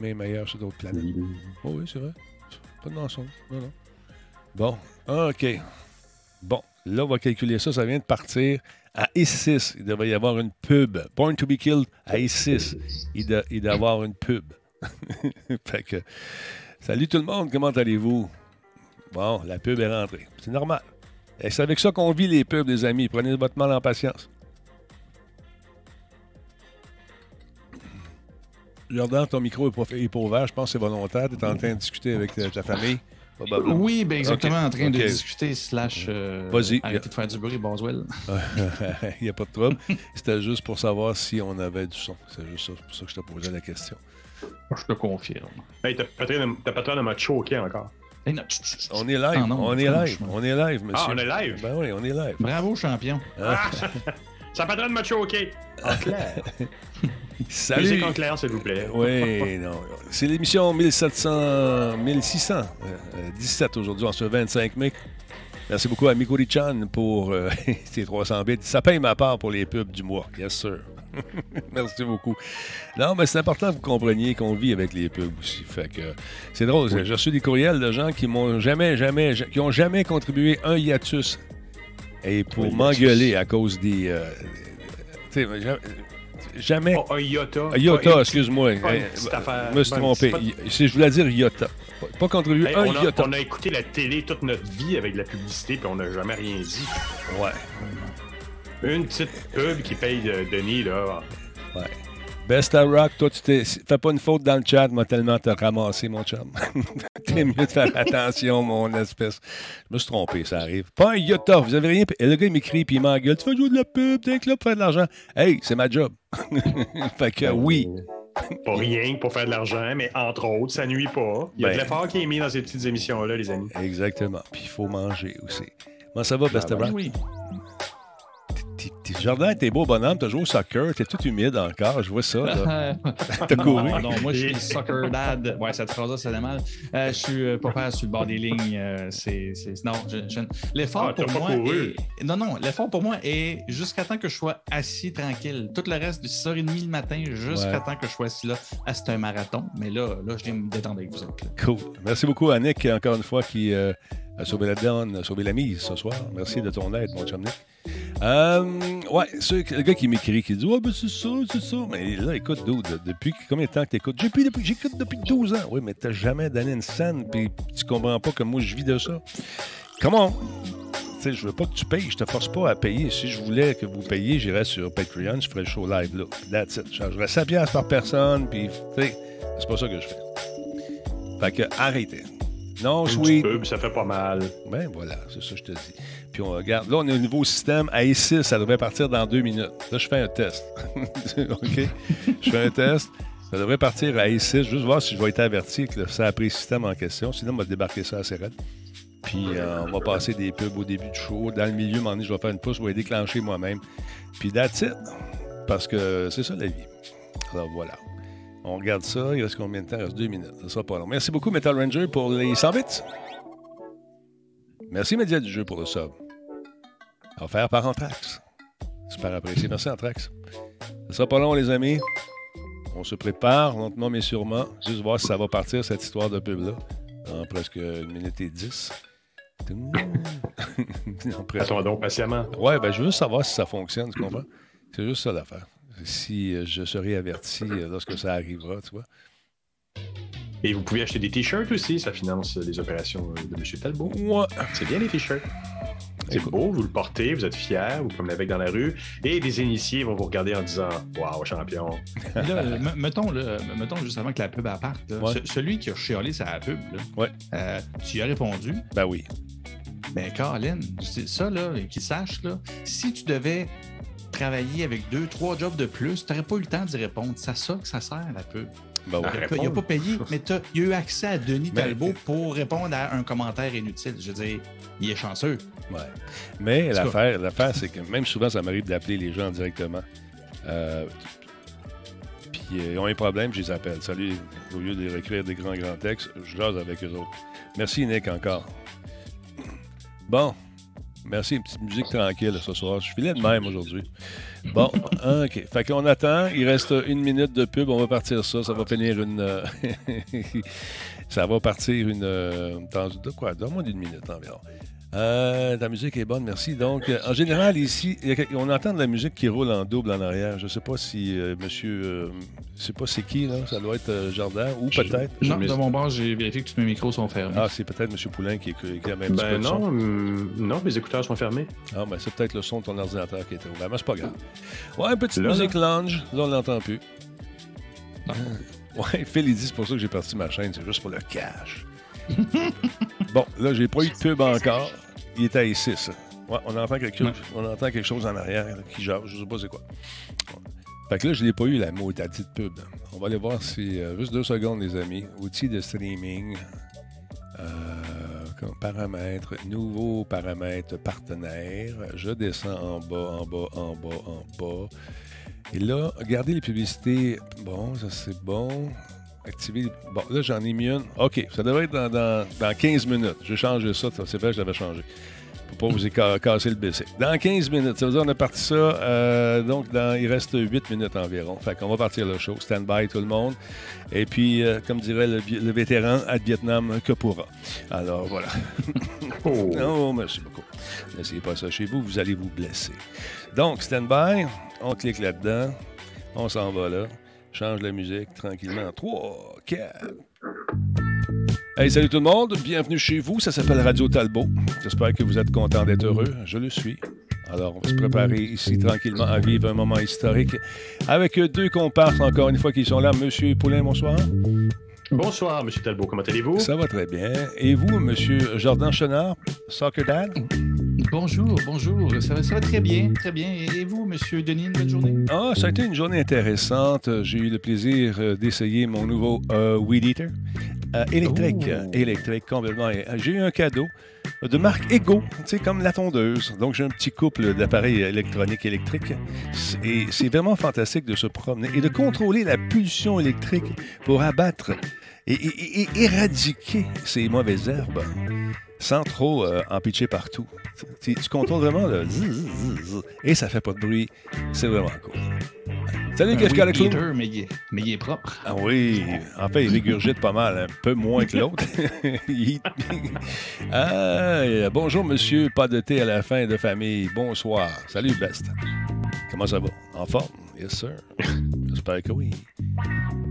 mais meilleur sur d'autres planètes. Oh oui, c'est vrai. Pas de mensonge. Non, non. Bon, OK. Bon, là, on va calculer ça. Ça vient de partir à I6. Il devrait y avoir une pub. Born to be killed à I6. Il, doit y avoir une pub. fait que, salut tout le monde, comment allez-vous? Bon, la pub est rentrée. C'est normal. Et c'est avec ça qu'on vit les pubs, les amis. Prenez votre mal en patience. Jordan, ton micro est pas, ouvert. Je pense que c'est volontaire. Tu es en train de discuter avec euh, ta famille. Oui, ben exactement, en train de discuter, slash euh, Vas-y. arrêter de faire du bruit, Boswell. Il n'y a pas de trouble. C'était juste pour savoir si on avait du son. C'est juste ça, pour ça que je te posais la question. Je te confirme. Hey, t'as pas train de me choquer encore. on est live, on est live, on est live, monsieur. Ah, on est live? Ben oui, on est live. Bravo, champion. Ah, ça pas de me choquer. En clair. Salut. Musique en clair, s'il vous plaît. Oui, non. C'est l'émission 1700, 1600, 17 aujourd'hui, en ce 25 mai. Merci beaucoup à Mikuri-chan pour euh, ses 300 bits. Ça paye ma part pour les pubs du mois. Yes, sir. Merci beaucoup. Non, mais c'est important que vous compreniez qu'on vit avec les pubs aussi. Fait que c'est drôle. J'ai reçu des courriels de gens qui m'ont jamais, jamais, qui ont jamais contribué un hiatus et pour m'engueuler à cause des. Euh, jamais. Oh, un iota. Un iota, excuse-moi. Je me suis trompé. Je voulais dire iota. Pas contribué un on iota. On a écouté la télé toute notre vie avec de la publicité, puis on n'a jamais rien dit. Ouais. Une petite pub qui paye de Denis, là. Ouais. Best of Rock, toi, tu t'es. Fais pas une faute dans le chat, moi, tellement t'as ramassé, mon chum. T'es mieux de faire attention, mon espèce. Je me suis trompé, ça arrive. Pas un iota, vous avez rien. Et le gars, il m'écrit, puis il m'engueule. Tu fais jouer de la pub, t'es là pour faire de l'argent. Hey, c'est ma job. fait que oui. Pas rien pour faire de l'argent, mais entre autres, ça nuit pas. Il y a de ben. l'effort qui est mis dans ces petites émissions-là, les amis. Exactement. Puis il faut manger aussi. Comment ça va, Best of Rock? Oui. Jardin, t'es beau bonhomme, t'as joué au soccer, t'es tout humide encore, je vois ça. T'as couru. Non, moi je suis soccer dad. Ouais, cette phrase-là, ça fait mal. Euh, je suis euh, pas père sur le bord des lignes. Euh, c'est, non, l'effort ah, pour moi. Est... Non, non, l'effort pour moi est jusqu'à temps que je sois assis tranquille. Tout le reste, de 6h30 le matin, jusqu'à temps que je sois assis là. Ah, c'est un marathon, mais là, là, je viens me détendre avec vous autres. Cool. Merci beaucoup, Annick, encore une fois, qui a sauvé la donne, a sauvé la mise ce soir. Merci de ton aide, mon chum Nick. Euh, ouais, le gars qui m'écrit, qui dit Ouais, ben c'est ça, c'est ça. Mais là, écoute, dude, depuis combien de temps que t'écoutes? J'écoute depuis, j'écoute depuis 12 ans. Oui, mais t'as jamais donné une scène, puis tu comprends pas que moi je vis de ça. Comment Tu sais, je veux pas que tu payes, je te force pas à payer. Si je voulais que vous payiez, j'irais sur Patreon, je ferais le show live là. That's it. Je chargerais 100 par personne, puis, tu sais, c'est pas ça que je fais. Fait que, arrêtez. Non, oui. ça fait pas mal. Ben voilà, c'est ça que je te dis. Puis on regarde. Là, on est au nouveau système. À 6 ça devrait partir dans deux minutes. Là, je fais un test. OK? je fais un test. Ça devrait partir à 6 juste voir si je vais être averti que ça a pris le système en question. Sinon, on va débarquer ça assez raide. Puis euh, on va passer des pubs au début du show. Dans le milieu, donné, je vais faire une pousse, je vais déclencher moi-même. Puis that's it. Parce que c'est ça la vie. Alors voilà. On regarde ça. Il reste combien de temps? Il reste deux minutes. Ça sera pas long. Merci beaucoup, Metal Ranger, pour les 100 bits. Merci, Média du jeu, pour le sub. Offert par Anthrax. Super apprécié. Merci, Anthrax. Ça sera pas long, les amis. On se prépare lentement, mais sûrement. Juste voir si ça va partir, cette histoire de pub-là. En presque une minute et dix. Attends donc patiemment. Ouais, ben, je veux juste savoir si ça fonctionne, tu comprends? C'est juste ça l'affaire si euh, je serai averti euh, lorsque ça arrivera, tu vois. Et vous pouvez acheter des t-shirts aussi, ça finance les opérations de M. Talbot. Ouais. C'est bien les t-shirts. C'est beau, vous le portez, vous êtes fiers, vous promenez avec dans la rue, et des initiés vont vous regarder en disant Waouh, champion. là, mettons, là, mettons, juste avant que la pub apparte, celui qui a chialé sa pub, ouais. Euh, tu y as répondu? Ben oui. Ben, Caroline, ça, là, qu'il sache, là, si tu devais travailler avec deux, trois jobs de plus, tu n'aurais pas eu le temps d'y répondre. C'est ça que ça sert, la pub. Ben il n'a pas payé, mais il a eu accès à Denis ben, Talbot pour répondre à un commentaire inutile. Je veux dire, il est chanceux. Ouais. Mais l'affaire, l'affaire, c'est que même souvent, ça m'arrive d'appeler les gens directement. Euh, puis euh, ils ont un problème, je les appelle. Salut, au lieu de écrire des grands, grands textes, je jase avec eux autres. Merci, Nick, encore. Bon, Merci, une petite musique tranquille ce soir. Je filais de même aujourd'hui. Bon, OK. Fait qu'on attend. Il reste une minute de pub. On va partir ça. Ça va finir une. Euh, ça va partir une. Dans, de quoi? Dans moins d'une minute environ. Euh, la musique est bonne, merci. Donc, euh, en général, ici, on entend de la musique qui roule en double en arrière. Je ne sais pas si euh, monsieur. Euh, je sais pas c'est qui, là. Ça doit être Jardin ou peut-être. Non, de mon bord, j'ai vérifié que tous mes micros sont fermés. Ah, c'est peut-être monsieur Poulain qui, qui a même Ben non, hum, non, mes écouteurs sont fermés. Ah, ben c'est peut-être le son de ton ordinateur qui était ouvert. Mais c'est pas grave. Ouais, petite musique lounge. Là, on l'entend plus. Ah. Ouais, Phil, il dit c'est pour ça que j'ai parti ma chaîne. C'est juste pour le cash. Bon, là, j'ai pas eu de pub encore. Il était à 6. Ouais, on entend quelque chose, on entend quelque chose en arrière qui jase, je sais pas c'est quoi. Fait que là, je n'ai pas eu la de pub. On va aller voir si. Euh, juste deux secondes, les amis. Outils de streaming. Euh, paramètres. Nouveaux paramètres partenaires. Je descends en bas, en bas, en bas, en bas. Et là, regardez les publicités. Bon, ça c'est bon. Activer. Bon, là, j'en ai mis une. OK, ça devrait être dans, dans, 15 minutes. J'ai changé ça. C'est vrai, je l'avais changé. Pour pas vous casser le BC. Dans 15 minutes. Ça veut dire qu'on a parti ça. Euh, donc, dans, il reste 8 minutes environ. Fait qu'on va partir le show. Stand by tout le monde. Et puis, euh, comme dirait le, vétéran, à Vietnam que pourra. Alors, voilà. oh. oh, merci beaucoup. N'essayez pas ça chez vous, vous allez vous blesser. Donc, stand by. On clique là-dedans. On s'en va là. Change la musique tranquillement. 3, 4. Hey, salut tout le monde. Bienvenue chez vous. Ça s'appelle Radio Talbot. J'espère que vous êtes content d'être heureux. Je le suis. Alors, on va se préparer ici tranquillement à vivre un moment historique avec deux comparses, encore une fois, qui sont là. Monsieur Poulain, bonsoir. Bonsoir, Monsieur Talbot. Comment allez-vous? Ça va très bien. Et vous, Monsieur Jordan Chenard, Soccer Dad? Bonjour, bonjour. Ça va, très bien, très bien. Et vous, Monsieur Denis, une bonne journée? Ah, ça a été une journée intéressante. J'ai eu le plaisir euh, d'essayer mon nouveau euh, Weed Eater. Euh, électrique, oh. électrique, complètement. J'ai eu un cadeau de marque Ego, tu sais, comme la tondeuse. Donc, j'ai un petit couple d'appareils électroniques électriques. Et c'est vraiment fantastique de se promener et de contrôler la pulsion électrique pour abattre et, éradiquer ces mauvaises herbes sans trop euh, en pitcher partout. Tu, contrôles vraiment le et ça fait pas de bruit. C'est vraiment cool. Salut, qu'est-ce qu'il y a mais, mais il est propre. Ah oui, en fait, il régurgite pas mal, un peu moins que l'autre. ah, bonjour, monsieur, pas de thé à la fin de famille. Bonsoir. Salut, Best. Comment ça va? En forme? Yes, sir. J'espère que oui.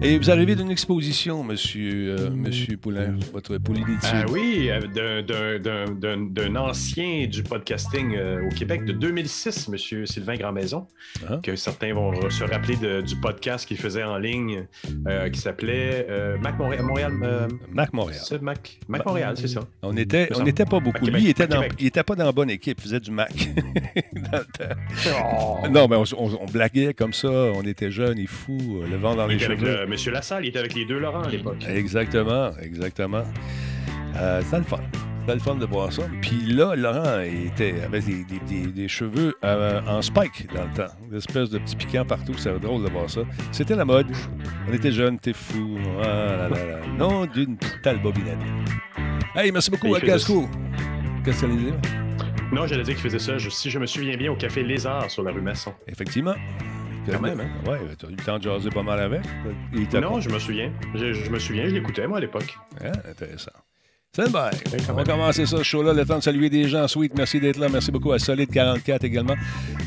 Et vous arrivez d'une exposition, monsieur, euh, monsieur Poulain, votre Poulinitie. Ah oui, euh, d'un ancien du podcasting euh, au Québec de 2006, monsieur Sylvain Grandmaison, ah. que certains vont se rappeler du podcast qu'il faisait en ligne qui s'appelait Mac Montréal. Mac Montréal. C'est Mac, Mac Montréal, c'est ça. On n'était on était pas beaucoup. Lui, il était, dans, il était pas dans la bonne équipe, il faisait du Mac. Oh. Non, mais on, blaguait comme ça, on était jeunes et fous, le vent dans les cheveux. Monsieur Lassalle, il était avec les deux Laurent à l'époque. Exactement, exactement. Euh, c'était le fun. C'était le fun de voir ça. Puis là, Laurent était, avait des, cheveux euh, en spike dans le temps. Une espèce de petit piquant partout. C'était drôle de voir ça. C'était la mode. On était jeunes, t'es fou. Ah, là, là, là. Non d'une telle bobinette. Hey, merci beaucoup à Casco. Qu'est-ce que ça dire? Non, j'allais dire qu'il faisait ça, si je me souviens bien, au Café Lézard sur la rue Masson. Effectivement. Quand même, hein? Ouais, tu as eu le temps de jaser pas mal avec. Non, je me souviens. Je, me souviens, je l'écoutais, moi, à l'époque. Ah, intéressant. C'est bien. On va commencer ça, ce show-là. Le temps de saluer des gens. Sweet, merci d'être là. Merci beaucoup à Solid44 également.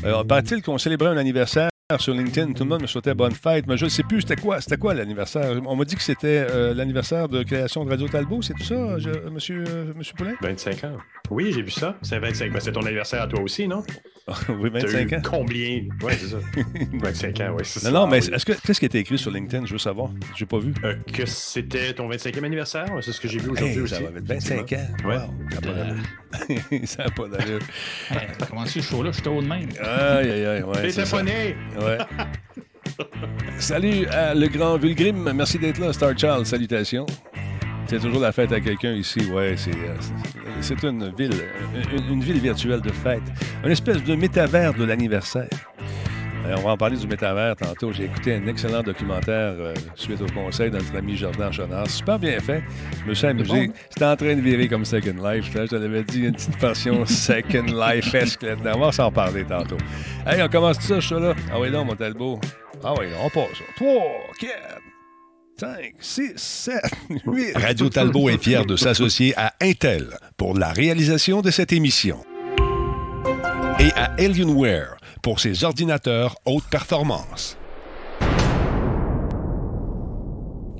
Euh, Paraît-il qu'on célébrait un anniversaire sur LinkedIn. Tout le monde me souhaitait bonne fête, mais je ne sais plus c'était quoi. C'était quoi l'anniversaire? On m'a dit que c'était euh, l'anniversaire de création de Radio Talbot. C'est tout ça, monsieur, euh, monsieur Poulin? 25 ans. Oui, j'ai vu ça. C'est 25. Ben, c'est ton anniversaire à toi aussi, non? oui, 25 ans. Combien? Oui, c'est ça. 25 ans, oui. Non, non, mais est-ce que qu'est-ce qui a été écrit sur LinkedIn? Je veux savoir. J'ai pas vu. Euh, que c'était ton 25e anniversaire? C'est ce que j'ai vu aujourd'hui aussi. Ça va 25 ans. Ouais. ça n'a pas d'allure. T'as commencé le show-là, je suis au de même. Aïe, aïe, aïe. Ouais, T'es Ouais. Salut à le grand Vulgrim. Merci d'être là, Star Child. Salutations. C'est toujours la fête à quelqu'un ici. Ouais, c'est, c'est une ville, une, ville virtuelle de fête. Une espèce de métavers de l'anniversaire. on va en parler du métavers tantôt. J'ai écouté un excellent documentaire suite au conseil de notre ami Jordan Chenard. Super bien fait. Je me suis amusé. C'était en train de virer comme Second Life. Je te l'avais dit, une petite version Second Life-esque là-dedans. On va s'en parler tantôt. Hey, on commence tout ça, je suis là. Ah oui, non, mon Talbot. Ah oui, on passe. 3, 4, 5, 6, 7, 8. Radio Talbot est fier de s'associer à Intel pour la réalisation de cette émission. Et à Alienware pour ses ordinateurs haute performance.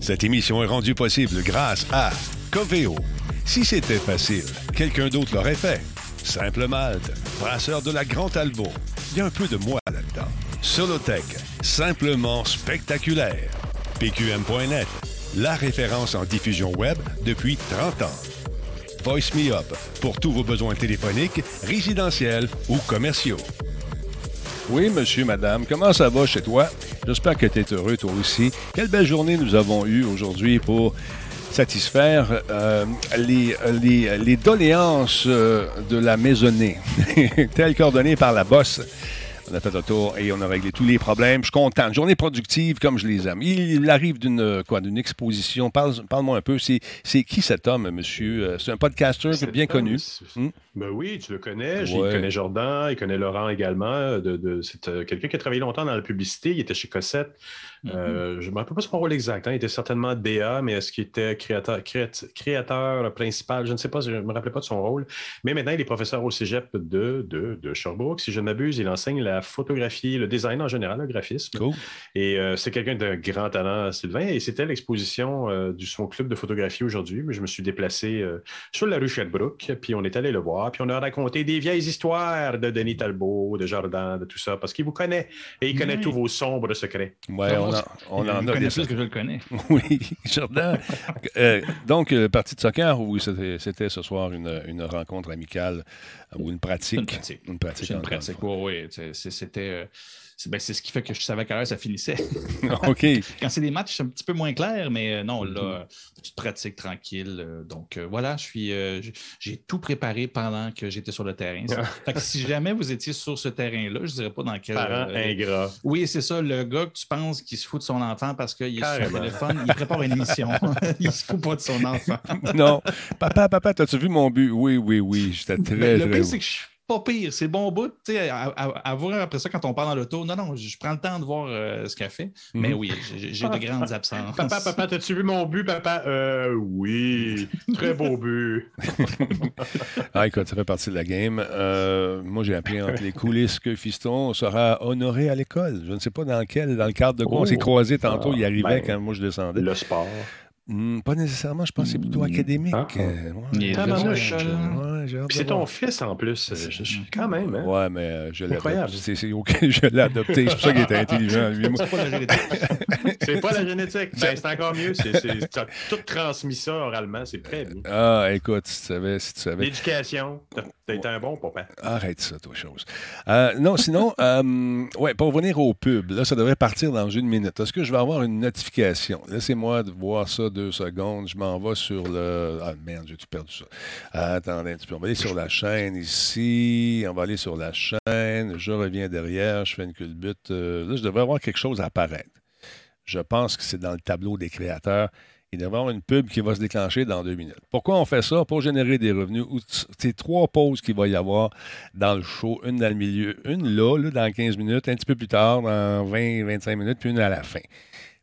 Cette émission est rendue possible grâce à Coveo. Si c'était facile, quelqu'un d'autre l'aurait fait. Simple Malte, brasseur de la Grande Talbot. Il y a un peu de moi là-dedans. Solotech, simplement spectaculaire. PQM.net, la référence en diffusion web depuis 30 ans. Voice Me Up, pour tous vos besoins téléphoniques, résidentiels ou commerciaux. Oui, monsieur, madame, comment ça va chez toi? J'espère que tu es heureux, toi aussi. Quelle belle journée nous avons eue aujourd'hui pour satisfaire euh, les, doléances euh, de la maisonnée, telles coordonnées par la bosse. On a fait le tour et on a réglé tous les problèmes. Je suis content. Journée productive comme je les aime. Il, arrive d'une quoi d'une exposition. Parle, moi un peu. C'est qui cet homme, monsieur? Euh, c'est un podcaster bien connu. Hmm? Ben oui, tu le connais. Il connaît Jordan, il connaît Laurent également. De, c'est euh, quelqu'un qui a travaillé longtemps dans la publicité. Il était chez Cossette. Euh, mm-hmm. je ne me rappelle pas son rôle exact. Hein. Il était certainement DA, mais est-ce qu'il était créateur, créateur principal? Je ne sais pas, je ne me rappelais pas de son rôle. Mais maintenant, il est professeur au cégep de, de, de Sherbrooke. Si je ne m'abuse, il enseigne la photographie, le design en général, le graphisme. Et euh, c'est quelqu'un d'un grand talent, Sylvain. Et c'était l'exposition euh, du son club de photographie aujourd'hui. Je me suis déplacé sur la rue Sherbrooke, puis on est allé le voir. Puis on a raconté des vieilles histoires de Denis Talbot, de Jordan, de tout ça, parce qu'il vous connaît et il connaît tous vos sombres secrets. Ouais, on, en a des plus que je le connais. oui, Jordan. Euh, donc, euh, partie de soccer ou c'était ce soir une, rencontre amicale ou une pratique? Une pratique. Une pratique. Une pratique, oui. C'était. Euh, ben, c'est ce qui fait que je savais à quelle heure ça finissait. OK. Quand c'est des matchs, c'est un petit peu moins clair, mais euh, non, là, tu te pratiques tranquille. Euh, donc euh, voilà, je suis, j'ai tout préparé pendant que j'étais sur le terrain. fait que si jamais vous étiez sur ce terrain-là, je ne dirais pas dans quel. Parent ingrat. Oui, c'est ça, le gars que tu penses qui se fout de son enfant parce qu'il est sur le téléphone, il prépare une émission. il se fout pas de son enfant. non. Papa, papa, as-tu vu mon but? Oui, oui, oui. J'étais très. le c'est que je pas pire. C'est bon bout. tu sais, à, voir après ça quand on parle dans l'auto. Non, non, je prends le temps de voir euh, ce qu'elle fait. Mais mhm. oui, j'ai de grandes absences. Papa, papa, t'as-tu vu mon but, papa? Euh, oui. Très beau but. ah, écoute, ça fait partie de la game. Euh, moi, j'ai appris entre les coulisses que Fiston sera honoré à l'école. Je ne sais pas dans quel, dans le cadre de quoi. on s'est oh. croisé tantôt. il arrivait ben, quand moi je descendais. Le sport. Hmm, pas nécessairement, je pense que c'est plutôt hmm. académique. Ah, c'est ton fils en plus, quand même. Hein? Ouais, mais euh, je l'ai adopté. Je l'ai adopté. C'est pour ça qu'il était intelligent. c'est pas la génétique. c'est pas la génétique. Ben, c'est encore mieux. C'est, tu as tout transmis ça oralement. C'est très bien. Ah, écoute, si tu savais. Si tu savais. L'éducation. T'as été un bon papa. Arrête ça, toi, chose. Euh, non, sinon, euh, ouais, pour revenir au pub, là, ça devrait partir dans une minute. Est-ce que je vais avoir une notification? Laissez-moi voir ça deux secondes. Je m'en vais sur le. Ah merde, j'ai tout perdu ça? attendez un petit peu. On va aller sur la chaîne ici. On va aller sur la chaîne. Je reviens derrière. Je fais une culbute. Euh, là, je devrais avoir quelque chose à apparaître. Je pense que c'est dans le tableau des créateurs. Il devrait y avoir une pub qui va se déclencher dans deux minutes. Pourquoi on fait ça? Pour générer des revenus. C'est trois pauses qu'il va y avoir dans le show. Une dans le milieu, une là, dans 15 minutes, un petit peu plus tard, dans 20-25 minutes, puis une à la fin.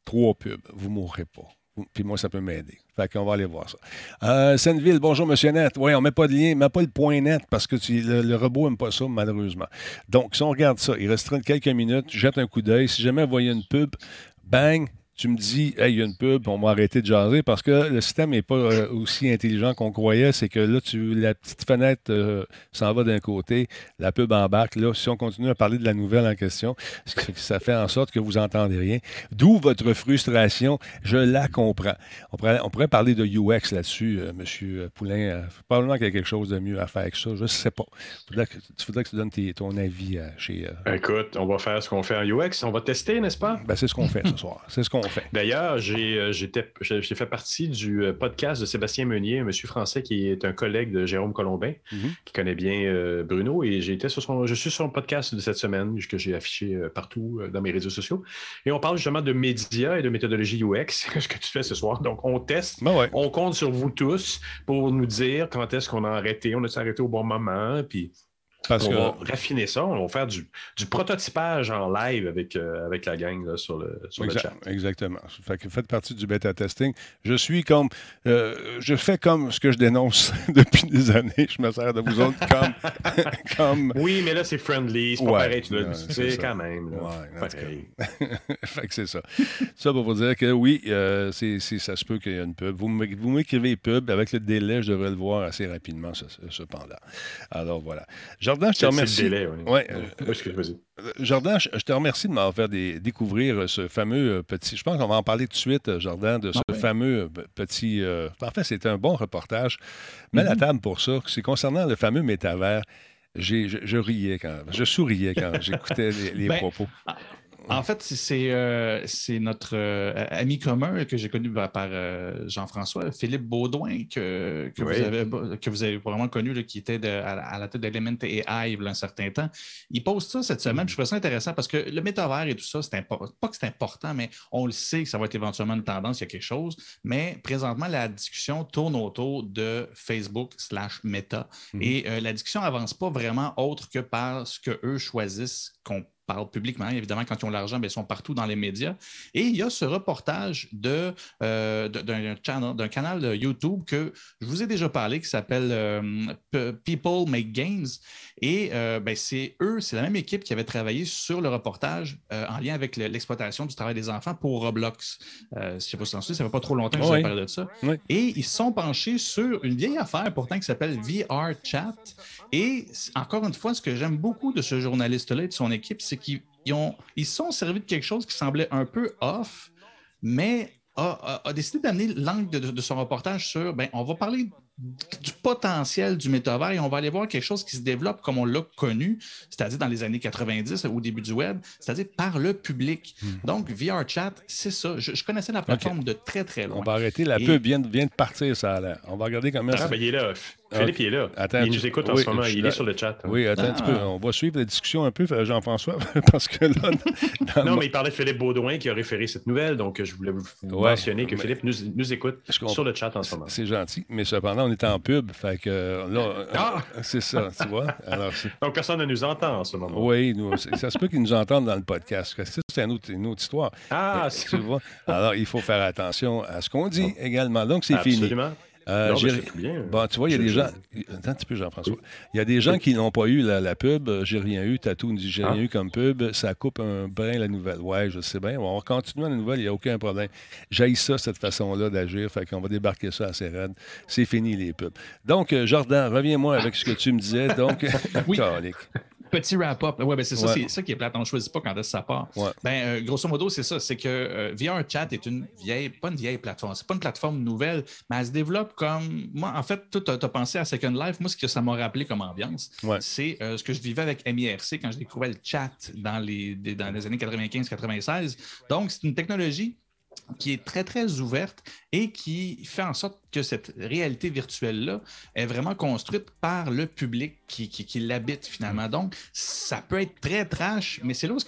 Trois pubs. Vous ne mourrez pas. Puis moi, ça peut m'aider. Fait qu'on va aller voir ça. Euh, Seineville, bonjour, monsieur Net. Oui, on met pas de lien, met pas le point net parce que le, robot n'aime pas ça, malheureusement. Donc, si on regarde ça, il restera quelques minutes, jette un coup d'œil. Si jamais vous voyez une pub, bang, tu me dis, hey, il y a une pub, on va arrêter de jaser parce que le système n'est pas euh, aussi intelligent qu'on croyait. C'est que là, tu, la petite fenêtre euh, s'en va d'un côté, la pub embarque. Là, si on continue à parler de la nouvelle en question, ça fait en sorte que vous n'entendez rien. D'où votre frustration, je la comprends. On pourrait, on pourrait parler de UX là-dessus, euh, M. Poulain. probablement qu'il y a quelque chose de mieux à faire que ça. Je ne sais pas. Il faudrait que, tu donnes ton avis chez. Écoute, on va faire ce qu'on fait en UX. On va tester, n'est-ce pas? Ben, c'est ce qu'on fait ce soir. C'est ce qu'on D'ailleurs, j'ai fait partie du podcast de Sébastien Meunier, un monsieur français qui est un collègue de Jérôme Colombin, mm-hmm. qui connaît bien Bruno, et j'ai été sur son, je suis sur son podcast de cette semaine que j'ai affiché partout dans mes réseaux sociaux. Et on parle justement de médias et de méthodologie UX, ce que tu fais ce soir. Donc, on teste, ben on compte sur vous tous pour nous dire quand est-ce qu'on a arrêté, on a arrêté au bon moment, puis parce on va raffiner ça, on va faire du, prototypage en live avec, euh, avec la gang sur, le, chat. Exactement. Fait que faites partie du bêta testing. Je suis comme. Euh, je fais comme ce que je dénonce depuis des années. Je me sers de vous autres comme. comme... Oui, mais là, c'est friendly. C'est pas pareil, tu quand même. fait que c'est ça. ça pour vous dire que oui, euh, ça se peut qu'il y ait une pub. Vous m'écrivez pub. Avec le délai, je devrais le voir assez rapidement, cependant. Alors voilà. Jordan, je te remercie. Délai, ouais. Euh, euh, Jordan, je, te remercie de m'avoir fait découvrir ce fameux euh, petit. Je pense qu'on va en parler tout de suite, Jordan, de ce ah fameux petit. en fait, c'était un bon reportage. Mais la mm-hmm. table pour ça, c'est concernant le fameux métavers. Je, riais quand, je souriais quand j'écoutais les, ben, propos. En fait, c'est euh, notre euh, ami commun que j'ai connu par euh, Jean-François, Philippe Baudouin, que, que, vous avez, que vous avez probablement connu, qui était à, la tête d'Element y a un certain temps. Il pose ça cette semaine. Je trouve ça intéressant parce que le métavers et tout ça, c'est pas que c'est important, mais on le sait que ça va être éventuellement une tendance, il y a quelque chose. Mais présentement, la discussion tourne autour de Facebook slash Meta. Mm-hmm. Et la discussion n'avance pas vraiment autre que par ce qu'eux choisissent qu'on parlent publiquement. Évidemment, quand ils ont l'argent, ben, ils sont partout dans les médias. Et il y a ce reportage euh, d'un, canal de YouTube que je vous ai déjà parlé qui s'appelle euh, People Make Games. Et euh, ben, c'est eux, c'est la même équipe qui avait travaillé sur le reportage en lien avec l'exploitation du travail des enfants pour Roblox. je ne sais pas si vous ça fait pas trop longtemps que je parlé de ça. Et ils sont penchés sur une vieille affaire pourtant qui s'appelle VR Chat. Et encore une fois, ce que j'aime beaucoup de ce journaliste-là et de son équipe, c'est qu'ils ont, ils sont servis de quelque chose qui semblait un peu off, mais a, décidé d'amener l'angle de, son reportage sur, ben, on va parler du potentiel du métavers et on va aller voir quelque chose qui se développe comme on l'a connu, c'est-à-dire dans les années 90 au début du web, c'est-à-dire par le public. Hmm. Donc, VR Chat, c'est ça. Je, connaissais la plateforme de très, très loin. On va arrêter. La pub vient, vient, de partir, ça l'air. On va regarder comment ah, ben, il est là. Philippe, il est là. il nous écoute en ce moment. Il est sur le chat. Oui, attends un petit peu. Ah. On va suivre la discussion un peu, Jean-François, parce que là. non, mais il parlait de Philippe Baudouin qui a référé cette nouvelle, donc je voulais vous mentionner que Philippe nous, nous écoute sur le chat en ce moment. C'est gentil, mais cependant, on est en pub, fait que là, ah! c'est ça, tu vois. Alors, donc personne ne nous entend en ce moment. Oui, nous, ça se peut qu'ils nous entendent dans le podcast. C'est une autre, une autre histoire. Ah, tu vois? Alors, il faut faire attention à ce qu'on dit également. Donc, c'est fini. Absolument. Euh, bon, tu vois, il y a des gens. Attends un petit peu, Jean-François. Il y a des gens qui n'ont pas eu la, pub. Euh, j'ai rien eu. Tatou nous dit j'ai rien ah. eu comme pub. Ça coupe un brin la nouvelle. Ouais, je sais bien. On va continuer la nouvelle. Il n'y a aucun problème. J'aille ça, cette façon-là d'agir. Fait qu'on va débarquer ça assez raide. C'est fini, les pubs. Donc, euh, Jordan, reviens-moi avec ce que tu me disais. Donc, oui. Petit wrap-up. Oui, ben c'est ça, c'est ça qui est plate. On ne choisit pas quand est-ce que ça part. Ben, euh, grosso modo, c'est ça. C'est que euh, VR Chat est une vieille, pas une vieille plateforme. C'est pas une plateforme nouvelle, mais elle se développe comme. Moi, en fait, tu as, pensé à Second Life. Moi, ce que ça m'a rappelé comme ambiance, c'est euh, ce que je vivais avec MIRC quand je découvrais le chat dans les, dans les années 95-96. Donc, c'est une technologie qui est très, très ouverte et qui fait en sorte que cette réalité virtuelle-là est vraiment construite par le public qui, qui, l'habite finalement. Donc, ça peut être très trash, mais c'est là où,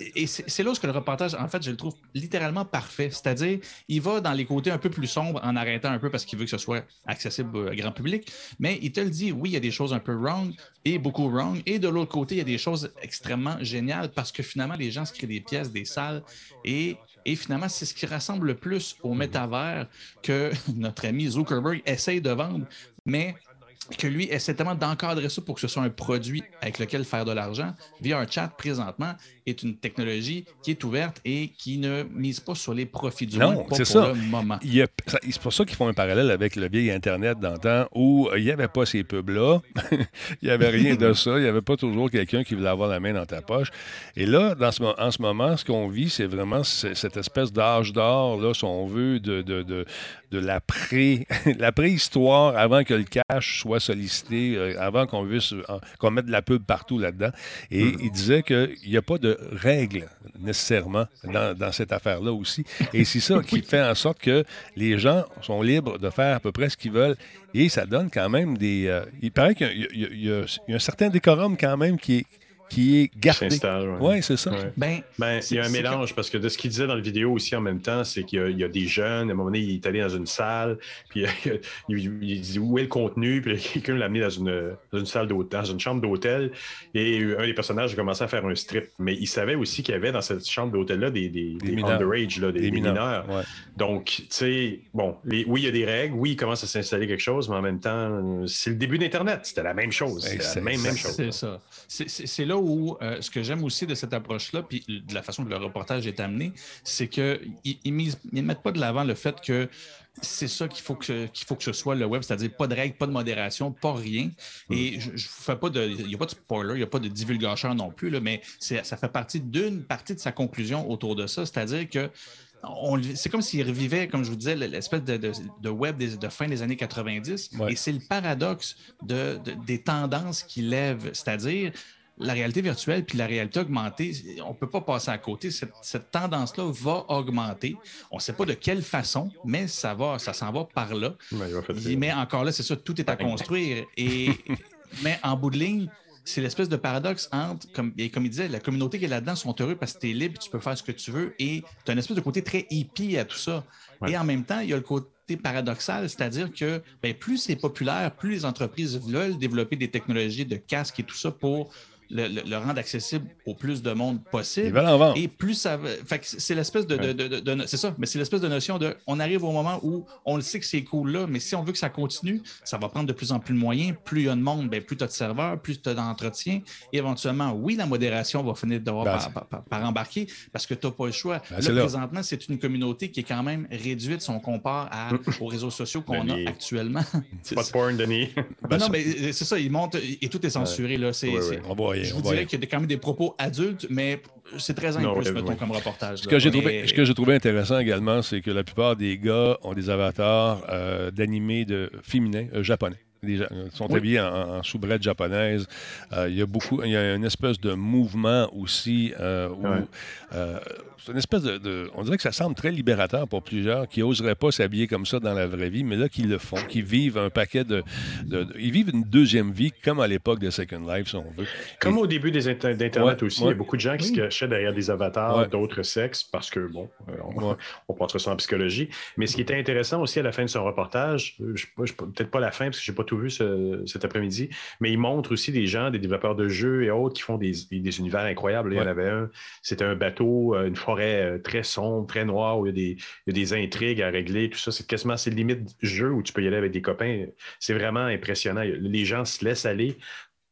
et c'est là que le reportage, en fait, je le trouve littéralement parfait. C'est-à-dire, il va dans les côtés un peu plus sombres en arrêtant un peu parce qu'il veut que ce soit accessible au grand public, mais il te le dit, oui, il y a des choses un peu wrong et beaucoup wrong, et de l'autre côté, il y a des choses extrêmement géniales parce que finalement, les gens se créent des pièces, des salles, et et finalement, c'est ce qui rassemble le plus au métavers que notre ami Zuckerberg essaye de vendre. Mais que lui essaie tellement d'encadrer ça pour que ce soit un produit avec lequel faire de l'argent. VR Chat, présentement, est une technologie qui est ouverte et qui ne mise pas sur les profits du non, c'est ça. le moment. C'est pour ça qu'ils font un parallèle avec le vieil Internet d'antan où euh, il n'y avait pas ces pubs-là, il n'y avait rien de ça, il n'y avait pas toujours quelqu'un qui voulait avoir la main dans ta poche. Et là, dans ce, en ce moment, ce qu'on vit, c'est vraiment cette espèce d'âge d'or, là, si on veut, de, de, de, de la, pré, la préhistoire avant que le cash soit sollicité, euh, avant qu'on qu'on mette de la pub partout là-dedans. Et mm. il disait qu'il n'y a pas de de règles nécessairement dans, cette affaire-là aussi. Et c'est ça qui fait en sorte que les gens sont libres de faire à peu près ce qu'ils veulent. Et ça donne quand même des... Euh, il paraît qu'il y, a un certain décorum quand même qui est qui est gardé. Oui, c'est ça. Ben, ben il y a un mélange parce que de ce qu'il disait dans la vidéo aussi en même temps, c'est qu'il y, a des jeunes. À un moment donné, il est allé dans une salle, puis il, dit où est le contenu, puis quelqu'un l'a amené dans une, dans une salle d'hôtel, dans une chambre d'hôtel, et un des personnages a commencé à faire un strip. Mais il savait aussi qu'il y avait dans cette chambre d'hôtel-là des, des, des, underage, là, des, mineurs. Donc, tu sais, bon, oui, il y a des règles, oui, il commence à s'installer quelque chose, mais en même temps, c'est le début d'Internet. C'était la même chose. C'est la même, même chose. C'est ça. C'est là où euh, ce que j'aime aussi de cette approche-là, puis de la façon que le reportage est amené, c'est qu'ils ne mettent pas de l'avant le fait que c'est ça qu'il faut que qu'il faut que ce soit le web, c'est-à-dire pas de règles, pas de modération, pas rien. Mm. Et je, je fais pas de, il n'y a pas de spoiler, il n'y a pas de divulgation non plus, là, mais ça fait partie d'une partie de sa conclusion autour de ça, c'est-à-dire que c'est comme s'il revivait, comme je vous disais, l'espèce de, web de fin des années 90. Et c'est le paradoxe des tendances qu'il lève. C'est-à-dire, la réalité virtuelle puis la réalité augmentée, on ne peut pas passer à côté. Cette, tendance-là va augmenter. On ne sait pas de quelle façon, mais ça va, ça s'en va par là. Mais, encore là, c'est ça, tout est à construire. Et, mais en bout de ligne, c'est l'espèce de paradoxe entre, comme, comme il disait, la communauté qui est là-dedans sont heureux parce que tu es libre, tu peux faire ce que tu veux. Et tu as une espèce de côté très hippie à tout ça. Et en même temps, il y a le côté paradoxal, c'est-à-dire que ben, plus c'est populaire, plus les entreprises veulent développer des technologies de casque et tout ça pour le, rendre accessible au plus de monde possible. Et plus ça Fait c'est l'espèce de, c'est ça, mais c'est l'espèce de notion de on arrive au moment où on le sait que c'est cool là, mais si on veut que ça continue, ça va prendre de plus en plus de moyens. Plus il y a de monde, bien, plus tu as de serveurs, plus tu as d'entretien. Et éventuellement, oui, la modération va finir devoir ben, par, embarquer parce que tu n'as pas le choix. Ben, là, présentement, c'est une communauté qui est quand même réduite si on compare à, aux réseaux sociaux qu'on a actuellement. Pas de porn, Denis. Ben, non, mais c'est ça, il monte et tout est censuré. Là. C'est, je vous dirais qu'il y a quand même des propos adultes, mais c'est très plus, mettons, comme reportage. Ce que, j'ai trouvé, intéressant également, c'est que la plupart des gars ont des avatars euh, d'animés de, féminins euh, japonais. Ils sont habillés en, soubrette japonaise. Euh, il y a beaucoup, il y a une espèce de mouvement aussi où c'est une espèce de, On dirait que ça semble très libérateur pour plusieurs qui n'oseraient pas s'habiller comme ça dans la vraie vie, mais là, qui le font, qui vivent un paquet de. ils vivent une deuxième vie, comme à l'époque de Second Life, si on veut. Comme au début des d'Internet aussi. Il y a beaucoup de gens qui se cachaient derrière des avatars d'autres sexes parce que, bon, euh, on, on porte ça en psychologie. Mais ce qui était intéressant aussi à la fin de son reportage, peut-être pas la fin parce que je n'ai pas tout vu cet après-midi, mais il montre aussi des gens, des développeurs de jeux et autres qui font des, des univers incroyables. Il y en avait un, c'était un bateau, euh, une forêt euh, très sombre, très noir, où il y, a des, intrigues à régler, tout ça. C'est quasiment c'est limite du jeu où tu peux y aller avec des copains. C'est vraiment impressionnant. Les gens se laissent aller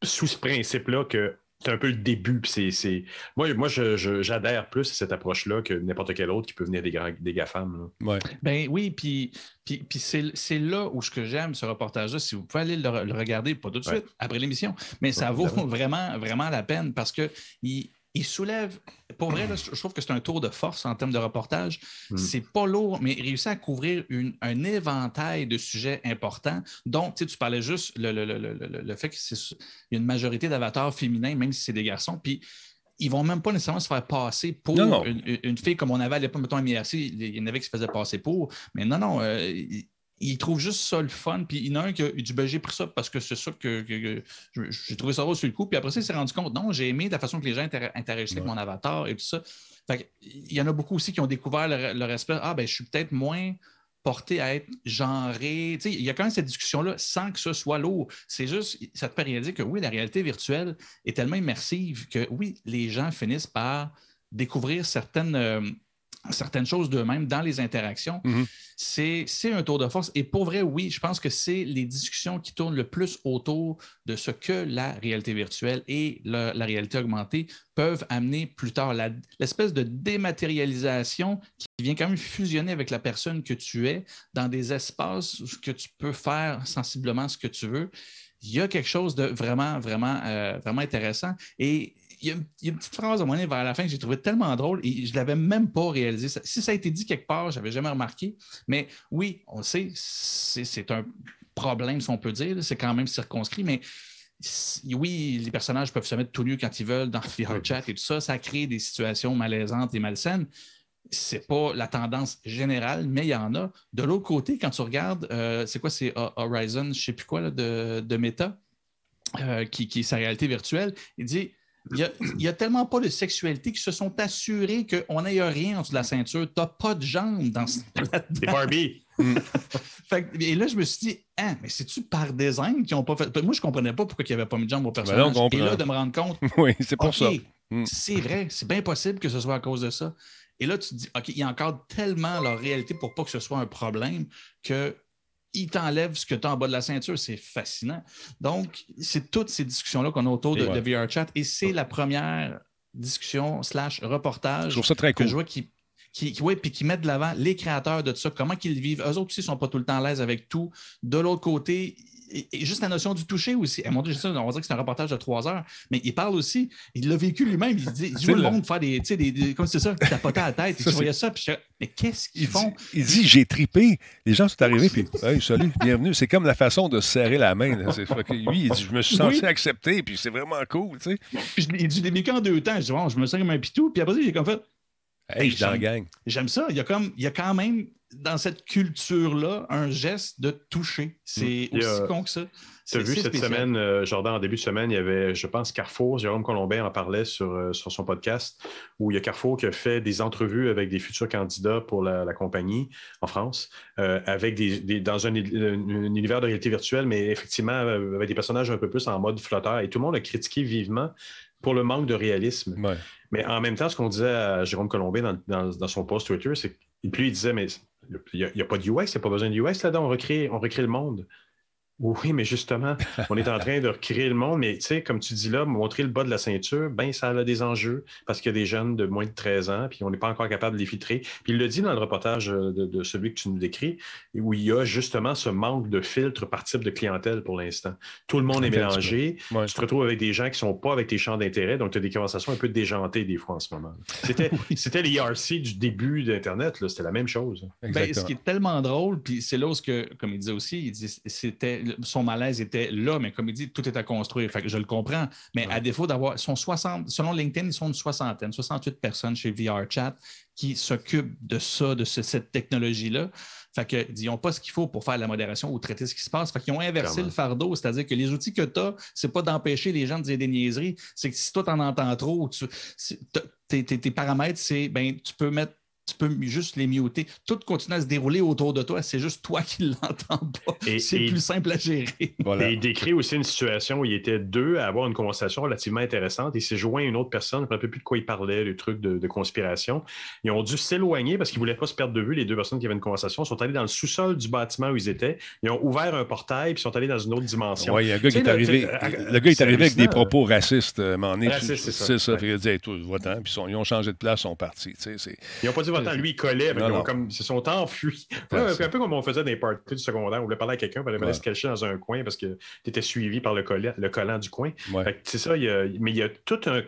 sous ce principe-là que c'est un peu le début. C'est, Moi, moi j'adhère plus à cette approche-là que n'importe quel autre qui peut venir des, des GAFAM. Ouais. Ben oui, puis, puis, c'est, là où ce que j'aime ce reportage-là. Si vous pouvez aller le, regarder, pas tout de suite, après l'émission, mais ça vaut vraiment, vraiment la peine parce que il, il soulève, pour vrai, je trouve que c'est un tour de force en termes de reportage. Mm. C'est pas lourd, mais il réussit à couvrir un éventail de sujets importants. Donc, tu parlais juste le, le, fait qu'il y a une majorité d'avatars féminins, même si c'est des garçons. Puis, ils vont même pas nécessairement se faire passer pour Une, fille comme on avait à l'époque, mettons, MIRC, il y en avait qui se faisaient passer pour. Mais non, non, euh, il trouve juste ça le fun. Puis il y en a un qui a dit ben, j'ai pris ça parce que c'est ça que, j'ai trouvé ça drôle sur le coup. Puis après ça, il s'est rendu compte non, j'ai aimé la façon que les gens interagissaient avec mon avatar et tout ça. Fait il y en a beaucoup aussi qui ont découvert le, respect. Ah, ben, je suis peut-être moins porté à être genré. il y a quand même cette discussion-là sans que ce soit lourd. C'est juste, ça te permet de dire que oui, la réalité virtuelle est tellement immersive que oui, les gens finissent par découvrir certaines. Euh, certaines choses d'eux-mêmes dans les interactions, mhm. c'est un tour de force. Et pour vrai, oui, je pense que c'est les discussions qui tournent le plus autour de ce que la réalité virtuelle et la, réalité augmentée peuvent amener plus tard. L'espèce de dématérialisation qui vient quand même fusionner avec la personne que tu es dans des espaces où que tu peux faire sensiblement ce que tu veux. Il y a quelque chose de vraiment, vraiment, euh, vraiment intéressant. Et il y, a, une petite phrase à mon vers la fin que j'ai trouvé tellement drôle et je ne l'avais même pas réalisé. Si ça a été dit quelque part, je n'avais jamais remarqué. Mais oui, on le sait, c'est un problème, si on peut dire. C'est quand même circonscrit, mais oui, les personnages peuvent se mettre tout nus quand ils veulent dans VR chat et tout ça. Ça crée des situations malaisantes et malsaines. C'est pas la tendance générale, mais il y en a. De l'autre côté, quand tu regardes, euh, c'est quoi, c'est Horizon, je ne sais plus quoi, de, de Meta, euh, qui, qui, est sa réalité virtuelle, il dit il n'y a, tellement pas de sexualité qu'ils se sont assurés qu'on n'ait rien en dessous de la ceinture. Tu n'as pas de jambes dans ce. Barbie. et là, je me suis dit, ah, mais c'est-tu par design qu'ils n'ont pas fait? Moi, je ne comprenais pas pourquoi il n'y avait pas mis de jambes au ben personnage. et là, de me rendre compte. oui, c'est pour ça. Mm. C'est vrai, c'est bien possible que ce soit à cause de ça. Et là, tu te dis, OK, il y a encore tellement leur réalité pour pas que ce soit un problème que il t'enlève ce que tu as en bas de la ceinture. C'est fascinant. Donc, c'est toutes ces discussions-là qu'on a autour de, VR Chat et c'est la première discussion slash reportage je trouve ça très cool. que je vois qui, qui, puis qui mettent de l'avant les créateurs de ça, comment qu'ils vivent. Eux autres aussi ne sont pas tout le temps à l'aise avec tout. De l'autre côté, et, juste la notion du toucher aussi. Eh, mon Dieu, ça, on va dire que c'est un reportage de trois heures, mais il parle aussi, il l'a vécu lui-même. Il dit, je vois le monde faire des, des, des comme c'est ça, tapoter à la tête. Ça, je voyais ça, puis je mais qu'est-ce qu'ils font? il dit, j'ai tripé. Les gens sont arrivés, puis, hey, salut, bienvenue. C'est comme la façon de serrer la main. lui, il dit, je me suis senti accepté, puis c'est vraiment cool, tu sais. il dit, je l'ai vécu en deux temps. Je dis, bon, je me sens comme un pitou, puis après, il est comme fait. Hey, je suis dans la gang. J'aime ça. Il y, a comme, il y a quand même dans cette culture-là un geste de toucher. C'est aussi con que ça. Tu as vu cette semaine, euh, Jordan, en début de semaine, il y avait, je pense, Carrefour, Jérôme Colombin en parlait sur, euh, sur son podcast, où il y a Carrefour qui a fait des entrevues avec des futurs candidats pour la, compagnie en France, euh, avec des, dans un, univers de réalité virtuelle, mais effectivement avec des personnages un peu plus en mode flotteur. Et tout le monde a critiqué vivement pour le manque de réalisme. Mais en même temps, ce qu'on disait à Jérôme Colombin dans, son post Twitter, c'est que plus il disait, mais il n'y a, pas de UX, il n'y a pas besoin de UX là-dedans, on recrée, on recrée le monde. Oui, mais justement, on est en train de recréer le monde, mais tu sais, comme tu dis là, montrer le bas de la ceinture, ben ça a des enjeux parce qu'il y a des jeunes de moins de 13 ans, puis on n'est pas encore capable de les filtrer. Puis il le dit dans le reportage euh, de, celui que tu nous décris, où il y a justement ce manque de filtre par type de clientèle pour l'instant. Tout le monde est mélangé. Tu te retrouves avec des gens qui ne sont pas avec tes champs d'intérêt, donc tu as des conversations un peu déjantées des fois en ce moment. C'était, c'était l'IRC du début d'Internet, c'était la même chose. Ben, ce qui est tellement drôle, puis c'est là où, que, comme il disait aussi, il dit, c'était son malaise était là, mais comme il dit, tout est à construire. Fait que je le comprends. Mais à défaut d'avoir, sont 60, selon LinkedIn, ils sont une soixantaine, 68 personnes chez VRChat qui s'occupent de ça, de cette technologie-là. Fait que, ils n'ont pas ce qu'il faut pour faire la modération ou traiter ce qui se passe. Fait qu'ils ont inversé le fardeau, c'est-à-dire que les outils que tu as, c'est pas d'empêcher les gens de dire des niaiseries, c'est que si toi, tu en entends trop, tes, tes, paramètres, c'est, ben, tu peux mettre tu peux juste les muter. Tout continue à se dérouler autour de toi. C'est juste toi qui ne l'entends pas. C'est plus simple à gérer. Et il décrit aussi une situation où il était deux à avoir une conversation relativement intéressante. Il s'est joint à une autre personne. Je ne me rappelle plus de quoi il parlait, le truc de, conspiration. Ils ont dû s'éloigner parce qu'ils ne voulaient pas se perdre de vue. Les deux personnes qui avaient une conversation sont allés dans le sous-sol du bâtiment où ils étaient. Ils ont ouvert un portail puis sont allés dans une autre dimension. Oui, il y a un gars qui est arrivé. Le, gars est arrivé avec des propos racistes. Euh, c'est ça. ça. Il a dit, puis ils ont changé de place, ils sont partis. Ils n'ont pas dit lui, il collait, mais ils, comme, se sont enfuis. un, peu comme on faisait dans les parties du secondaire, on voulait parler à quelqu'un, on allait se cacher dans un coin parce que tu étais suivi par le, collant, le collant du coin. C'est ça, mais il y a tout un,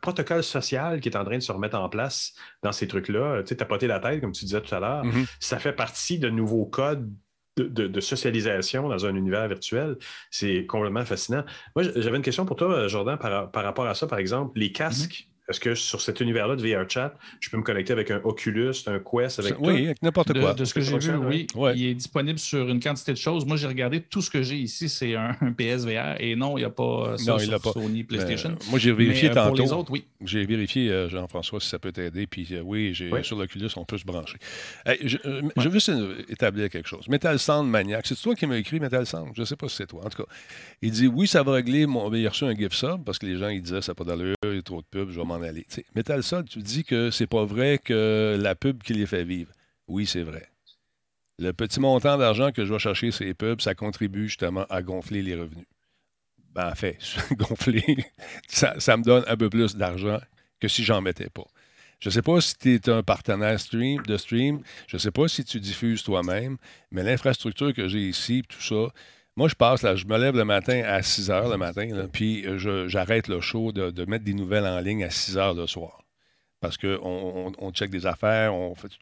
protocole social qui est en train de se remettre en place dans ces trucs-là. Tu sais, tapoter la tête, comme tu disais tout à l'heure, mm-hmm. ça fait partie de nouveaux codes de, socialisation dans un univers virtuel. C'est complètement fascinant. Moi, j'avais une question pour toi, Jordan, par, rapport à ça, par exemple. Les casques, est-ce que sur cet univers-là de VR chat, je peux me connecter avec un Oculus, un Quest, avec Oui, avec n'importe quoi. De, ce que j'ai vu, oui. Il est disponible sur une quantité de choses. Moi, j'ai regardé tout ce que j'ai ici, c'est un, PSVR. Et non, il n'y a pas ça sur Sony, PlayStation. moi, j'ai vérifié euh, tantôt. Pour les autres, oui. J'ai vérifié, euh, Jean-François, si ça peut t'aider. Puis euh, oui, sur l'Oculus, on peut se brancher. je, veux juste établir quelque chose. Metal Sound Maniac, c'est toi qui m'as écrit Metal Sound? Je ne sais pas si c'est toi. En tout cas, il dit oui, ça va régler mon. Il a reçu un gift sub parce que les gens ils disaient ça n'a pas d'allure, il y a trop de pubs, je vais m'en aller. Metal Sound, tu dis que c'est pas vrai que la pub qui les fait vivre. Oui, c'est vrai. Le petit montant d'argent que je vais chercher ces pubs, ça contribue justement à gonfler les revenus. Ben, en fait, gonfler, ça, me donne un peu plus d'argent que si j'en mettais pas. Je ne sais pas si tu es un partenaire de stream, je ne sais pas si tu diffuses toi-même, mais l'infrastructure que j'ai ici, tout ça, moi, je passe, là, je me lève le matin à 6 heures le matin, puis euh, j'arrête le show de, mettre des nouvelles en ligne à 6 heures le soir. Parce qu'on on, check des affaires,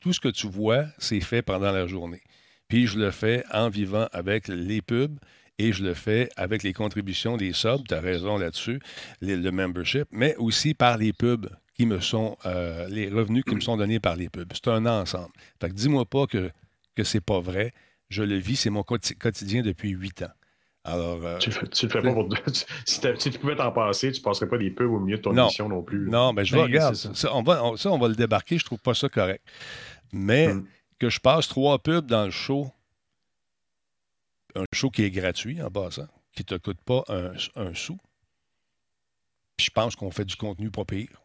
tout ce que tu vois, c'est fait pendant la journée. Puis je le fais en vivant avec les pubs Et je le fais avec les contributions des subs, tu as raison là-dessus, le membership, mais aussi par les pubs qui me sont, euh, les revenus qui me sont donnés par les pubs. C'est un ensemble. Fait que dis-moi pas que, que c'est pas vrai. Je le vis, c'est mon quotidien depuis huit ans. Alors, euh, tu, le fais pas pour. si, tu pouvais t'en passer, tu ne passerais pas des pubs au milieu de ton émission non plus. Non, mais je ben, regarde. Ça. on va, ça, on va le débarquer. Je trouve pas ça correct. Mais hmm. que je passe trois pubs dans le show, un show qui est gratuit en passant, qui ne te coûte pas un, un sou. Puis je pense qu'on fait du contenu pas pire.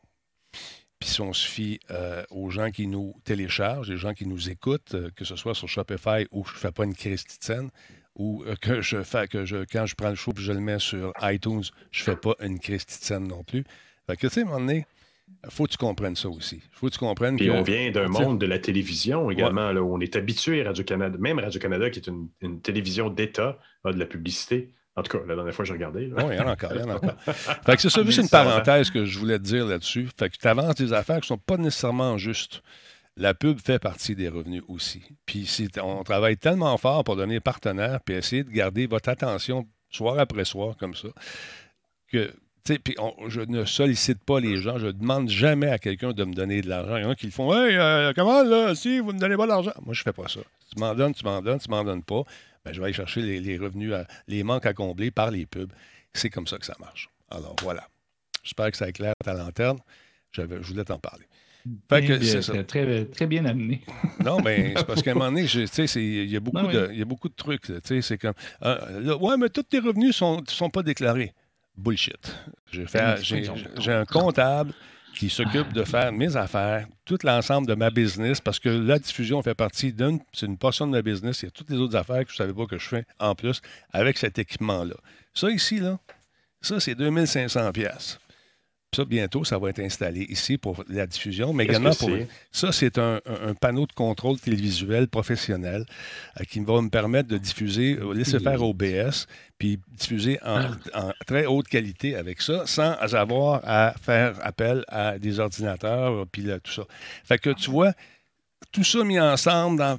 Puis si on se fie euh, aux gens qui nous téléchargent, les gens qui nous écoutent, euh, que ce soit sur Shopify ou je ne fais pas une crise scène, ou euh, que je fais que je quand je prends le show et je le mets sur iTunes, je ne fais pas une crise scène non plus. Fait que tu sais, à un moment donné, faut que tu comprennes ça aussi. faut que tu comprennes Puis on vient d'un monde de la télévision également, là, où on est habitué à Radio-Canada, même Radio-Canada, qui est une, une télévision d'État, a de la publicité. En tout cas, la dernière fois, j'ai regardé. Oui, il y en a encore, il y en a encore. fait que c'est ça, juste une parenthèse que je voulais te dire là-dessus. Fait que tu avances des affaires qui ne sont pas nécessairement justes. La pub fait partie des revenus aussi. Puis on travaille tellement fort pour donner partenaire puis essayer de garder votre attention soir après soir comme ça, que puis je ne sollicite pas les gens. Je ne demande jamais à quelqu'un de me donner de l'argent. Il y en a qui le font Hey, euh, comment là, si vous ne me donnez pas l'argent? Moi, je ne fais pas ça. Tu m'en donnes, tu m'en donnes, tu m'en donnes pas. Ben, je vais aller chercher les, revenus, les manques à combler par les pubs. C'est comme ça que ça marche. Alors voilà. J'espère que ça éclaire ta lanterne. Je voulais t'en parler. Fait Très, très, bien amené. non, mais c'est parce qu'à un moment donné, il y, a beaucoup de, y a beaucoup de trucs. C'est comme, euh, ouais, mais tous tes revenus ne sont, sont pas déclarés. Bullshit. J'ai un comptable qui s'occupe de faire mes affaires, tout l'ensemble de ma business, parce que la diffusion fait partie d'une, c'est une portion de ma business. Il y a toutes les autres affaires que je ne savais pas que je fais en plus avec cet équipement-là. Ça ici, là, ça, c'est 2500 pièces. Ça, bientôt, ça va être installé ici pour la diffusion, mais également pour. Ça, c'est un, panneau de contrôle télévisuel professionnel euh, qui va me permettre de diffuser, euh, laisser faire OBS, puis diffuser en, en, très haute qualité avec ça, sans avoir à faire appel à des ordinateurs, puis tout ça. Fait que tu vois, tout ça mis ensemble, dans,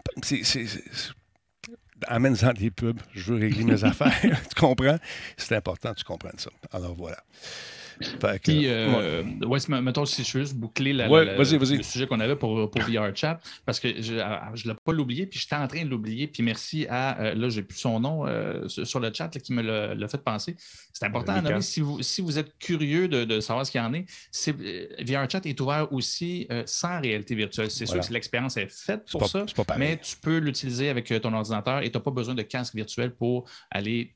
amène-en des pubs, je veux régler mes affaires, tu comprends? C'est important tu comprennes ça. Alors voilà. Puis, euh, ouais. mettons, si je veux juste boucler la, le sujet qu'on avait pour, pour VRChat, parce que je ne l'ai pas l'oublié, puis j'étais en train de l'oublier. Puis merci à, euh, là, j'ai plus son nom euh, sur le chat qui me l'a fait penser. C'est important à nommer si vous, si vous êtes curieux de, savoir ce qu'il y en est. VRChat est ouvert aussi sans réalité virtuelle. C'est sûr que l'expérience est faite pour ça, mais tu peux l'utiliser avec ton ordinateur et tu n'as pas besoin de casque virtuel pour aller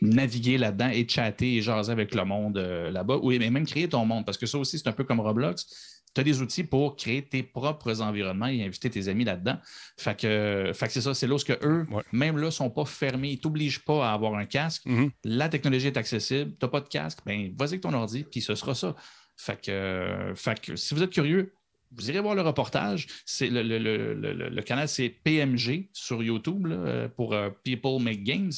naviguer là-dedans et chatter et jaser avec le monde euh, là-bas, ou même créer ton monde, parce que ça aussi, c'est un peu comme Roblox. Tu as des outils pour créer tes propres environnements et inviter tes amis là-dedans. Fait que, c'est ça, c'est là que eux, même là, ne sont pas fermés. Ils ne t'obligent pas à avoir un casque. Mm-hmm. La technologie est accessible. Tu n'as pas de casque, ben vas-y avec ton ordi, puis ce sera ça. Fait que, fait que si vous êtes curieux, vous irez voir le reportage. C'est le, canal, c'est PMG sur YouTube pour euh, People Make Games.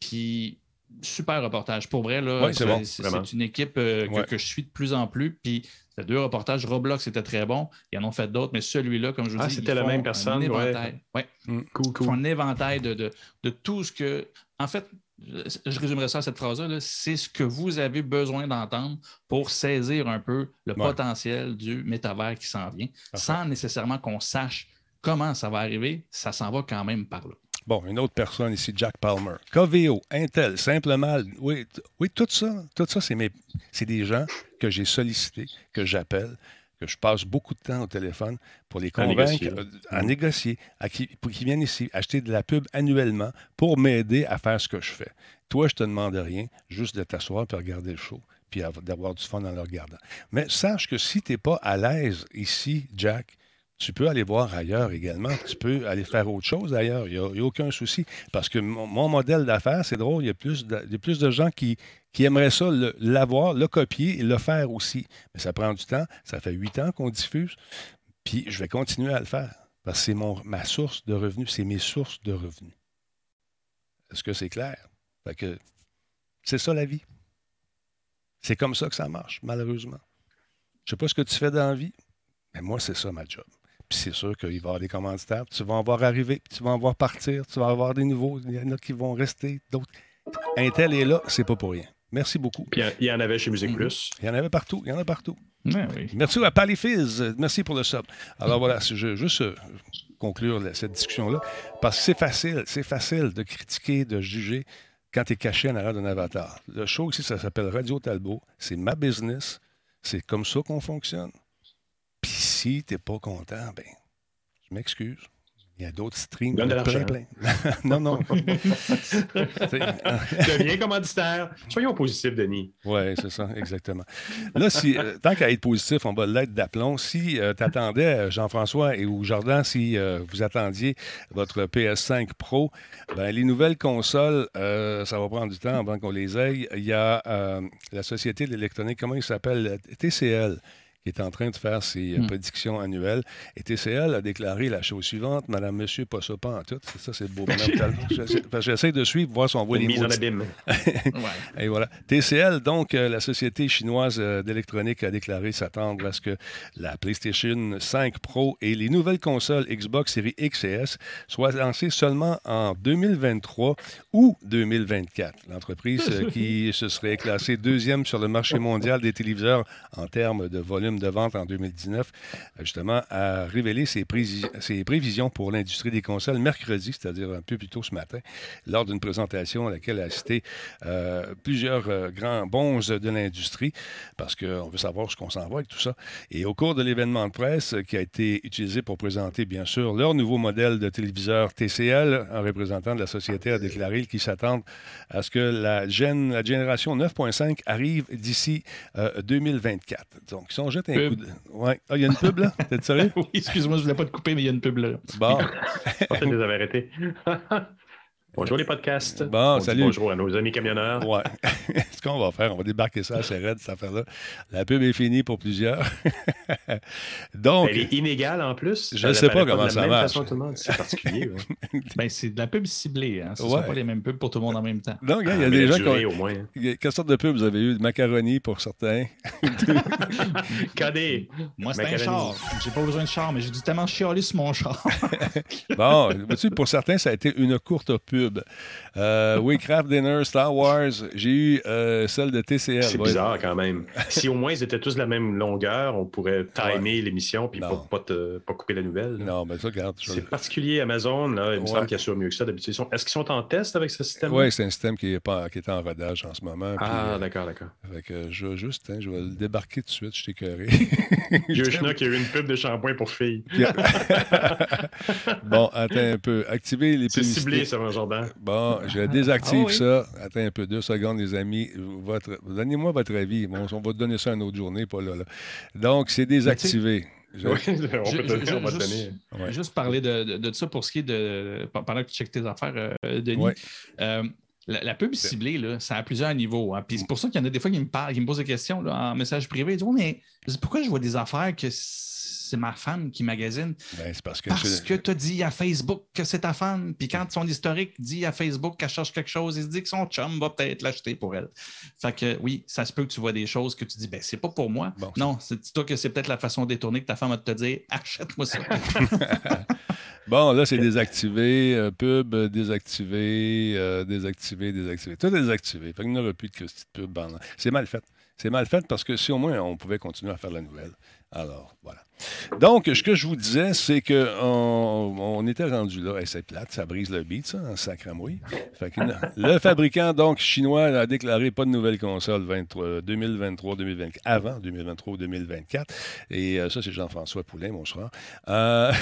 Puis, super reportage. Pour vrai, c'est une équipe euh, que, je suis de plus en plus. Puis, ces deux reportages. Roblox était très bon. Ils en ont fait d'autres, mais celui-là, comme je vous ah, dis, c'était la même personne. Un éventail. Ouais. Mm. Cool, cool. un éventail de, de, tout ce que. En fait, je résumerai ça à cette phrase-là, c'est ce que vous avez besoin d'entendre pour saisir un peu le potentiel du métavers qui s'en vient, sans nécessairement qu'on sache comment ça va arriver, ça s'en va quand même par là. Bon, une autre personne ici, Jack Palmer. Coveo, Intel, simplement, oui, oui tout ça, tout ça, c'est des gens que j'ai sollicités, que j'appelle, que je passe beaucoup de temps au téléphone pour les convaincre à négocier, à, qui, pour qu'ils viennent ici acheter de la pub annuellement pour m'aider à faire ce que je fais. Toi, je te demande rien, juste de t'asseoir et regarder le show, puis d'avoir du fun en le regardant. Mais sache que si tu n'es pas à l'aise ici, Jack, tu peux aller voir ailleurs également. Tu peux aller faire autre chose ailleurs. Il n'y a, aucun souci. Parce que mon, modèle d'affaires, c'est drôle, il y, a plus de, gens qui, aimeraient ça l'avoir, le, copier et le faire aussi. Mais ça prend du temps. Ça fait huit ans qu'on diffuse. Puis je vais continuer à le faire. Parce que c'est ma source de revenus. C'est mes sources de revenus. Est-ce que c'est clair? Que c'est ça la vie. C'est comme ça que ça marche, malheureusement. Je ne sais pas ce que tu fais dans la vie, mais moi, c'est ça ma job. Puis c'est sûr qu'il va y avoir des commanditaires, tu vas en voir arriver, tu vas en voir partir, tu vas avoir des nouveaux, il y en a qui vont rester, d'autres. Intel est là, c'est pas pour rien. Merci beaucoup. Puis il y en avait chez Musique mm-hmm. Plus. Il y en avait partout. Il y en a partout. oui. Merci à Palifiz. Merci pour le sub. Alors voilà, je veux juste euh, conclure cette discussion-là. Parce que c'est facile, c'est facile de critiquer, de juger quand tu es caché en arrière d'un avatar. Le show ici, ça s'appelle Radio Talbot. C'est ma business. C'est comme ça qu'on fonctionne. Si tu n'es pas content, ben, je m'excuse. Il y a d'autres streams. Donne de plein, plein. non, non. Deviens commanditaire. Soyons positifs, Denis. Oui, c'est ça, exactement. Là, si, euh, tant qu'à être positif, on va l'être d'aplomb. Si euh, tu attendais, euh, Jean-François et ou Jordan, si vous attendiez votre PS5 Pro, ben, les nouvelles consoles, ça va prendre du temps avant qu'on les aille. Il y a la Société de l'électronique, comment il s'appelle? TCL est en train de faire ses euh, hmm. prédictions annuelles. Et TCL a déclaré la chose suivante Madame, Monsieur, pas ça, pas en tout. C'est ça, c'est beau. J'essaie de suivre, voir si on voit les mise en abîme. Et voilà. TCL, donc, euh, la société chinoise euh, d'électronique, a déclaré s'attendre à ce que la PlayStation 5 Pro et les nouvelles consoles Xbox Series X et S soient lancées seulement en 2023 ou 2024. L'entreprise qui se serait classée deuxième sur le marché mondial des téléviseurs en termes de volume de vente en 2019, justement, a révélé ses, prévisions pour l'industrie des consoles mercredi, c'est-à-dire un peu plus tôt ce matin, lors d'une présentation à laquelle a assisté euh, plusieurs euh, grands bons de l'industrie, parce qu'on veut savoir ce qu'on s'en va avec tout ça. Et au cours de l'événement de presse qui a été utilisé pour présenter, bien sûr, leur nouveau modèle de téléviseur TCL, un représentant de la société a déclaré qu'ils s'attendent à ce que la, génération 9.5 arrive d'ici 2024. Euh, Donc, ils sont Ouais. Ah, il y a une pub, là? T'es sérieux? oui, excuse-moi, je voulais pas te couper, mais il y a une pub, là. Bon. je les avais arrêtés. Bonjour les podcasts. Bon, salut. Bonjour à nos amis camionneurs. Ouais. Ce qu'on va faire, on va débarquer ça à Chéred, cette affaire-là. La pub est finie pour plusieurs. Donc. Elle est inégale en plus. Je ne sais pas comment ça marche. C'est particulier. ben, c'est de la pub ciblée. Hein. Ce ne sont pas les mêmes pubs pour tout le monde en même temps. Donc, il y a ah, des gens qui ont. Au moins. Quelle sorte de pub vous avez eu? De macaroni pour certains? Cadet. Moi, c'est un char. J'ai pas besoin de char, mais j'ai dû tellement chialer sur mon char. bon, pour certains, ça a été une courte pub. Euh, oui, Craft Dinner, Star Wars. J'ai eu euh, celle de TCL. C'est bizarre quand même. si au moins ils étaient tous de la même longueur, on pourrait timer l'émission puis pas, pas, couper la nouvelle. Non, mais ça, regarde. C'est particulier Amazon. Là, il me semble qu'il assure mieux que ça d'habitude. Est-ce qu'ils sont en test avec ce système? Oui, c'est un système qui est, pas, qui est en rodage en ce moment. Ah, euh, d'accord, d'accord. je vais juste, hein, je vais le débarquer tout de suite, je t'ai carré. Qui a eu une pub de shampoing pour filles. bon, attends un peu. Activer les C'est ciblé, ça, un genre Bon, je désactive ah ça. Attends un peu, deux secondes, les amis. Donnez-moi votre avis. on va te donner ça une autre journée, pas là. Donc, c'est désactivé. on va donner. Juste parler de, ça pour ce qui est de. Pendant que tu checkes tes affaires, euh, Denis. Euh, la, pub ciblée, là, ça a plusieurs niveaux. Hein. Puis c'est pour ça qu'il y en a des fois qui me parlent, qui me posent des questions en message privé. Ils disent mais pourquoi je vois des affaires que c'est ma femme qui magasine. Ben, parce que, parce que tu as dit à Facebook que c'est ta femme. Puis quand son historique dit à Facebook qu'elle cherche quelque chose, il se dit que son chum va peut-être l'acheter pour elle. Fait que oui, ça se peut que tu vois des choses que tu dis, ben c'est pas pour moi. non, c'est toi que c'est peut-être la façon détournée que ta femme va te dire, achète-moi ça. bon, là, c'est désactivé, euh, pub, désactivé, euh, désactivé, désactivé. Tout est désactivé. Fait qu'il n'y aura plus de petite pub. C'est mal fait. C'est mal fait parce que si au moins on pouvait continuer à faire la nouvelle. Alors, voilà. Donc, ce que je vous disais, c'est qu'on on était rendu là. c'est plate, ça brise le beat, ça, en sacramouille. le fabricant, donc, chinois, a déclaré pas de nouvelle console 2023-2024, avant 2023-2024. Et euh, ça, c'est Jean-François Poulain, mon. Euh,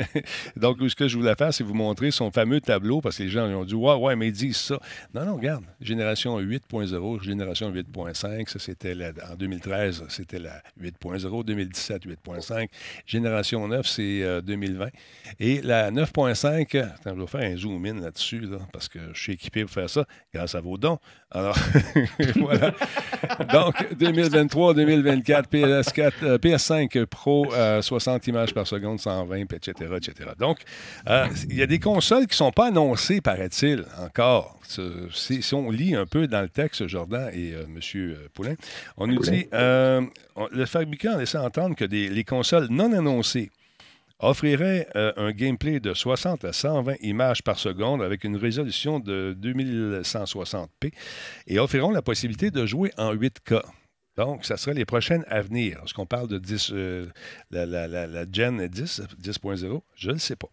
donc, ce que je voulais faire, c'est vous montrer son fameux tableau, parce que les gens ont dit Ouais, ouais, mais ils disent ça. Non, non, regarde. Génération 8.0, génération 8.5, ça, c'était en 2013, c'était la 8.0, 2017, 8.5. Génération 9, c'est 2020. Euh, Et la 9.5, je vais faire un zoom in là-dessus, parce que je suis équipé pour faire ça grâce à vos dons. Alors, voilà. Donc, 2023-2024, PS4, PS5 Pro, 60 euh, images par seconde, 120, etc., etc. Donc, euh, il y a des consoles qui ne sont pas annoncées, paraît-il, encore. Si, on lit un peu dans le texte, Jordan et M. Poulain, on nous dit le fabricant a laissé entendre que les consoles non annoncées offrirait euh, un gameplay de 60 à 120 images par seconde avec une résolution de 2160p et offriront la possibilité de jouer en 8K. Donc, ça sera les prochaines à venir. Est-ce qu'on parle de 10, euh, la, Gen 10, 10.0? Je ne sais pas.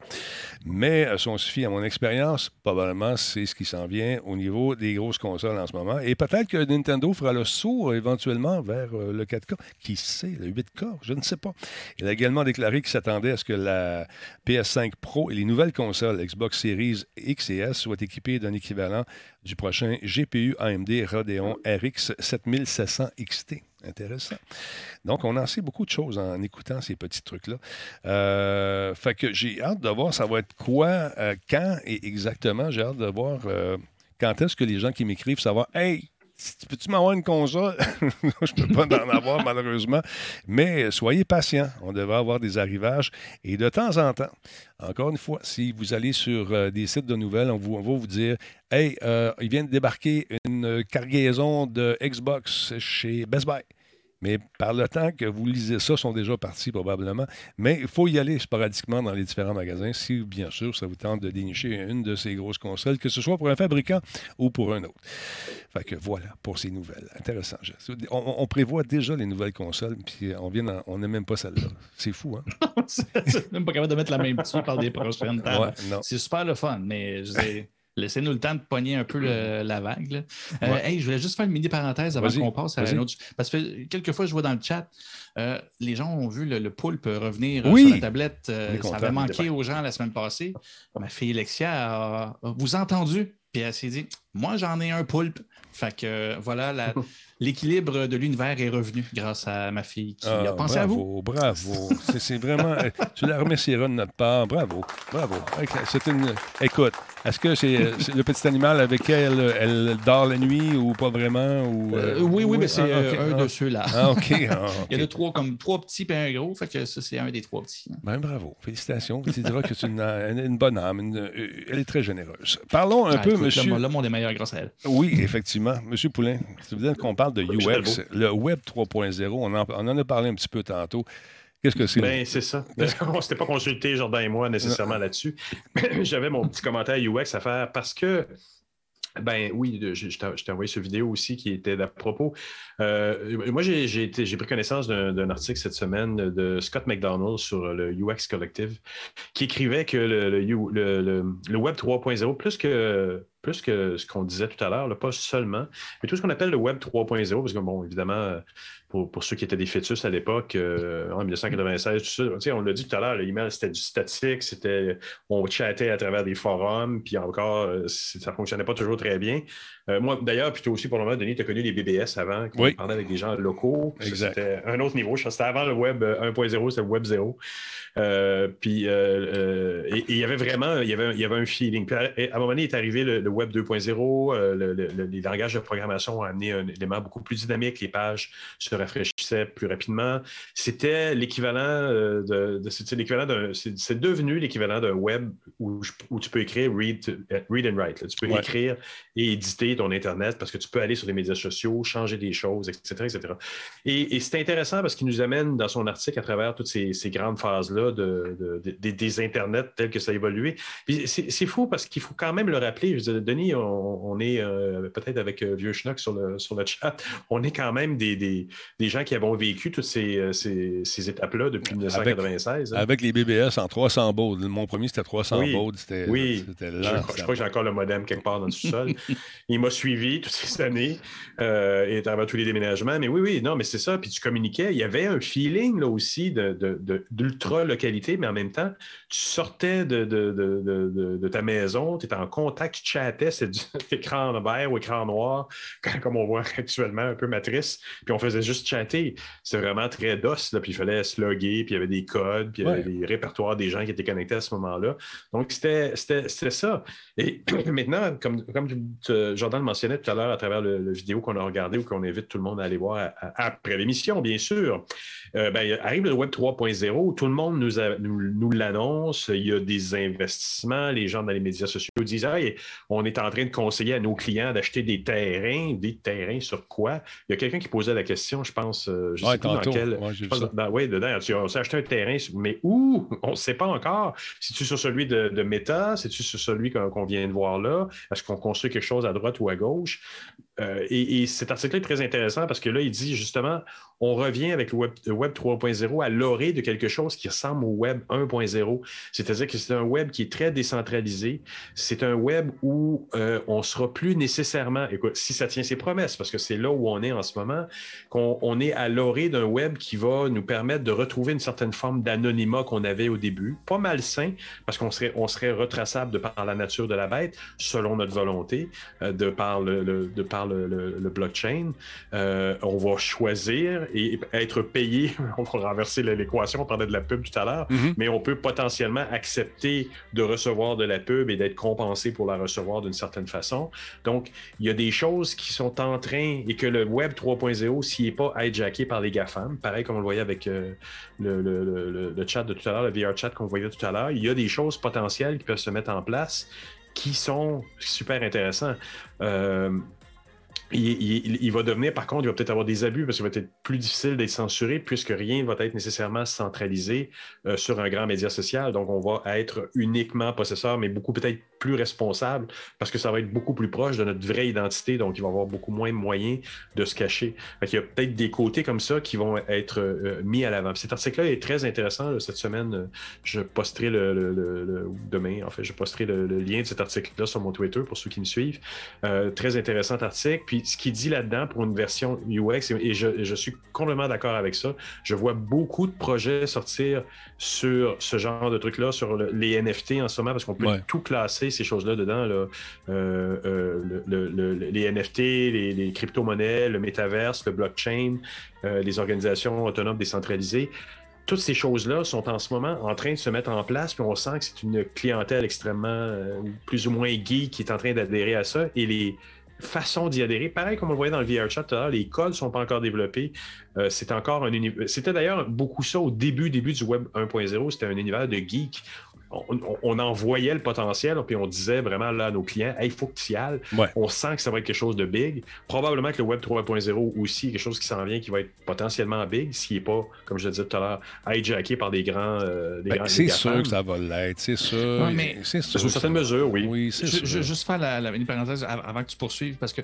Mais euh, si on suffit à mon expérience, probablement c'est ce qui s'en vient au niveau des grosses consoles en ce moment. Et peut-être que Nintendo fera le saut éventuellement vers euh, le 4K. Qui sait, le 8K? Je ne sais pas. Il a également déclaré qu'il s'attendait à ce que la PS5 Pro et les nouvelles consoles Xbox Series X et S soient équipées d'un équivalent du prochain GPU AMD Radeon RX 7700 XT. Intéressant. Donc, on en sait beaucoup de choses en écoutant ces petits trucs-là. Euh, fait que j'ai hâte de voir ça va être quoi, euh, quand et exactement. J'ai hâte de voir euh, quand est-ce que les gens qui m'écrivent savoir Hey, peux-tu m'avoir une console? je ne peux pas en avoir, malheureusement. Mais soyez patients. On devrait avoir des arrivages. Et de temps en temps, encore une fois, si vous allez sur euh, des sites de nouvelles, on, va vous dire Hey, euh, il vient de débarquer une cargaison de Xbox chez Best Buy. Mais par le temps que vous lisez ça, sont déjà partis probablement. Mais il faut y aller sporadiquement dans les différents magasins si, bien sûr, ça vous tente de dénicher une de ces grosses consoles, que ce soit pour un fabricant ou pour un autre. Fait que voilà pour ces nouvelles. Intéressant. On, prévoit déjà les nouvelles consoles, puis on vient on n'est même pas celle-là. C'est fou, hein? Même pas capable de mettre la même dessus par des prochaines tables. c'est super le fun, mais je Laissez-nous le temps de pogner un peu la vague. Euh, hey, je voulais juste faire une mini parenthèse avant qu'on passe à un autre. Parce que quelques fois, je vois dans le chat, euh, les gens ont vu le, poulpe revenir euh, sur la tablette. ça avait manqué aux gens la semaine passée. Ma fille Alexia a, vous entendu, puis elle s'est dit Moi, j'en ai un poulpe. Fait que voilà, la, l'équilibre de l'univers est revenu grâce à ma fille qui a ah, pensé à vous. Bravo, C'est vraiment. Euh, tu la remercieras de notre part. Bravo. Bravo. C'est une. Écoute, est-ce que c'est le petit animal avec qui elle, dort la nuit ou pas vraiment? Ou, euh, oui, oui, mais c'est ah, un de ah. ceux-là. Ah, OK. Il y en a trois, comme trois petits et un gros. Fait que ça, c'est un des trois petits. Ben, bravo. Félicitations. Tu diras que c'est une, bonne âme. Euh, elle est très généreuse. Parlons un peu, monsieur. Le monde est meilleur grâce à elle. Oui, effectivement. Monsieur Poulain, ça veut dire qu'on parle de UX, le Web 3.0, on, on, en a parlé un petit peu tantôt. Qu'est-ce que c'est? Ben, c'est ça. on ne s'était pas consulté, Jordan et moi, nécessairement là-dessus. J'avais mon petit commentaire UX à faire parce que ben oui, je, t'ai envoyé ce vidéo aussi qui était à propos. Euh, moi, j'ai pris connaissance d'un article cette semaine de Scott McDonald sur le UX Collective qui écrivait que le, le Web 3.0, plus que plus que ce qu'on disait tout à l'heure, pas seulement, mais tout ce qu'on appelle le Web 3.0, parce que, bon, évidemment, pour, pour, ceux qui étaient des fœtus à l'époque, euh, en 1996, tout ça, on l'a dit tout à l'heure, l'email, c'était du statique, c'était, on chattait à travers des forums, puis encore, euh, ça ne fonctionnait pas toujours très bien. Euh, moi, d'ailleurs, puis toi aussi, pour le moment, Denis, tu as connu les BBS avant, qui parlaient avec des gens locaux. C'était un autre niveau. C'était avant le Web 1.0, c'était le Web 0. Euh, puis, euh, et il y avait vraiment il y avait, il y avait un feeling. Puis à, un moment donné, est arrivé le, Web 2.0. les langages de programmation ont amené un élément beaucoup plus dynamique. Les pages se rafraîchissaient plus rapidement. C'était l'équivalent de, c'est l'équivalent d'un, c'est devenu l'équivalent d'un web où, où, tu peux écrire read, read and write. Tu peux écrire et éditer ton Internet parce que tu peux aller sur les médias sociaux, changer des choses, etc. etc. Et, c'est intéressant parce qu'il nous amène dans son article à travers toutes ces, grandes phases-là de, des Internets tels que ça a évolué. C'est fou parce qu'il faut quand même le rappeler. Je Denis, on, est euh, peut-être avec euh, Vieux Schnock sur le, sur le chat, on est quand même des, des, gens qui avons vécu toutes ces, euh, ces, étapes-là depuis 1996. Hein. Avec, les BBS en 300 baudes. Mon premier, c'était 300 oui, baudes. Oui, je, je, crois que j'ai encore le modem quelque part dans le sous-sol. Il suivi toutes ces années euh, et travers tous les déménagements. Mais oui, oui, non, mais c'est ça. Puis tu communiquais. Il y avait un feeling là aussi d'ultra-localité, mais en même temps, tu sortais de, de ta maison, tu étais en contact, tu chattais, c'est du écran vert ou écran noir, comme on voit actuellement, un peu matrice. Puis on faisait juste chatter. C'était vraiment très DOS. Là, puis il fallait se loguer, puis il y avait des codes, puis il y avait des répertoires des gens qui étaient connectés à ce moment-là. Donc c'était ça. Et maintenant, comme, comme Jordan le mentionnait tout à l'heure à travers le, vidéo qu'on a regardé ou qu'on invite tout le monde à aller voir après l'émission, bien sûr, euh, ben, arrive le Web 3.0, tout le monde nous, nous, l'annonce, il y a des investissements, les gens dans les médias sociaux disent hey, on est en train de conseiller à nos clients d'acheter des terrains, des terrains sur quoi? Il y a quelqu'un qui posait la question, je pense. Euh, je sais dans quel. oui, dedans, tu as acheté un terrain, mais où? On ne sait pas encore. Si tu sur celui de, de Meta, si tu sur celui qu'on vient de voir là, est-ce qu'on construit quelque chose à droite ou à gauche euh, et, cet article est très intéressant parce que là, il dit justement, on revient avec le Web, web 3.0 à l'orée de quelque chose qui ressemble au Web 1.0. C'est-à-dire que c'est un Web qui est très décentralisé. C'est un Web où euh, on sera plus nécessairement, écoute, si ça tient ses promesses, parce que c'est là où on est en ce moment, qu'on est à l'orée d'un Web qui va nous permettre de retrouver une certaine forme d'anonymat qu'on avait au début. Pas malsain, parce qu'on serait, on serait retraçable de par la nature de la bête, selon notre volonté, euh, de par le, de par le, blockchain. Euh, on va choisir et être payé. on va renverser l'équation, on parlait de la pub tout à l'heure, mm-hmm. mais on peut potentiellement accepter de recevoir de la pub et d'être compensé pour la recevoir d'une certaine façon. Donc, il y a des choses qui sont en train et que le Web 3.0, s'il n'est pas hijacké par les GAFAM, pareil comme on le voyait avec euh, le, chat de tout à l'heure, le VR chat qu'on voyait tout à l'heure, il y a des choses potentielles qui peuvent se mettre en place qui sont super intéressants. Euh, il, va devenir, par contre, il va peut-être avoir des abus parce qu'il va être plus difficile d'être censuré puisque rien ne va être nécessairement centralisé euh, sur un grand média social. Donc, on va être uniquement possesseur, mais beaucoup peut-être plus responsable parce que ça va être beaucoup plus proche de notre vraie identité. Donc, il va avoir beaucoup moins de moyens de se cacher. il y a peut-être des côtés comme ça qui vont être euh, mis à l'avant. Cet article-là est très intéressant. cette semaine, euh, je posterai le, demain, en fait, je posterai le, lien de cet article-là sur mon Twitter pour ceux qui me suivent. très intéressant article. Puis, ce qu'il dit là-dedans pour une version UX, et je, suis complètement d'accord avec ça, je vois beaucoup de projets sortir sur ce genre de trucs-là, sur les NFT en ce moment, parce qu'on peut tout classer ces choses-là dedans. Là. Euh, euh, les NFT, les, crypto-monnaies, le métaverse, le blockchain, euh, les organisations autonomes décentralisées toutes ces choses-là sont en ce moment en train de se mettre en place, puis on sent que c'est une clientèle extrêmement, plus ou moins geek qui est en train d'adhérer à ça. Et les, façon d'y adhérer. Pareil comme on le voyait dans le VR chat, les codes ne sont pas encore développés. C'est encore un. C'était d'ailleurs beaucoup ça au début, début du Web 1.0. C'était un univers de geeks on, en voyait le potentiel, puis on disait vraiment là à nos clients, il faut que tu y ailles. On sent que ça va être quelque chose de big. Probablement que le Web 3.0 aussi, quelque chose qui s'en vient, qui va être potentiellement big, s'il n'est pas, comme je le disais tout à l'heure, hijacké par des grands. Euh, ben, c'est sûr que ça va l'être, c'est sûr. c'est sûr. Sous certaines mesures, oui. oui je, je, juste faire la, une parenthèse avant que tu poursuives, parce que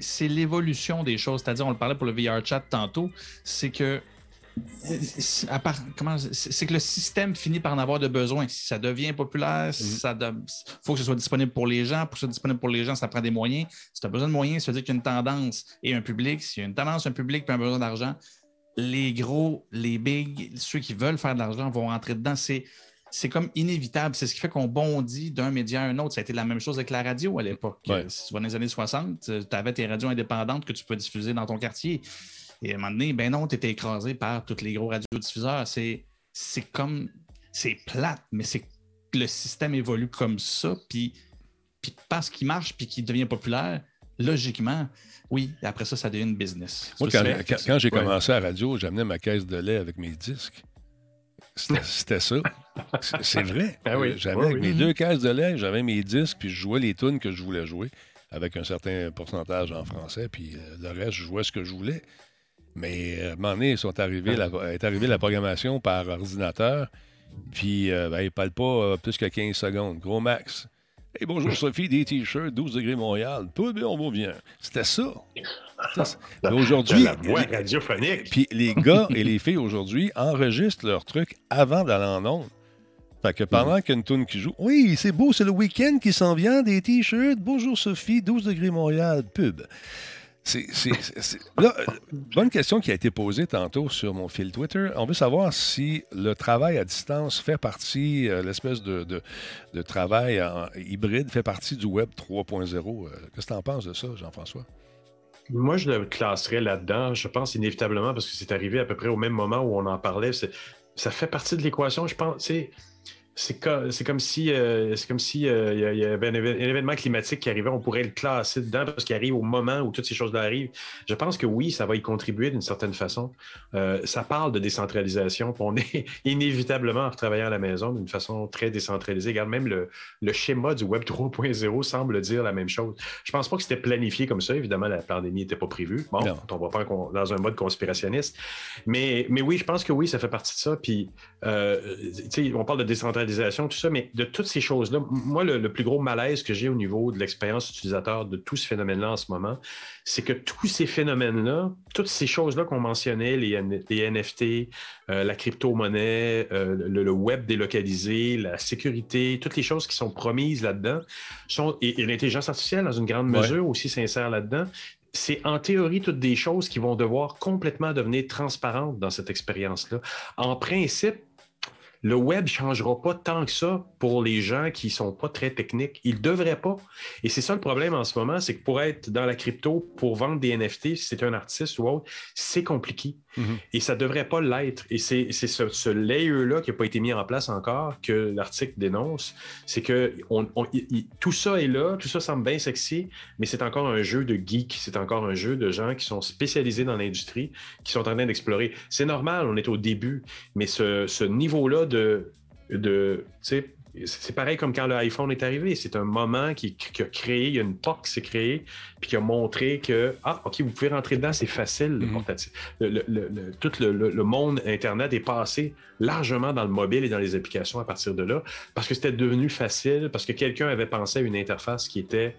c'est l'évolution des choses. C'est-à-dire, on le parlait pour le VR chat tantôt, c'est que c'est que le système finit par en avoir de besoin. Si ça devient populaire, il mhm. faut que ce soit disponible pour les gens. Pour que ce soit disponible pour les gens, ça prend des moyens. Si tu as besoin de moyens, ça veut dire qu'il y a une tendance et un public. S'il y a une tendance, un public puis un besoin d'argent, les gros, les big, ceux qui veulent faire de l'argent vont rentrer dedans. C'est c'est comme inévitable. C'est ce qui fait qu'on bondit d'un média à un autre. Ça a été la même chose avec la radio à l'époque. Si tu vas dans les années 60, tu avais tes radios indépendantes que tu peux diffuser dans ton quartier. Et à un moment donné, ben non, tu étais écrasé par tous les gros radiodiffuseurs. C'est, c'est comme. C'est plate, mais c'est le système évolue comme ça. Puis, puis parce qu'il marche puis qu'il devient populaire, logiquement, oui, après ça, ça devient une business. Moi, quand, j'ai commencé à la radio, j'amenais ma caisse de lait avec mes disques. C'était ça. C'est vrai. Ah j'avais mes deux caisses de lait, j'avais mes disques, puis je jouais les tunes que je voulais jouer avec un certain pourcentage en français, puis euh, le reste, je jouais ce que je voulais. Mais euh, à un moment donné, sont arrivés, la, est arrivée la programmation par ordinateur. Puis, euh, ben, il ne parle pas euh, plus que 15 secondes. Gros max. Hey, bonjour Sophie, des t-shirts, 12 degrés Montréal. Tout bien, on va bien. C'était ça. Aujourd'hui. La voix radiophonique. Puis les gars et les filles aujourd'hui enregistrent leurs trucs avant d'aller en ondes. Fait que pendant qu'il y a une tune qui joue, oui, c'est beau, c'est le week-end qui s'en vient, des t-shirts. Bonjour Sophie, 12 degrés Montréal, pub. C'est, là, bonne question qui a été posée tantôt sur mon fil Twitter. On veut savoir si le travail à distance fait partie, euh, l'espèce de, travail hybride fait partie du Web 3.0. Euh, qu'est-ce que tu en penses de ça, Jean-François? Moi, je le classerais là-dedans. Je pense inévitablement parce que c'est arrivé à peu près au même moment où on en parlait. ça fait partie de l'équation. Je pense, comme, si euh, c'est comme si euh, il y, avait un, événement climatique qui arrivait, on pourrait le classer dedans parce qu'il arrive au moment où toutes ces choses-là arrivent. Je pense que oui, ça va y contribuer d'une certaine façon. Euh, ça parle de décentralisation, on est inévitablement en retravaillant à la maison d'une façon très décentralisée. Regarde, même le, schéma du Web 3.0 semble dire la même chose. Je pense pas que c'était planifié comme ça. Évidemment, la pandémie n'était pas prévue. Bon, on va pas dans un mode conspirationniste. Mais, mais oui, je pense que oui, ça fait partie de ça. Puis, on parle de décentralisation tout ça, mais de toutes ces choses-là, moi, le, plus gros malaise que j'ai au niveau de l'expérience utilisateur de tout ce phénomène-là en ce moment, c'est que tous ces phénomènes-là, toutes ces choses-là qu'on mentionnait, les, NFT, euh, la crypto-monnaie, euh, le, web délocalisé, la sécurité, toutes les choses qui sont promises là-dedans, sont, et, l'intelligence artificielle, dans une grande mesure, aussi sincère là-dedans, c'est en théorie toutes des choses qui vont devoir complètement devenir transparentes dans cette expérience-là. En principe, le web ne changera pas tant que ça pour les gens qui ne sont pas très techniques. Il ne devrait pas. Et c'est ça le problème en ce moment, c'est que pour être dans la crypto, pour vendre des NFT, si c'est un artiste ou autre, c'est compliqué. Mhm. Et ça ne devrait pas l'être. Et c'est ce, ce layer-là qui n'a pas été mis en place encore que l'article dénonce. C'est que tout ça est là, tout ça semble bien sexy, mais c'est encore un jeu de geeks, c'est encore un jeu de gens qui sont spécialisés dans l'industrie, qui sont en train d'explorer. C'est normal, on est au début, mais ce, ce niveau-là de, de c'est pareil comme quand l'iPhone est arrivé. C'est un moment qui, a créé, il y a une porte qui s'est créée, puis qui a montré que, ah, OK, vous pouvez rentrer dedans, c'est facile, le mm-hmm. tout le, monde Internet est passé largement dans le mobile et dans les applications à partir de là, parce que c'était devenu facile, parce que quelqu'un avait pensé à une interface qui était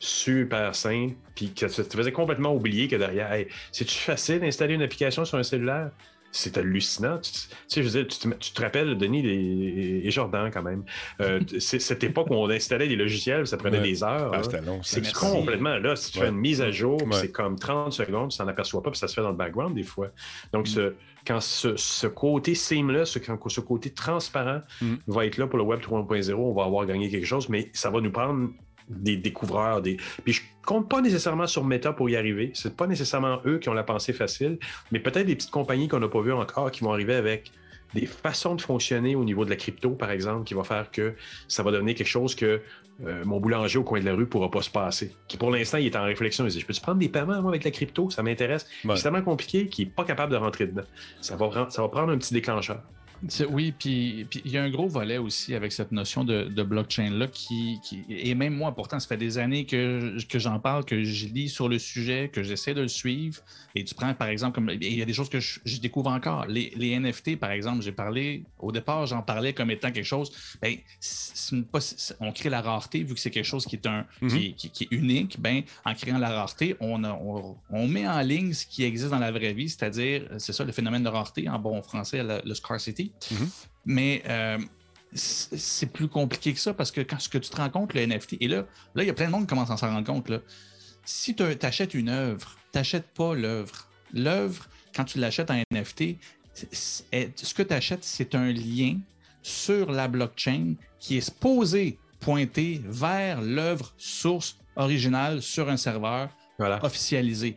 super simple, puis que ça te faisait complètement oublier que derrière, c'est-tu facile d'installer une application sur un cellulaire? C'est hallucinant. Tu, sais, je veux dire, tu, te rappelles, Denis et, Jordan, quand même. Euh, c'est cette époque où on installait des logiciels, ça prenait des heures. Ah, c'est complètement là. Si tu fais une mise à jour, c'est comme 30 secondes, tu t'en aperçois pas, puis ça se fait dans le background des fois. Donc, ce, quand ce, côté seamless, ce, ce côté transparent mm. va être là pour le Web 3.0, on va avoir gagné quelque chose, mais ça va nous prendre des découvreurs. Des... Puis je compte pas nécessairement sur Meta pour y arriver. C'est pas nécessairement eux qui ont la pensée facile, mais peut-être des petites compagnies qu'on n'a pas vues encore qui vont arriver avec des façons de fonctionner au niveau de la crypto, par exemple, qui va faire que ça va devenir quelque chose que euh, mon boulanger au coin de la rue ne pourra pas se passer. Qui pour l'instant, il est en réflexion. Il dit Je peux-tu prendre des paiements moi, avec la crypto? Ça m'intéresse. C'est tellement compliqué qu'il n'est pas capable de rentrer dedans. Ça va, ça va prendre un petit déclencheur. Oui, puis il y a un gros volet aussi avec cette notion de, blockchain-là qui, Et même moi, pourtant, ça fait des années que, que j'en parle, que je lis sur le sujet, que j'essaie de le suivre. Et tu prends, par exemple, comme il y a des choses que je, découvre encore. Les, NFT, par exemple, j'ai parlé, au départ, j'en parlais comme étant quelque chose. Ben, on crée la rareté, vu que c'est quelque chose qui est, un, qui, mm-hmm. est unique. Ben, en créant la rareté, on, on, met en ligne ce qui existe dans la vraie vie, c'est-à-dire, c'est ça le phénomène de rareté, en bon français, le scarcity. Mhm. Mais euh, c'est plus compliqué que ça parce que quand ce que tu te rends compte, le NFT, et là, là, il y a plein de monde qui commence à s'en rendre compte. Là. Si tu achètes une œuvre, tu n'achètes pas l'œuvre. L'œuvre, quand tu l'achètes en NFT, ce que tu achètes, c'est un lien sur la blockchain qui est supposé pointer vers l'œuvre source originale sur un serveur officialisé.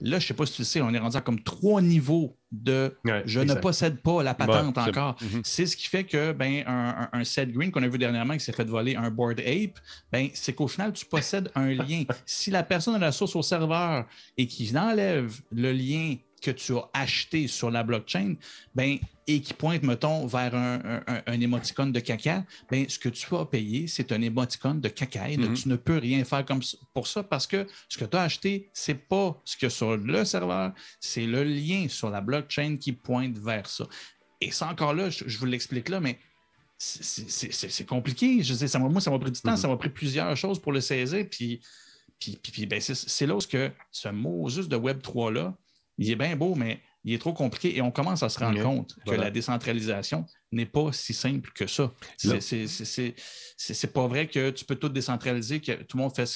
Là, je ne sais pas si tu le sais, on est rendu à comme trois niveaux de je ne possède pas la patente encore. Mhm. C'est ce qui fait que ben, un, un, set green qu'on a vu dernièrement qui s'est fait voler un board ape, ben, c'est qu'au final, tu possèdes un lien. si la personne a la source au serveur et qu'il enlève le lien que tu as acheté sur la blockchain, ben, et qui pointe, mettons, vers un, un, émoticône de caca, ben, ce que tu vas payer, c'est un émoticône de caca. Et mhm. Tu ne peux rien faire comme pour ça parce que ce que tu as acheté, c'est pas ce que sur le serveur, c'est le lien sur la blockchain qui pointe vers ça. Et ça encore là, je, vous l'explique là, mais c'est compliqué. Je sais, ça moi, ça m'a pris du temps, mhm. ça m'a pris plusieurs choses pour le saisir. Puis, puis, puis, ben, c'est là où que ce mot juste de Web 3 là, il est bien beau, mais il est trop compliqué et on commence à se rendre compte que la décentralisation n'est pas si simple que ça. C'est pas vrai que tu peux tout décentraliser, que tout le monde fait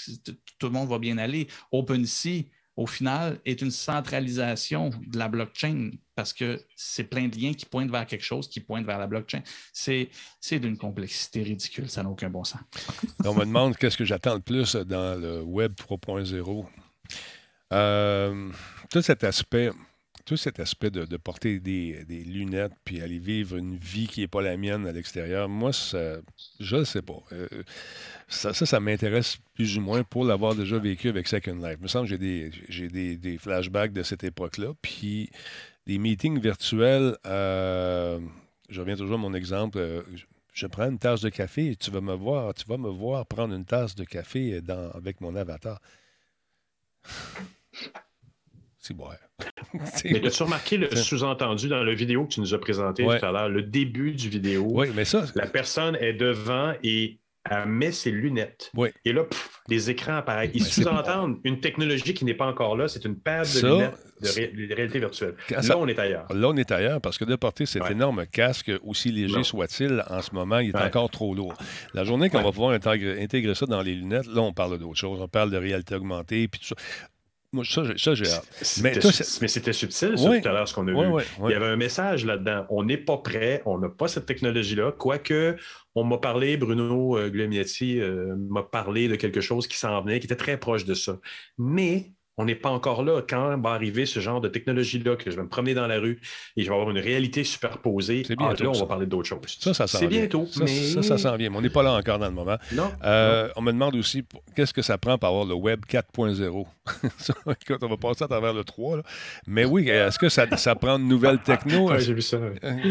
tout le monde va bien aller. OpenSea, au final, est une centralisation de la blockchain parce que c'est plein de liens qui pointent vers quelque chose, qui pointent vers la blockchain. C'est d'une complexité ridicule, ça n'a aucun bon sens. on me demande qu'est-ce que j'attends le plus dans le Web 3.0. Euh, tout cet aspect tout cet aspect de, porter des, lunettes puis aller vivre une vie qui n'est pas la mienne à l'extérieur, moi, ça, je ne sais pas. Euh, ça, ça, m'intéresse plus ou moins pour l'avoir déjà vécu avec Second Life. Il me semble que j'ai des, des, flashbacks de cette époque-là. Puis des meetings virtuels, euh, je reviens toujours à mon exemple. Je prends une tasse de café et tu vas me voir, tu vas me voir prendre une tasse de café dans, avec mon avatar. C'est bon. mais as-tu remarqué le sous-entendu dans la vidéo que tu nous as présenté tout à l'heure, le début du vidéo? Oui, mais ça. La personne est devant et elle met ses lunettes. Oui. Et là, les écrans apparaissent. Ils sous-entendent une technologie qui n'est pas encore là. C'est une paire de lunettes de, réalité virtuelle. là, on est ailleurs. Là, on est ailleurs parce que de porter cet énorme casque, aussi léger soit-il, en ce moment, il est encore trop lourd. La journée qu'on va pouvoir intégrer, ça dans les lunettes, là, on parle d'autre chose. On parle de réalité augmentée, puis tout ça. Moi, ça, j'ai hâte. Mais, c'était subtil, ça, tout à l'heure, ce qu'on a vu. Il y avait un message là-dedans. On n'est pas prêt, on n'a pas cette technologie-là. Quoique, on m'a parlé, Bruno euh, euh, m'a parlé de quelque chose qui s'en venait, qui était très proche de ça. Mais on n'est pas encore là. Quand va arriver ce genre de technologie-là, que je vais me promener dans la rue et je vais avoir une réalité superposée, ah, là, on va parler d'autres choses. Ça, ça C'est bientôt. Ça, mais... ça, ça s'en vient. Mais on n'est pas là encore dans le moment. Non, euh, On me demande aussi qu'est-ce que ça prend pour avoir le Web 4.0. on va passer à travers le 3. Là. Mais oui, est-ce que ça, ça, prend de nouvelles techno? oui, j'ai vu ça.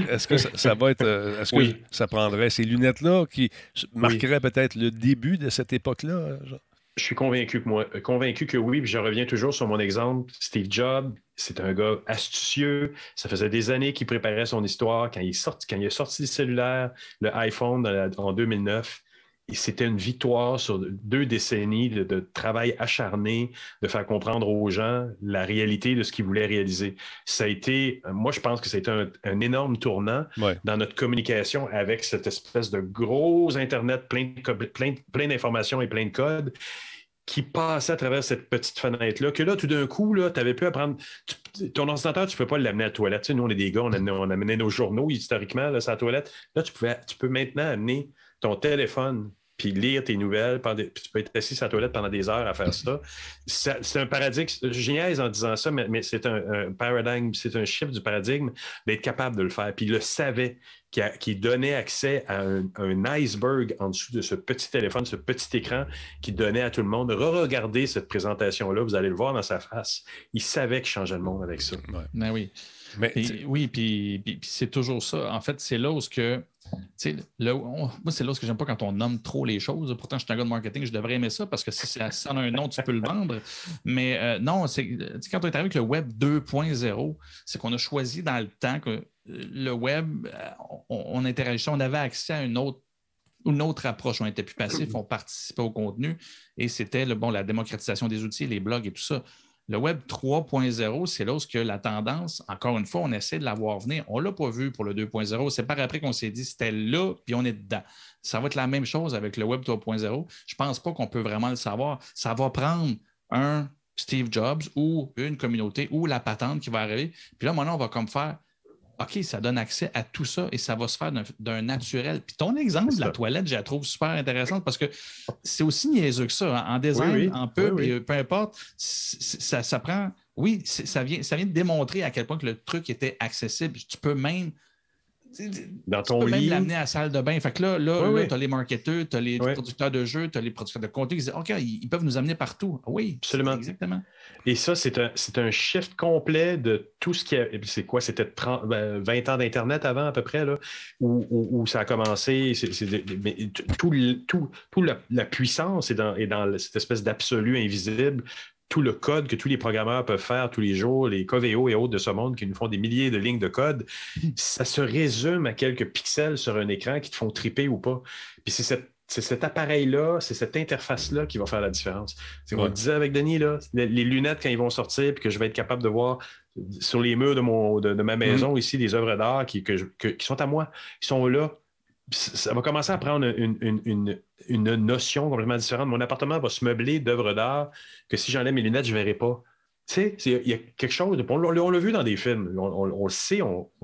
Est-ce que ça, va être. Euh, est-ce que ça prendrait ces lunettes-là qui marqueraient peut-être le début de cette époque-là? Je suis convaincu que que oui, je reviens toujours sur mon exemple. Steve Jobs, c'est un gars astucieux. Ça faisait des années qu'il préparait son histoire. Quand il sorti, quand il est sorti du cellulaire, le iPhone en 2009, c'était une victoire sur deux décennies de, travail acharné, de faire comprendre aux gens la réalité de ce qu'ils voulaient réaliser. Ça a été, moi, je pense que c'était un, un, énorme tournant dans notre communication avec cette espèce de gros Internet plein, plein, plein d'informations et plein de codes qui passait à travers cette petite fenêtre-là, que là, tout d'un coup, tu avais pu apprendre. ton ordinateur, tu ne peux pas l'amener à la toilette. nous, on est des gars, on, amenait, nos journaux historiquement là, à la toilette. Là, tu, pouvais, tu peux maintenant amener ton téléphone puis lire tes nouvelles, puis tu peux être assis sur la toilette pendant des heures à faire ça. c'est un paradigme, je en disant ça, mais, c'est un, paradigme, c'est un chiffre du paradigme d'être capable de le faire. Puis il le savait, qui, donnait accès à un, iceberg en dessous de ce petit téléphone, ce petit écran qui donnait à tout le monde. Re-regardez cette présentation-là, vous allez le voir dans sa face. Il savait qu'il changeait le monde avec ça. Ben oui. Mais, oui, puis, c'est toujours ça. En fait, c'est là où ce que Moi, c'est là ce que j'aime pas quand on nomme trop les choses. Pourtant, je suis un gars de marketing, je devrais aimer ça parce que si ça a un nom, tu peux le vendre. Mais euh, non, c'est quand on est arrivé avec le Web 2.0, c'est qu'on a choisi dans le temps que euh, le Web, euh, on, interagissait, on avait accès à une autre approche. On était plus passif, on participait au contenu et c'était bon, la démocratisation des outils, les blogs et tout ça. Le Web 3.0, c'est là où la tendance, encore une fois, on essaie de la voir venir. On ne l'a pas vu pour le 2.0. C'est par après qu'on s'est dit c'était là, puis on est dedans. Ça va être la même chose avec le Web 3.0. Je ne pense pas qu'on peut vraiment le savoir. Ça va prendre un Steve Jobs ou une communauté ou la patente qui va arriver. Puis là, maintenant, on va comme faire OK, ça donne accès à tout ça et ça va se faire d'un naturel. Puis ton exemple de la toilette, je la trouve super intéressante parce que c'est aussi niaiseux que ça. Hein. En design, en pub, peu importe, ça, ça, prend. Oui, ça vient, ça vient de démontrer à quel point que le truc était accessible. Tu peux même dans ton tu peux lit. même l'amener à la salle de bain. Fait que là, là, tu as les marketeurs, tu as les producteurs de jeux, tu as les producteurs de contenu qui disent OK, ils, peuvent nous amener partout. Oui, absolument. Exactement. Et ça, c'est un, un, shift complet de tout ce qui a. C'est quoi C'était 20 ben, ans d'Internet avant, à peu près, là, où, où, ça a commencé. mais tout, tout, tout la, la, puissance est dans, est dans cette espèce d'absolu invisible tout le code que tous les programmeurs peuvent faire tous les jours, les Coveo et autres de ce monde qui nous font des milliers de lignes de code, ça se résume à quelques pixels sur un écran qui te font triper ou pas. Puis c'est cet appareil-là, c'est cette interface-là qui va faire la différence. C'est qu'on disait avec Denis, là, les, lunettes, quand ils vont sortir, puis que je vais être capable de voir sur les murs de, mon, de, ma maison mm-hmm. ici des œuvres d'art qui, qui sont à moi. Ils sont là. Ça va commencer à prendre une, une notion complètement différente. Mon appartement va se meubler d'œuvres d'art que si j'enlève mes lunettes, je ne verrai pas. Il y a quelque chose, on, l'a vu dans des films, on, le sait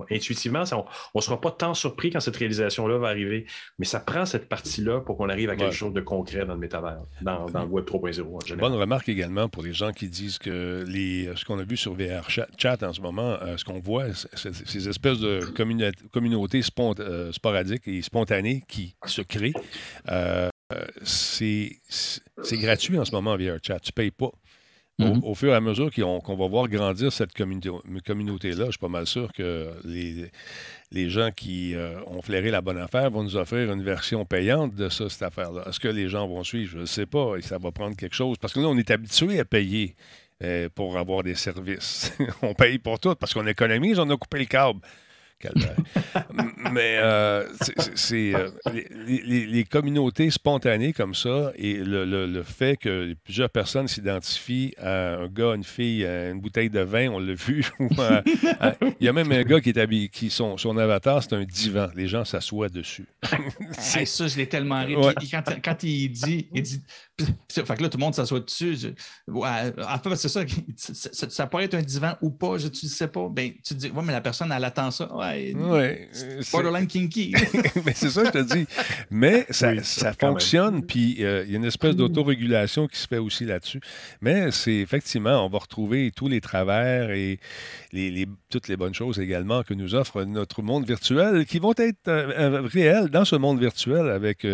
intuitivement, on ne sera pas tant surpris quand cette réalisation-là va arriver, mais ça prend cette partie-là pour qu'on arrive à quelque chose de concret dans le métavers, dans, le Web 3.0 en général. Bonne remarque également pour les gens qui disent que les, ce qu'on a vu sur VR Chat en ce moment, euh, ce qu'on voit, ces espèces de communautés euh, sporadiques et spontanées qui se créent. Euh, c'est gratuit en ce moment VR Chat. Tu ne payes pas. Mm-hmm. au, fur et à mesure qu'on va voir grandir cette communauté-là, je suis pas mal sûr que les, les gens qui euh, ont flairé la bonne affaire vont nous offrir une version payante de ça, cette affaire-là. Est-ce que les gens vont suivre? Je ne sais pas. Et ça va prendre quelque chose. Parce que là, on est habitué à payer euh, pour avoir des services. on paye pour tout parce qu'on économise, on a coupé le câble. Mais euh, c'est euh, les, communautés spontanées comme ça et le, fait que plusieurs personnes s'identifient à un gars, une fille, à une bouteille de vin, on l'a vu. Il y a même un gars qui est habillé, qui son, son avatar, c'est un divan. Les gens s'assoient dessus. ça, je l'ai tellement ri. Quand, il dit, il dit fait que là, tout le monde s'assoit dessus. en fait, c'est ça, ça, ça, pourrait être un divan ou pas, je ne sais pas. Ben, tu te dis, ouais, mais la personne, elle attend ça. Ouais, ouais borderline kinky. mais c'est ça, je te dis. Mais ça, ça fonctionne, puis euh, il y a une espèce d'autorégulation qui se fait aussi là-dessus. Mais c'est effectivement, on va retrouver tous les travers et les, toutes les bonnes choses également que nous offre notre monde virtuel qui vont être euh, euh, réels dans ce monde virtuel avec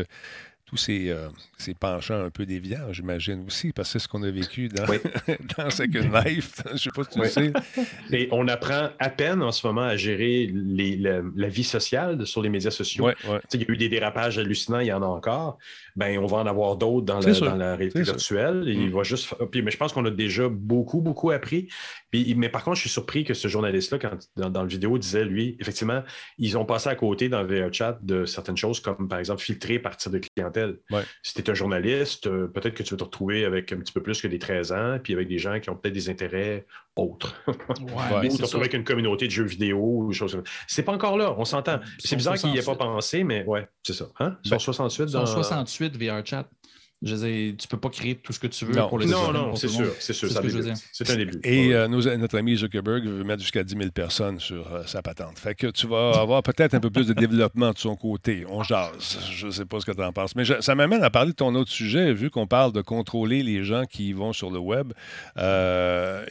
tous ces, ces penchants un peu déviants, j'imagine aussi, parce que c'est ce qu'on a vécu dans, dans Second Life. Je ne sais pas si tu sais. Et on apprend à peine en ce moment à gérer les, la, vie sociale sur les médias sociaux. Il y a eu des dérapages hallucinants, il y en a encore. Ben, on va en avoir d'autres dans, dans, la réalité virtuelle. Il mm. va juste... Puis, mais je pense qu'on a déjà beaucoup, beaucoup appris. Puis, mais par contre, je suis surpris que ce journaliste-là, quand dans, dans, la vidéo, disait, lui, effectivement, ils ont passé à côté dans le chat de certaines choses, comme par exemple filtrer partir de clientèle. Si journaliste, euh, peut-être que tu vas te retrouver avec un petit peu plus que des 13 ans, puis avec des gens qui ont peut-être des intérêts autres. Ouais, ou te retrouver avec une communauté de jeux vidéo ou des choses comme ça. C'est pas encore là, on s'entend. C'est bizarre qu'il n'y ait pas pensé, mais ouais, c'est ça. Hein? Sur 68 dans... 68 VRChat. Je veux tu peux pas créer tout ce que tu veux pour les Non, non, c'est sûr, c'est sûr. C'est un début. Et euh, notre ami Zuckerberg veut mettre jusqu'à 10 000 personnes sur euh, sa patente. Fait que tu vas avoir peut-être un peu plus de développement de son côté. On jase. Je ne sais pas ce que tu en penses. Mais ça m'amène à parler de ton autre sujet, vu qu'on parle de contrôler les gens qui vont sur le web. Euh,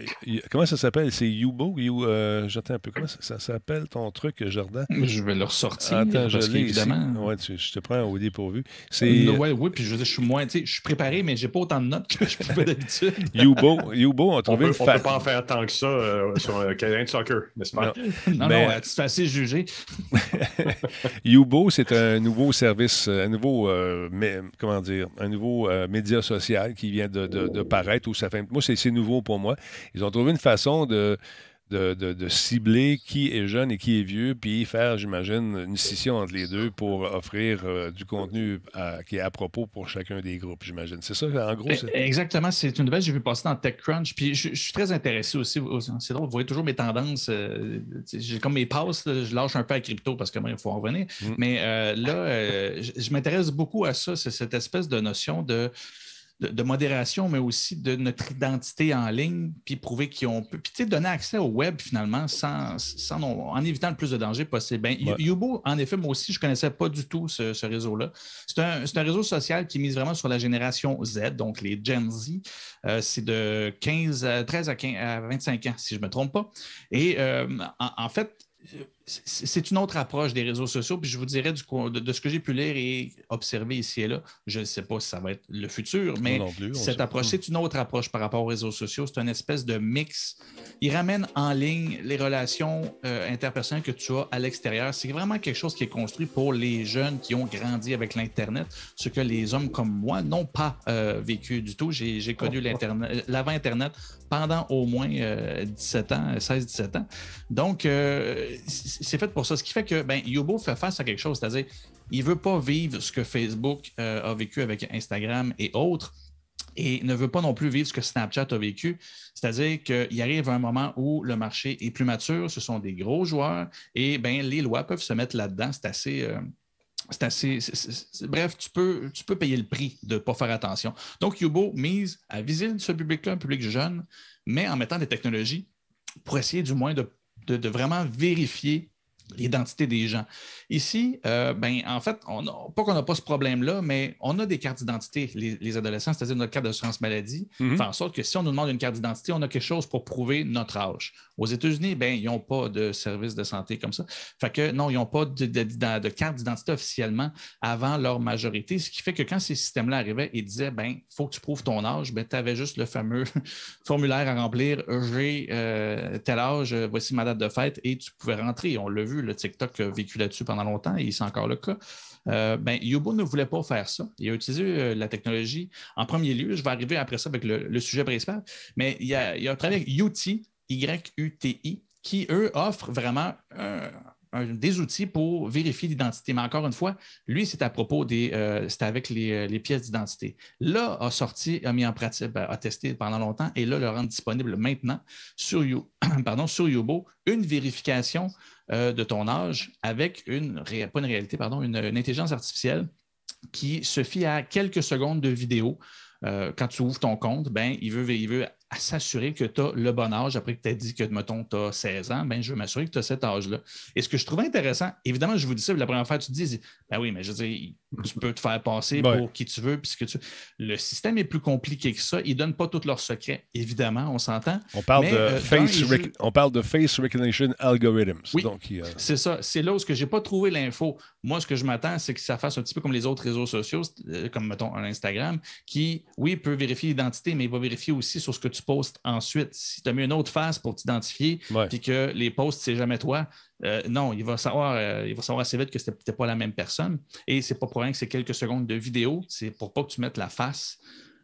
comment ça s'appelle? C'est Yubo? You, J'attends un peu. Comment ça, s'appelle ton truc, Jardin? Je vais le ressortir. Attends, je l'ai évidemment. Ouais, je te prends au dépourvu. oui, puis je, je suis moins je suis préparé, mais j'ai pas autant de notes que je fais d'habitude. Yubo, Yubo a trouvé on peut, peut pas en faire tant que ça euh, sur un terrain de soccer, n'est-ce pas? Non, non, tu te fais assez juger. Yubo, c'est un nouveau service, un nouveau, euh, comment dire, un nouveau euh, média social qui vient de, de, de paraître. Où ça fait, moi, c'est nouveau pour moi. Ils ont trouvé une façon de de, cibler qui est jeune et qui est vieux, puis faire, j'imagine, une scission entre les deux pour offrir euh, du contenu qui est à propos pour chacun des groupes, j'imagine. C'est ça, en gros? Exactement. C'est une nouvelle que j'ai vu passer dans TechCrunch, puis je, suis très intéressé aussi. C'est drôle, vous voyez toujours mes tendances. Euh, j'ai comme mes passes, je lâche un peu à crypto parce que il faut en revenir. Mm. Mais euh, là, je, je m'intéresse beaucoup à ça, c'est cette espèce de notion de de, modération, mais aussi de notre identité en ligne, puis prouver qu'ils ont pu, puis donner accès au web finalement sans, sans en évitant le plus de dangers possible. Ben, Yubo, en effet, moi aussi, je ne connaissais pas du tout ce, réseau-là. C'est un, un, réseau social qui mise vraiment sur la génération Z, donc les Gen Z. Euh, c'est de 15, 13 à, 15, à 25 ans, si je ne me trompe pas. Et euh, en, fait, c'est une autre approche des réseaux sociaux. Puis je vous dirais du de, ce que j'ai pu lire et observer ici et là, je ne sais pas si ça va être le futur, mais cette approche, c'est une autre approche par rapport aux réseaux sociaux. C'est une espèce de mix. Il ramène en ligne les relations euh, interpersonnelles que tu as à l'extérieur. C'est vraiment quelque chose qui est construit pour les jeunes qui ont grandi avec l'Internet, ce que les hommes comme moi n'ont pas euh, vécu du tout. J'ai connu l'Internet, l'avant-Internet pendant au moins 17 euh, ans, 16-17 ans. Donc, c'est fait pour ça. Ce qui fait que ben, Yobo fait face à quelque chose, c'est-à-dire il ne veut pas vivre ce que Facebook euh, a vécu avec Instagram et autres et ne veut pas non plus vivre ce que Snapchat a vécu. C'est-à-dire qu'il arrive un moment où le marché est plus mature, ce sont des gros joueurs et ben, les lois peuvent se mettre là-dedans. C'est assez. Euh, c'est assez. bref, tu peux, tu peux payer le prix de ne pas faire attention. Donc, Yubo mise à viser ce public-là, un public jeune, mais en mettant des technologies pour essayer du moins de, de vraiment vérifier l'identité des gens. Ici, euh, ben, en fait, on pas qu'on n'a pas ce problème-là, mais on a des cartes d'identité, les, adolescents, c'est-à-dire notre carte d'assurance maladie, mm en sorte que si on nous demande une carte d'identité, on a quelque chose pour prouver notre âge. Aux États-Unis, ben, ils n'ont pas de service de santé comme ça. Fait que non, ils n'ont pas de, carte d'identité officiellement avant leur majorité, ce qui fait que quand ces systèmes-là arrivaient et disaient, ben, il faut que tu prouves ton âge, ben, tu avais juste le fameux formulaire à remplir, j'ai euh, tel âge, voici ma date de fête, et tu pouvais rentrer. On l'a vu, le TikTok a vécu là-dessus pendant longtemps et c'est encore le cas. Euh, ben, Yubo ne voulait pas faire ça. Il a utilisé euh, la technologie en premier lieu. Je vais arriver après ça avec le, sujet principal. Mais il a, a travaillé avec UTI, Y-U-T-I, qui, eux, offrent vraiment des outils pour vérifier l'identité. Mais encore une fois, lui, c'est à propos des. Euh, c'était avec euh, les, pièces d'identité. Là, a sorti, a mis en pratique, ben, a testé pendant longtemps et là, le rend disponible maintenant sur, you, pardon, sur Yubo une vérification euh, de ton âge avec une, pas une réalité, pardon, une, intelligence artificielle qui se fie à quelques secondes de vidéo. quand tu ouvres ton compte, ben, il, veut, il veut s'assurer que tu as le bon âge après que tu as dit que, mettons, tu as 16 ans, ben, je veux m'assurer que tu as cet âge-là. Et ce que je trouvais intéressant, évidemment, je vous dis ça, la première fois, tu te dis, ben oui, mais je veux dire, tu peux te faire passer pour qui tu veux, puisque tu... le système est plus compliqué que ça. Ils ne donnent pas tous leurs secrets, évidemment, on s'entend. On parle, de, euh, face on parle de face recognition algorithms. Oui, c'est ça. C'est là où je n'ai pas trouvé l'info. Moi, ce que je m'attends, c'est que ça fasse un petit peu comme les autres réseaux sociaux, euh, comme, mettons, un Instagram, qui, oui, peut vérifier l'identité, mais il va vérifier aussi sur ce que tu poste ensuite. Si tu as mis une autre face pour t'identifier, puis que les posts, c'est jamais toi, euh, non, il va, savoir, euh, il va savoir assez vite que ce n'était pas la même personne. Et c'est pas pour rien que c'est quelques secondes de vidéo, c'est pour pas que tu mettes la face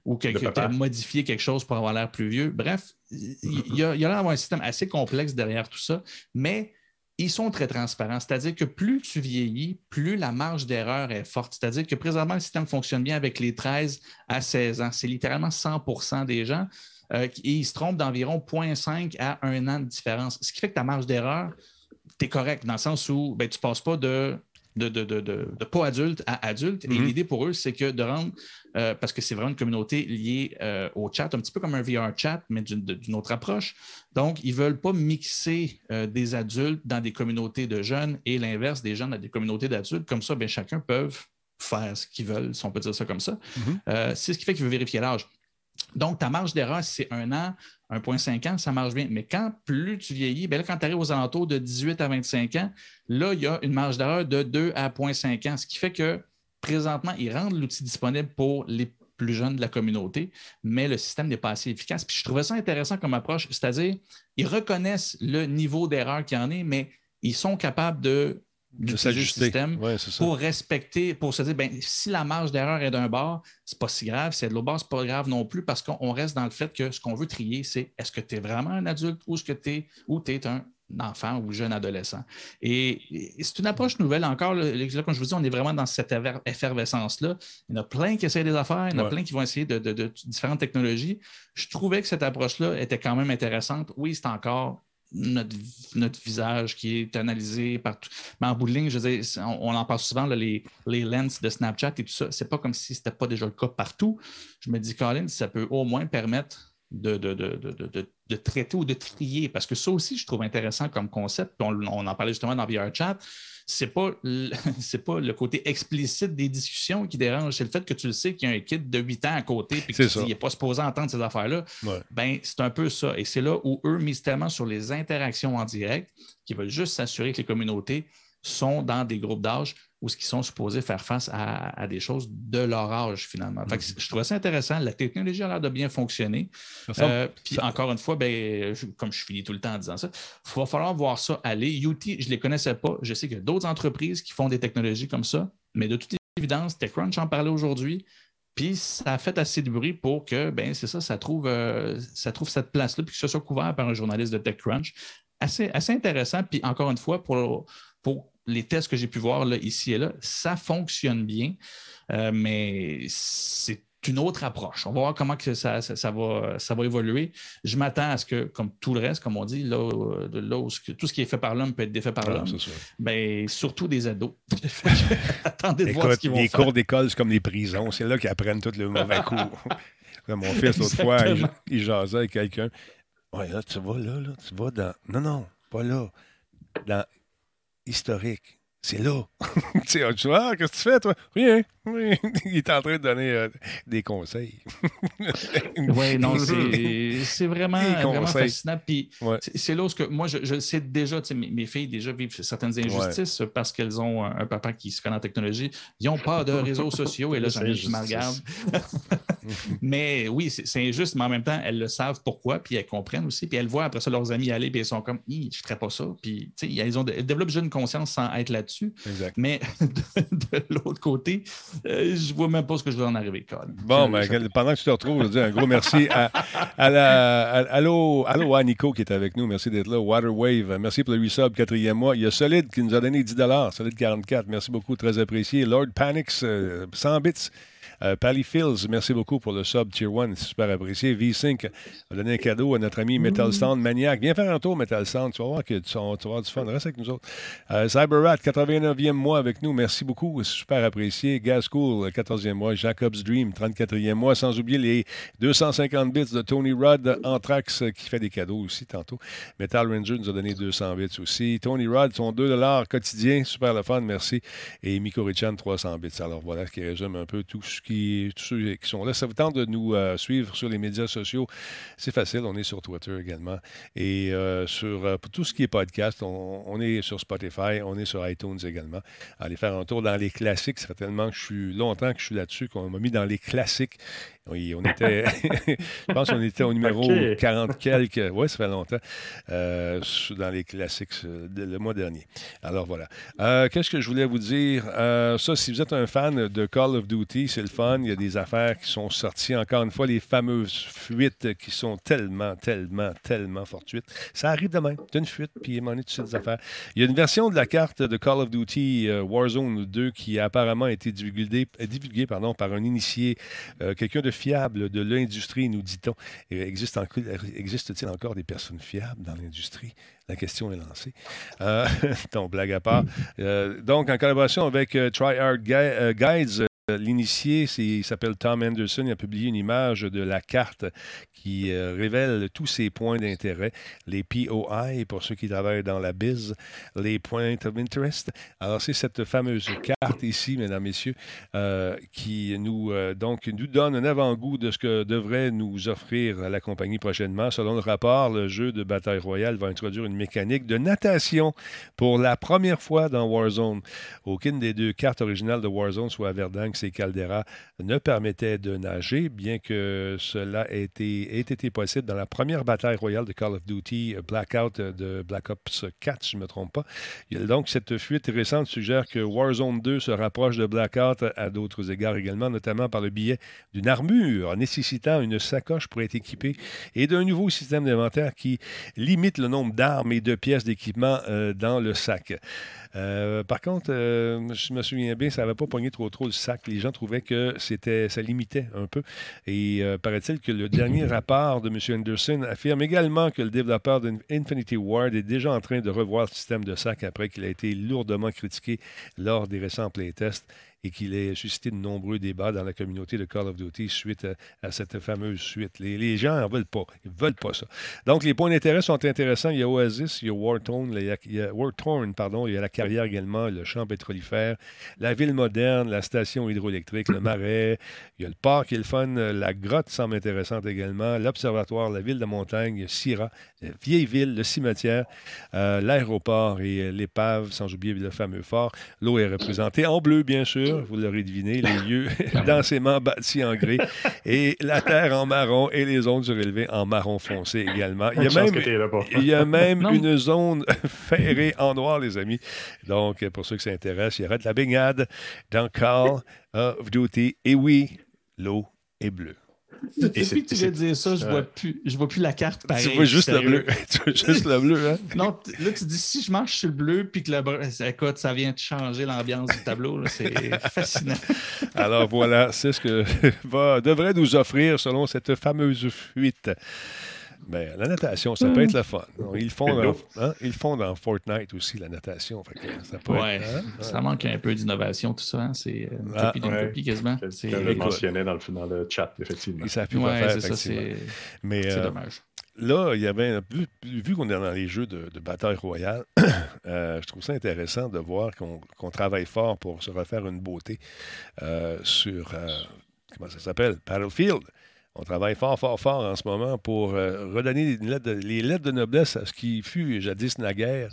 ou que tu as modifié quelque chose pour avoir l'air plus vieux. Bref, il y, a, l'air d'avoir un système assez complexe derrière tout ça, mais ils sont très transparents. C'est-à-dire que plus tu vieillis, plus la marge d'erreur est forte. C'est-à-dire que présentement, le système fonctionne bien avec les 13 à 16 ans. C'est littéralement 100% des gens. Euh, et ils se trompent d'environ 0.5 à 1 an de différence. Ce qui fait que ta marge d'erreur, tu es correct dans le sens où ben, tu ne passes pas de, de, pas adulte à adulte. Et mm-hmm. l'idée pour eux, c'est que de rendre, euh, parce que c'est vraiment une communauté liée euh, au chat, un petit peu comme un VR chat, mais d'une autre approche. Donc, ils ne veulent pas mixer des adultes dans des communautés de jeunes et l'inverse des jeunes dans des communautés d'adultes. Comme ça, ben, chacun peut faire ce qu'ils veulent, si on peut dire ça comme ça. Mm-hmm. c'est ce qui fait qu'il veut vérifier l'âge. Donc, ta marge d'erreur, c'est un an, 1,5 ans, ça marche bien. Mais quand plus tu vieillis, bien quand tu arrives aux alentours de 18 à 25 ans, là, il y a une marge d'erreur de 2 à 0,5 ans, ce qui fait que présentement, ils rendent l'outil disponible pour les plus jeunes de la communauté, mais le système n'est pas assez efficace. Puis je trouvais ça intéressant comme approche, c'est-à-dire, ils reconnaissent le niveau d'erreur qu'il y en est, mais ils sont capables de de système pour respecter, pour se dire, ben, si la marge d'erreur est d'un bord, c'est pas si grave. Si c'est de l'autre bord, c'est pas grave non plus parce qu'on reste dans le fait que ce qu'on veut trier, c'est est-ce que tu es vraiment un adulte ou est-ce que tu es, ou es un enfant ou jeune adolescent. Et, c'est une approche nouvelle encore. Là, comme je vous dis, on est vraiment dans cette effervescence-là. Il y en a plein qui essayent des affaires, il y en a plein qui vont essayer de, différentes technologies. Je trouvais que cette approche-là était quand même intéressante. Oui, c'est encore notre, notre, visage qui est analysé partout. Mais en bout de ligne, je veux on, en parle souvent, les, les lens de Snapchat et tout ça. C'est pas comme si ce n'était pas déjà le cas partout. Je me dis, Colin, ça peut au moins permettre de, de, de, traiter ou de trier, parce que ça aussi, je trouve intéressant comme concept. On, on en parlait justement dans VRChat c'est pas c'est pas le côté explicite des discussions qui dérange, c'est le fait que tu le sais qu'il y a un kid de 8 ans à côté et qu'il n'est pas supposé entendre ces affaires-là. Ben, c'est un peu ça. Et c'est là où eux misent tellement sur les interactions en direct, qui veulent juste s'assurer que les communautés sont dans des groupes d'âge où ce qu'ils sont supposés faire face à, des choses de leur âge, finalement. Mm-hmm. je trouvais ça intéressant. La technologie a l'air de bien fonctionner. Euh, puis encore une fois, ben, comme je finis tout le temps en disant ça, il va falloir voir ça aller. UT, je ne les connaissais pas. Je sais qu'il y a d'autres entreprises qui font des technologies comme ça, mais de toute évidence, TechCrunch en parlait aujourd'hui. Puis ça a fait assez de bruit pour que, ben, c'est ça, ça trouve, euh, ça trouve cette place-là, puis que ce soit couvert par un journaliste de TechCrunch. Assez, assez intéressant. Puis encore une fois, pour, pour les tests que j'ai pu voir là, ici et là, ça fonctionne bien, euh, mais c'est une autre approche. On va voir comment que ça, ça, va, ça va évoluer. Je m'attends à ce que, comme tout le reste, comme on dit, là, de là tout ce qui est fait par l'homme peut être défait par l'homme. Ben, surtout des ados. Attendez de voir ce qu'ils vont Les cours d'école, c'est comme les prisons. C'est là qu'ils apprennent tout le mauvais coup. Mon fils, l'autre fois, il, jasait avec quelqu'un. Ouais, là, tu vas là, là, tu vas dans. Non, non, pas là. Dans historique. C'est là. tu sais, tu vois, qu'est-ce que tu fais, toi? Rien. Il est en train de donner euh, des conseils. oui, non, c'est vraiment, vraiment fascinant. Puis c'est là où que moi, je, je sais déjà, mes, mes filles déjà vivent certaines injustices parce qu'elles ont un, papa qui se connaît en technologie. Ils n'ont pas de réseaux sociaux et là, j'en ai qui me regarde. mais oui, c'est injuste, mais en même temps, elles le savent pourquoi, puis elles comprennent aussi. Puis elles voient après ça leurs amis aller, puis elles sont comme, je ne ferais pas ça. Puis, elles, ont, elles développent déjà une conscience sans être là-dessus. Mais de, de l'autre côté, euh, je vois même pas ce que je dois en arriver, Colin. Bon, ben, pendant que tu te retrouves, je dis un gros merci à, à, la, allô, allô à Nico qui est avec nous. Merci d'être là. Waterwave, merci pour le resub, quatrième mois. Il y a Solid qui nous a donné 10 Solid 44. Merci beaucoup, très apprécié. Lord Panics, 100 euh, bits. Euh, Pally Fields, merci beaucoup pour le sub Tier 1, c'est super apprécié. V5 a donné un cadeau à notre ami Metal Sound Maniac. Viens faire un tour, Metal Sound, tu vas voir que tu, vas avoir du fun. Reste avec nous autres. Euh, CyberRat, 89e mois avec nous, merci beaucoup, c'est super apprécié. Gas School, 14e mois. Jacob's Dream, 34e mois. Sans oublier les 250 bits de Tony Rudd, Anthrax, qui fait des cadeaux aussi tantôt. Metal Ranger nous a donné 200 bits aussi. Tony Rudd, son 2 quotidien, super le fun, merci. Et Miko Richan, 300 bits. Alors voilà ce qui résume un peu tout ce qui, tous ceux qui sont là. Ça vous tente de nous euh, suivre sur les médias sociaux? C'est facile. On est sur Twitter également. Et euh, sur euh, tout ce qui est podcast, on, est sur Spotify, on est sur iTunes également. Allez faire un tour dans les classiques. Ça fait tellement que je suis longtemps que je suis là-dessus qu'on m'a mis dans les classiques. Oui, on était, je pense qu'on était au numéro 40 quelques, oui, ça fait longtemps, euh, dans les classiques le mois dernier. Alors voilà. Euh, qu'est-ce que je voulais vous dire? ça, si vous êtes un fan de Call of Duty, c'est le Il y a des affaires qui sont sorties. Encore une fois, les fameuses fuites qui sont tellement, tellement, tellement fortuites. Ça arrive demain. Tu une fuite, puis il est toutes ces affaires. Il y a une version de la carte de Call of Duty Warzone 2 qui a apparemment été divulguée, divulguée pardon, par un initié, quelqu'un de fiable de l'industrie, nous dit-on. Existe-t-il encore des personnes fiables dans l'industrie? La question est lancée. Euh, donc, blague à part. Euh, donc, en collaboration avec euh, TryHard Guides, L'initié, il s'appelle Tom Anderson. Il a publié une image de la carte qui euh, révèle tous ses points d'intérêt, les POI, pour ceux qui travaillent dans la biz, les points of interest. Alors, c'est cette fameuse carte ici, mesdames, messieurs, euh, qui nous, euh, donc, nous donne un avant-goût de ce que devrait nous offrir la compagnie prochainement. Selon le rapport, le jeu de bataille royale va introduire une mécanique de natation pour la première fois dans Warzone. Aucune des deux cartes originales de Warzone, soit Verdansk et Caldera ne permettaient de nager, bien que cela ait été, possible dans la première bataille royale de Call of Duty Blackout de Black Ops 4, si je ne me trompe pas. donc, cette fuite récente suggère que Warzone 2 se rapproche de Blackout à d'autres égards également, notamment par le biais d'une armure nécessitant une sacoche pour être équipée et d'un nouveau système d'inventaire qui limite le nombre d'armes et de pièces d'équipement euh, dans le sac. Euh, par contre, euh, je me souviens bien, ça n'avait pas pogné trop trop le sac. Les gens trouvaient que c'était, ça limitait un peu. Et euh, paraît-il que le dernier rapport de M. Anderson affirme également que le développeur d'Infinity Ward est déjà en train de revoir le système de sac après qu'il a été lourdement critiqué lors des récents playtests et qu'il ait suscité de nombreux débats dans la communauté de Call of Duty suite à, cette fameuse suite. Les, gens n'en veulent pas. Ils veulent pas ça. Donc, les points d'intérêt sont intéressants. Il y a Oasis, il y a Warthorn, il y a, Warthorn, pardon, il y a la carrière également, le champ pétrolifère, la ville moderne, la station hydroélectrique, le marais, il y a le parc qui est le fun, la grotte semble intéressante également, l'observatoire, la ville de montagne, Syrah, la vieille ville, le cimetière, euh, l'aéroport et l'épave, sans oublier le fameux fort. L'eau est représentée en bleu, bien sûr vous l'aurez deviné, les lieux densément bâtis en gris, et la terre en marron et les zones surélevées en marron foncé également. Il y a même, il y a même une zone ferrée en noir, les amis. Donc, pour ceux qui s'intéressent, il y aura de la baignade dans Call of Duty. Et oui, l'eau est bleue. Depuis que tu viens dire ça, je vois plus, je vois plus la carte pareil. Tu vois juste le bleu. tu vois juste le bleu, hein? Non, là, tu dis si je marche sur le bleu puis que le écoute, ça vient de changer l'ambiance du tableau. C'est fascinant. Alors voilà, c'est ce que va, devrait nous offrir selon cette fameuse fuite. Ben, la natation, ça peut être le fun. Ils font, dans, hein, ils font dans Fortnite aussi, la natation. ça, peut ouais, hein? ça manque un peu d'innovation, tout ça. Hein? C'est une ah, copie d'une copie quasiment. Je le mentionnais dans le, dans le chat, effectivement. Ça ouais, c'est C'est euh, dommage. Là, il y avait, vu, qu'on est dans les jeux de, bataille royale, euh, je trouve ça intéressant de voir qu'on travaille fort pour se refaire une beauté euh, sur, comment ça s'appelle, Battlefield. On travaille fort, fort, fort en ce moment pour euh, redonner les lettres, de, noblesse à ce qui fut jadis naguère.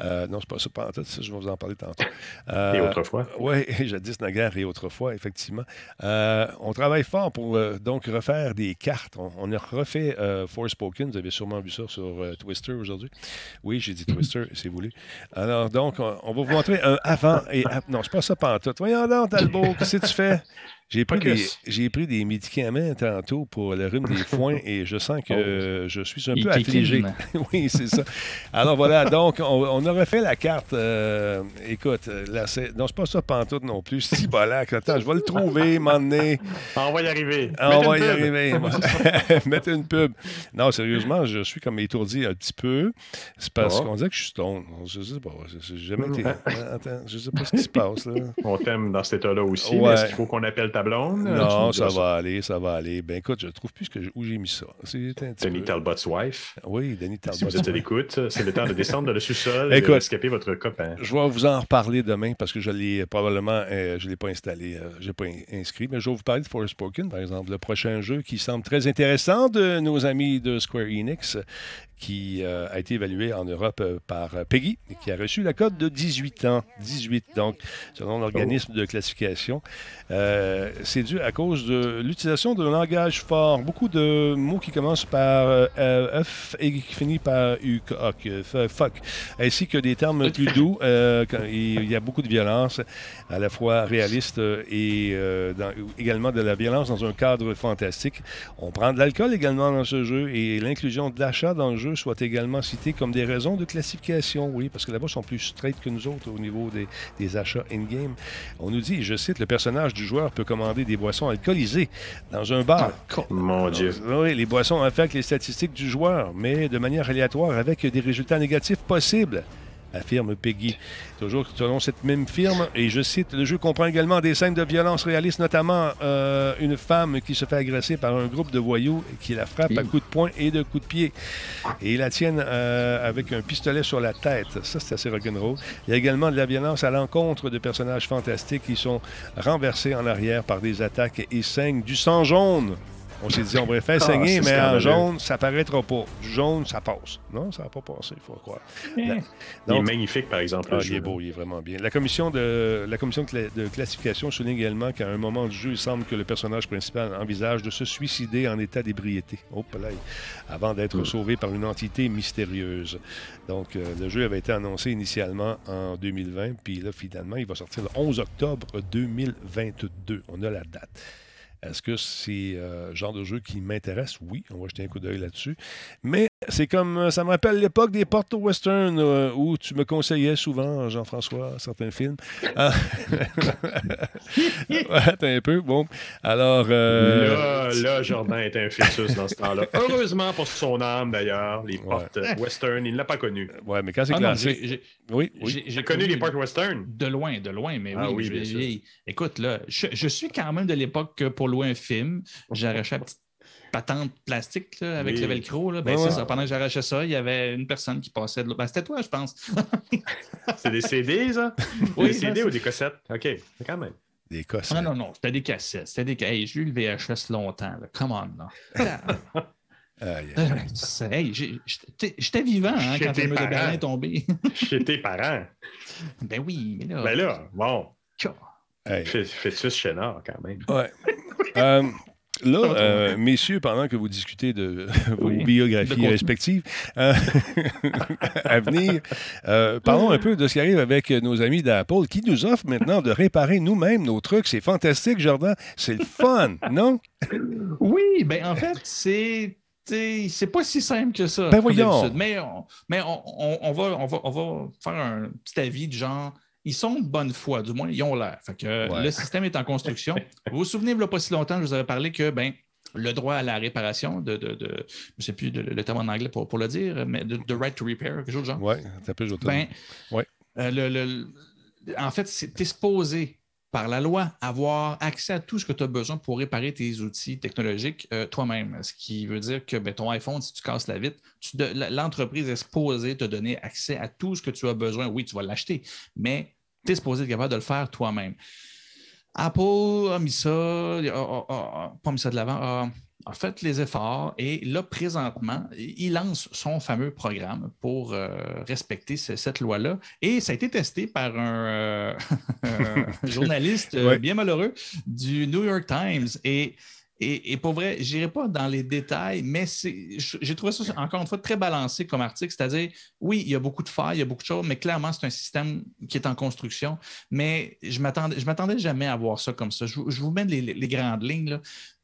Euh, non, c'est pas ça, pas en ça, je vais vous en parler tantôt. Euh, et autrefois? Oui, jadis naguère et autrefois, effectivement. on travaille fort pour donc refaire des cartes. On, a refait Forspoken, vous avez sûrement vu ça sur Twister aujourd'hui. Oui, j'ai dit Twister, c'est voulu. Alors, donc, on, va vous montrer un avant et après. Non, c'est pas ça, pas en tout. Voyons donc, Talbot, qu'est-ce que tu fais? J'ai pris, des, pris des médicaments tantôt pour le rhume des foins et je sens que oh. je suis un peu affligé. oui, c'est ça. Alors voilà, donc on, aurait fait la carte. Euh, écoute, là, non, c'est pas ça pantoute non plus. Si bolac, attends, je vais le trouver, m'emmener. On va y arriver. On va y arriver. Mettez une pub. Non, sérieusement, je suis comme étourdi un petit peu. C'est parce oh. qu'on dirait que je suis stone. Je sais pas. J'ai jamais été. Attends, je sais pas ce qui se passe là. On t'aime dans cet état-là aussi. Est-ce qu'il faut qu'on appelle ta blonde? Non, ça va aller, ça va aller. Ben écoute, je trouve plus que où j'ai mis ça. Denis Talbot's wife. Oui, Denis Talbot. Si vous êtes à l'écoute, c'est le temps de descendre dans le sous-sol votre copain. Je vais vous en reparler demain parce que je l'ai probablement, euh, je ne l'ai pas installé, euh, je ne l'ai pas inscrit, mais je vais vous parler de Forspoken, par exemple, le prochain jeu qui semble très intéressant de nos amis de Square Enix qui euh, a été évalué en Europe euh, par euh, Peggy et qui a reçu la cote de 18 ans. 18, donc, selon l'organisme de classification. c'est dû à cause de l'utilisation d'un langage fort. Beaucoup de mots qui commencent par F et qui finissent par U, fuck, ainsi que des termes plus doux. il y a beaucoup de violence, à la fois réaliste et également de la violence dans un cadre fantastique. On prend de l'alcool également dans ce jeu et l'inclusion de l'achat dans le jeu soit également cité comme des raisons de classification, oui, parce que là-bas, ils sont plus straight que nous autres au niveau des, achats in-game. On nous dit, je cite, le personnage du joueur peut commander des boissons alcoolisées dans un bar. Ah, mon Dieu. Oui, les boissons affectent les statistiques du joueur, mais de manière aléatoire avec des résultats négatifs possibles affirme Peggy. Toujours selon cette même firme, et je cite, le jeu comprend également des scènes de violence réalistes, notamment euh, une femme qui se fait agresser par un groupe de voyous qui la frappe à coups de poing et de coups de pied. Et la tienne euh, avec un pistolet sur la tête. Ça, c'est assez rock'n'roll. Il y a également de la violence à l'encontre de personnages fantastiques qui sont renversés en arrière par des attaques et saignent du sang jaune. On s'est dit, on va faire ah, saigner, mais en jaune, ça paraîtra pas. Du jaune, ça passe. Non, ça va pas passer, il faut croire. Eh. il est magnifique, par exemple. Ah, il est beau, il est vraiment bien. La commission de, la commission de, classification souligne également qu'à un moment du jeu, il semble que le personnage principal envisage de se suicider en état d'ébriété. Oh, là, avant d'être hmm. sauvé par une entité mystérieuse. Donc, euh, le jeu avait été annoncé initialement en 2020, puis là, finalement, il va sortir le 11 octobre 2022. On a la date. Est-ce que c'est euh, le genre de jeu qui m'intéresse? Oui, on va jeter un coup d'œil là-dessus. Mais c'est comme, euh, ça me rappelle l'époque des portes western euh, où tu me conseillais souvent, Jean-François, certains films. Ah. ouais, un peu, bon. Alors. Là, là, Jordan est un fœtus dans ce temps-là. Heureusement pour son âme, d'ailleurs, les portes western, il ne l'a pas connu. Ouais, mais quand c'est ah classé. oui, oui. J'ai connu les portes western? De loin, de loin, mais ah oui. oui écoute, là, je, je, suis quand même de l'époque que pour louer un film, j'arrachais la petite patente plastique avec le velcro. Là. Ben, ça. Pendant que j'arrachais ça, il y avait une personne qui passait de l'autre. Ben, c'était toi, je pense. c'est des CD, ça? Oui, des CD ou des cassettes? OK, quand même. Des cassettes. Non, non, non, c'était des cassettes. C'était des Hey, j'ai eu le VHS longtemps. Là. Come on, là. hey, j'étais vivant hein, quand le mur de Berlin est tombé. Chez tes parents. Ben oui, mais là. Ben là, bon. Hey. Fais-tu ce chénard quand même? Ouais. euh, là, euh, messieurs, pendant que vous discutez de vos biographies respectives euh, à venir, parlons un peu de ce qui arrive avec nos amis d'Apple qui nous offrent maintenant de réparer nous-mêmes nos trucs. C'est fantastique, Jordan. C'est le fun, non? Oui, ben en fait, c'est c'est pas si simple que ça. Ben voyons. Mais, on, mais on, va, on, va, on va faire un petit avis de genre ils sont de bonne foi, du moins, ils ont l'air. le système est en construction. vous vous souvenez, il n'y a pas si longtemps, je vous avais parlé que ben, le droit à la réparation, de, de, je ne sais plus le terme en anglais pour, pour le dire, mais de, right to repair, quelque chose de genre. Oui, ça peut ben, ouais. Euh, le, en fait, c'est exposé par la loi, avoir accès à tout ce que tu as besoin pour réparer tes outils technologiques euh, toi-même. Ce qui veut dire que ben, ton iPhone, si tu casses la vitre, l'entreprise est supposée te donner accès à tout ce que tu as besoin. Oui, tu vas l'acheter, mais tu es supposé être capable de le faire toi-même. Apple a mis ça, pas mis ça de l'avant, a fait les efforts et là, présentement, il lance son fameux programme pour euh, respecter cette loi-là. Et ça a été testé par un, euh, journaliste euh, bien malheureux du New York Times. Et et, pour vrai, je n'irai pas dans les détails, mais j'ai trouvé ça, encore une fois, très balancé comme article. C'est-à-dire, oui, il y a beaucoup de failles, il y a beaucoup de choses, mais clairement, c'est un système qui est en construction. Mais je ne m'attendais jamais à voir ça comme ça. Je, vous mets les, grandes lignes.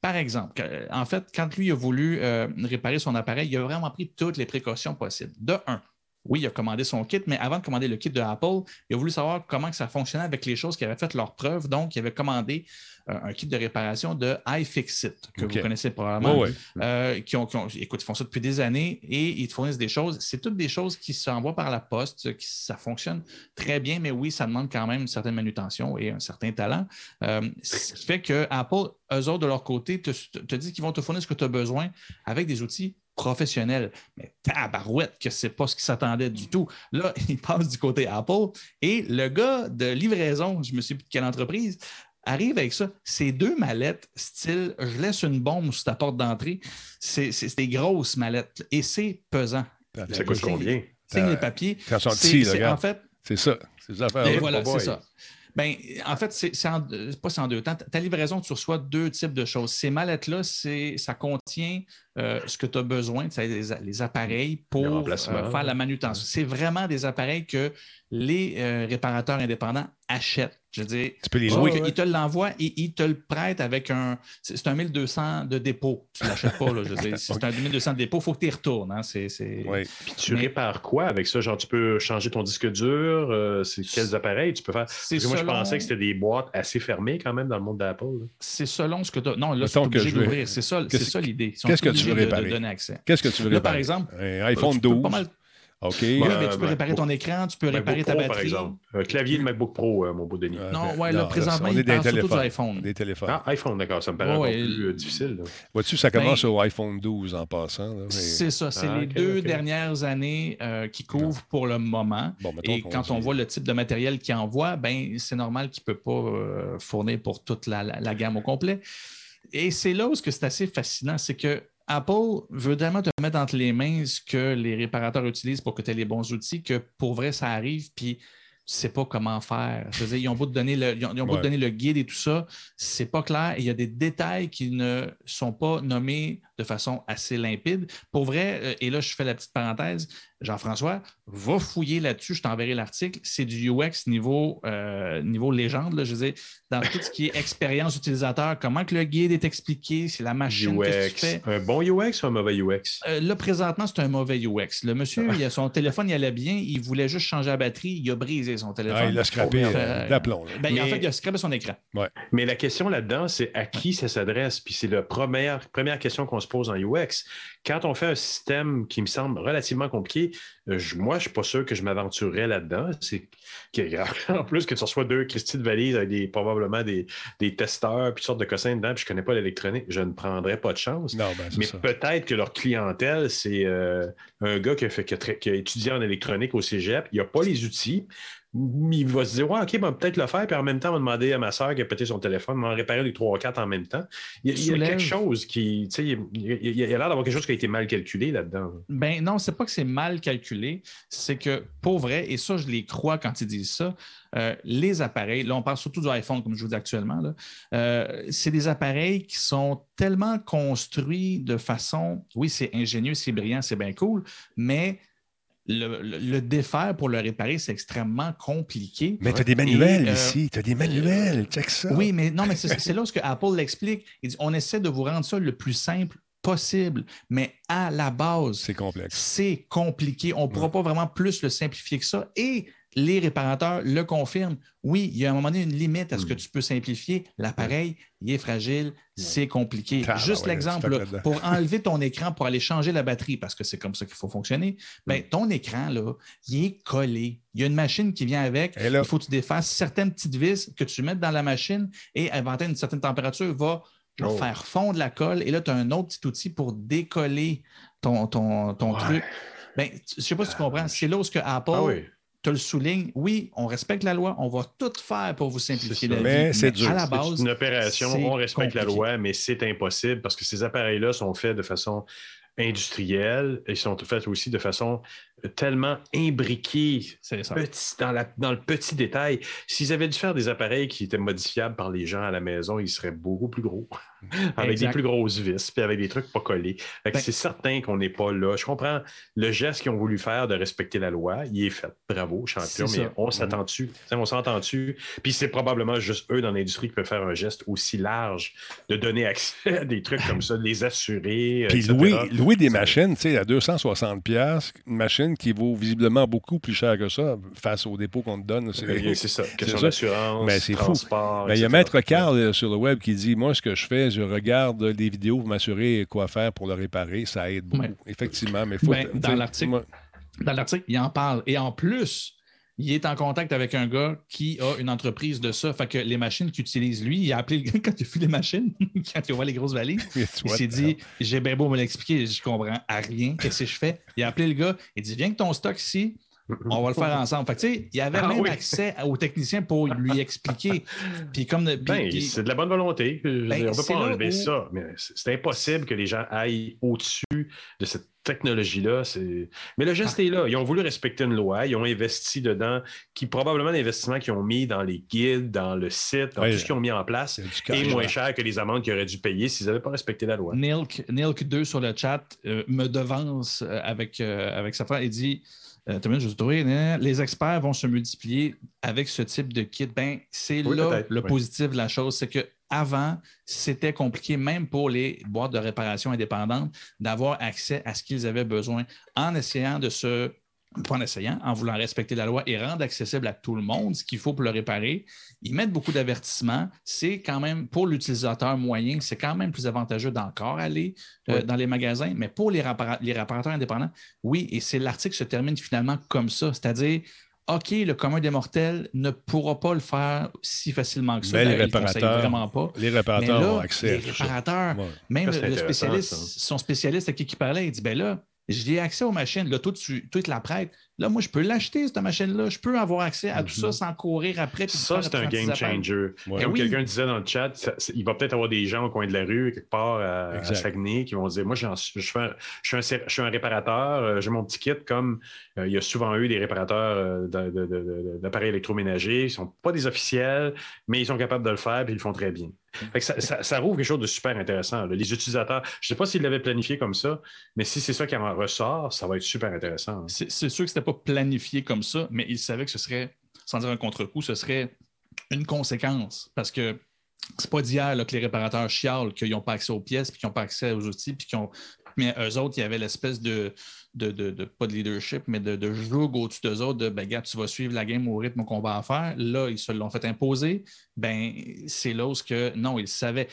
Par exemple, en fait, quand lui a voulu euh, réparer son appareil, il a vraiment pris toutes les précautions possibles. De un, oui, il a commandé son kit, mais avant de commander le kit de Apple, il a voulu savoir comment que ça fonctionnait avec les choses qui avaient fait leur preuve. Donc, il avait commandé euh, un kit de réparation de iFixit, que vous connaissez probablement. Euh, qui, ont, écoute, ils font ça depuis des années et ils te fournissent des choses. C'est toutes des choses qui s'envoient par la poste, qui, ça fonctionne très bien, mais oui, ça demande quand même une certaine manutention et un certain talent. Euh, ce qui fait que Apple, eux autres, de leur côté, te, te disent qu'ils vont te fournir ce que tu as besoin avec des outils professionnel. Mais tabarouette que c'est pas ce qui s'attendait du tout. Là, il passe du côté Apple et le gars de livraison, je me suis dit quelle entreprise, arrive avec ça. Ces deux mallettes, style je laisse une bombe sur ta porte d'entrée, c'est des grosses mallettes et c'est pesant. Ça coûte combien? C'est les papiers. C'est en fait. C'est ça. Affaires. Et voilà, c'est ça. Ben, en fait, c'est pas en deux temps. Ta livraison, tu reçois deux types de choses. Ces mallettes-là, ça contient euh, ce que tu as besoin, les, les appareils pour euh, faire la manutention. C'est vraiment des appareils que les euh, réparateurs indépendants achètent. Je veux dire, tu peux les louer. Ils te l'envoient et ils te le prêtent avec un. C'est un 1200 de dépôt. Tu ne l'achètes pas. Là, je veux dire. C'est un 1200 de dépôt, il faut que tu y retournes. Hein. C'est, oui. Puis tu répares quoi avec ça? Genre, tu peux changer ton disque dur? Euh, c'est quels appareils? Tu peux faire? moi, je pensais que c'était des boîtes assez fermées quand même dans le monde d'Apple. C'est selon ce que tu as. Non, là, c'est obligé d'ouvrir. C'est ça, c'est ça l'idée. Qu'est-ce que tu veux réparer? Qu'est-ce que tu veux réparer? par exemple, un iPhone 12. OK. Oui, mais tu peux réparer ton écran, tu peux réparer ta batterie. Par exemple. Un clavier de MacBook Pro, euh, mon beau Denis. non, ouais, là, présentement, il parle surtout du iPhone. Des téléphones. Ah, iPhone, d'accord. Ça me paraît ouais, un peu plus euh, difficile. Vois-tu, ça commence ben, au iPhone 12 en passant. C'est ça. C'est ah, les deux dernières années euh, qui couvrent pour le moment. Et quand on voit le type de matériel qu'il envoie, ben, c'est normal qu'il ne peut pas fournir pour toute la, la gamme au complet. Et c'est là où c'est assez fascinant, c'est que Apple veut vraiment te mettre entre les mains ce que les réparateurs utilisent pour que tu aies les bons outils, que pour vrai, ça arrive, puis tu sais pas comment faire. Je veux dire, ils ont beau te donner le, ils ont, beau te donner le guide et tout ça, c'est pas clair. il y a des détails qui ne sont pas nommés de façon assez limpide. Pour vrai, euh, et là, je fais la petite parenthèse, Jean-François, va fouiller là-dessus, je t'enverrai l'article. C'est du UX niveau, euh, niveau légende, là, je veux dire, dans tout ce qui est expérience utilisateur, comment que le guide est expliqué, c'est la machine que tu fais? Un bon UX ou un mauvais UX? Euh, là, présentement, c'est un mauvais UX. Le monsieur, il a son téléphone, il allait bien, il voulait juste changer la batterie, il a brisé son téléphone. Ah, il a scrapé euh, d'aplomb. Ben, En fait, il a scrapé son écran. Ouais. Mais la question là-dedans, c'est à qui ça s'adresse? Puis c'est la première, première question qu'on se pose en UX quand on fait un système qui me semble relativement compliqué, euh, moi, je ne suis pas sûr que je m'aventurerais là-dedans. C'est en plus que tu reçois deux Christy de valise avec des, probablement des, testeurs, puis sortes de cossins dedans, puis je ne connais pas l'électronique, je ne prendrais pas de chance. Ben, Mais peut-être que leur clientèle, c'est euh, un gars qui a, fait, qui a, étudié en électronique au cégep, il n'a pas les outils, il va se dire, ouais, OK, il va peut-être le faire, puis en même temps, on va demander à ma soeur qui a pété son téléphone, m'en réparer les 3 ou 4 en même temps. Il, y a, quelque chose qui, tu sais, il, y a, l'air d'avoir quelque chose qui a été mal calculé là-dedans. Ben non, c'est pas que c'est mal calculé, c'est que pour vrai, et ça, je les crois quand ils disent ça, euh, les appareils, là, on parle surtout du iPhone, comme je vous dis actuellement, euh, c'est des appareils qui sont tellement construits de façon, oui, c'est ingénieux, c'est brillant, c'est bien cool, mais le, défaire pour le réparer, c'est extrêmement compliqué. Mais tu as des manuels euh, ici, tu as des manuels, check ça. Oui, mais non, mais c'est là ce que Apple l'explique. on essaie de vous rendre ça le plus simple possible, mais à la base, c'est complexe. C'est compliqué. On ne pourra pas vraiment plus le simplifier que ça. Et les réparateurs le confirment. Oui, il y a à un moment donné une limite à ce que hmm. tu peux simplifier. L'appareil, il est fragile, c'est compliqué. Juste l'exemple, pour enlever ton écran, pour aller changer la batterie, parce que c'est comme ça qu'il faut fonctionner, ben, hmm. ton écran, là, il est collé. Il y a une machine qui vient avec. Il faut que tu défasses certaines petites vis que tu mettes dans la machine et, à une certaine température, va oh. faire fondre la colle. Et là, tu as un autre petit outil pour décoller ton, ton, truc. Ben, je ne sais pas si tu comprends. Ah, c'est là où que Apple ah le souligne, oui, on respecte la loi, on va tout faire pour vous simplifier la mais vie. Mais à la base, une opération, on respecte la loi, mais c'est impossible parce que ces appareils-là sont faits de façon industrielle et sont faits aussi de façon tellement imbriqués dans, dans, le petit détail. S'ils avaient dû faire des appareils qui étaient modifiables par les gens à la maison, ils seraient beaucoup plus gros, avec des plus grosses vis, puis avec des trucs pas collés. Ben c'est certain qu'on n'est pas là. Je comprends le geste qu'ils ont voulu faire de respecter la loi. Il est fait. Bravo, champion, mais on s'attend-tu? On s'entend-tu? Puis c'est probablement juste eux dans l'industrie qui peuvent faire un geste aussi large de donner accès à des trucs comme ça, de les assurer. Puis louer, des machines, tu sais, à 260$, une machine qui vaut visiblement beaucoup plus cher que ça face au dépôt qu'on te donne. C'est ça. Question d'assurance, Mais c'est fou. il y a Maître Carl euh, sur le web qui dit Moi, ce que je fais, je regarde des vidéos pour m'assurer quoi faire pour le réparer. Ça aide beaucoup. Effectivement. Mais faut, ben, dans l'article, dans l'article, il en parle. Et en plus, il est en contact avec un gars qui a une entreprise de ça. Fait que les machines qu'il utilise, lui, il a appelé le gars quand il a vu les machines, quand il voit les grosses valises. il s'est dit J'ai bien beau me l'expliquer, je comprends à rien. Qu'est-ce que je fais? Il a appelé le gars, il dit Viens que ton stock ici, on va le faire ensemble. Fait que, il avait ah même accès aux techniciens pour lui expliquer. Puis comme ben, c'est de la bonne volonté. Ben, on ne peut pas enlever ça, mais c'est impossible que les gens aillent au-dessus de cette technologie-là. Mais le geste est là. Ils ont voulu respecter une loi. Ils ont investi dedans, qui probablement l'investissement qu'ils ont mis dans les guides, dans le site, dans tout ce qu'ils ont mis en place est moins cher que les amendes qu'ils auraient dû payer s'ils n'avaient pas respecté la loi. Nilk, Nilk 2 sur le chat euh, me devance euh, avec, euh, avec sa femme et dit euh, les experts vont se multiplier avec ce type de kit. Ben, c'est là le positif de la chose, c'est que avant, c'était compliqué, même pour les boîtes de réparation indépendantes, d'avoir accès à ce qu'ils avaient besoin en essayant de se pas en essayant, en voulant respecter la loi et rendre accessible à tout le monde ce qu'il faut pour le réparer. Ils mettent beaucoup d'avertissements. C'est quand même, pour l'utilisateur moyen, c'est quand même plus avantageux d'encore aller euh, dans les magasins. Mais pour les, les réparateurs indépendants, oui, et c'est l'article se termine finalement comme ça, c'est-à-dire OK, le commun des mortels ne pourra pas le faire si facilement que ça. Mais les réparateurs, vraiment pas. Les réparateurs ont accès. Les réparateurs, même le spécialiste, son spécialiste à qui il parlait, il dit ben là, j'ai accès aux machines. Là, toi, tu, te la prêtes. Là, moi, je peux l'acheter, cette machine-là. Je peux avoir accès à tout ça mhm. sans courir après. Ça, c'est un game changer. Comme quelqu'un disait dans le chat, il va peut-être avoir des gens au coin de la rue, quelque part à, Saguenay, qui vont dire Moi, je, suis un, je, suis un, réparateur, euh, j'ai mon petit kit, comme euh, il y a souvent eu des réparateurs euh, d'appareils électroménagers. Ils ne sont pas des officiels, mais ils sont capables de le faire et ils le font très bien. ça, ça, rouvre quelque chose de super intéressant. Les utilisateurs, je ne sais pas s'ils l'avaient planifié comme ça, mais si c'est ça qui en ressort, ça va être super intéressant. C'est sûr que c'était pas planifié comme ça, mais il savait que ce serait, sans dire un contre-coup, ce serait une conséquence. Parce que c'est pas d'hier que les réparateurs chialent qu'ils n'ont pas accès aux pièces, puis qu'ils n'ont pas accès aux outils, puis qu'ils ont. Mais eux autres, il y avait l'espèce de, de, pas de leadership, mais de, de joug au-dessus d'eux autres, de ben, gars, tu vas suivre la game au rythme qu'on va en faire. Là, ils se l'ont fait imposer. Ben, c'est là où que non, ils savaient.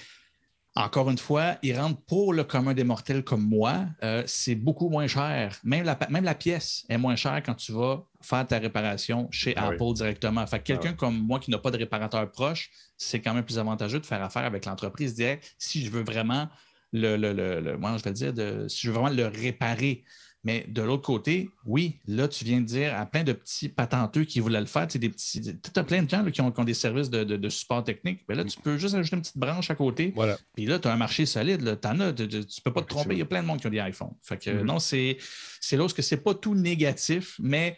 Encore une fois, ils rentrent pour le commun des mortels comme moi. Euh, c'est beaucoup moins cher. Même la, même la pièce est moins chère quand tu vas faire ta réparation chez ah Apple directement. Fait quelqu'un ah comme moi qui n'a pas de réparateur proche, c'est quand même plus avantageux de faire affaire avec l'entreprise directe si je veux vraiment le, le, le, moi, je vais dire, de, si je veux vraiment le réparer. Mais de l'autre côté, oui, là, tu viens de dire à plein de petits patenteux qui voulaient le faire, tu des petits. Tu as plein de gens qui, ont, des services de, support technique. Mais là, tu peux juste ajouter une petite branche à côté. Voilà. Puis là, tu as un marché solide. En as, tu ne peux pas te tromper. Il y a plein de monde qui ont des iPhones. Fait que mm-hmm. non, c'est là où ce n'est pas tout négatif, mais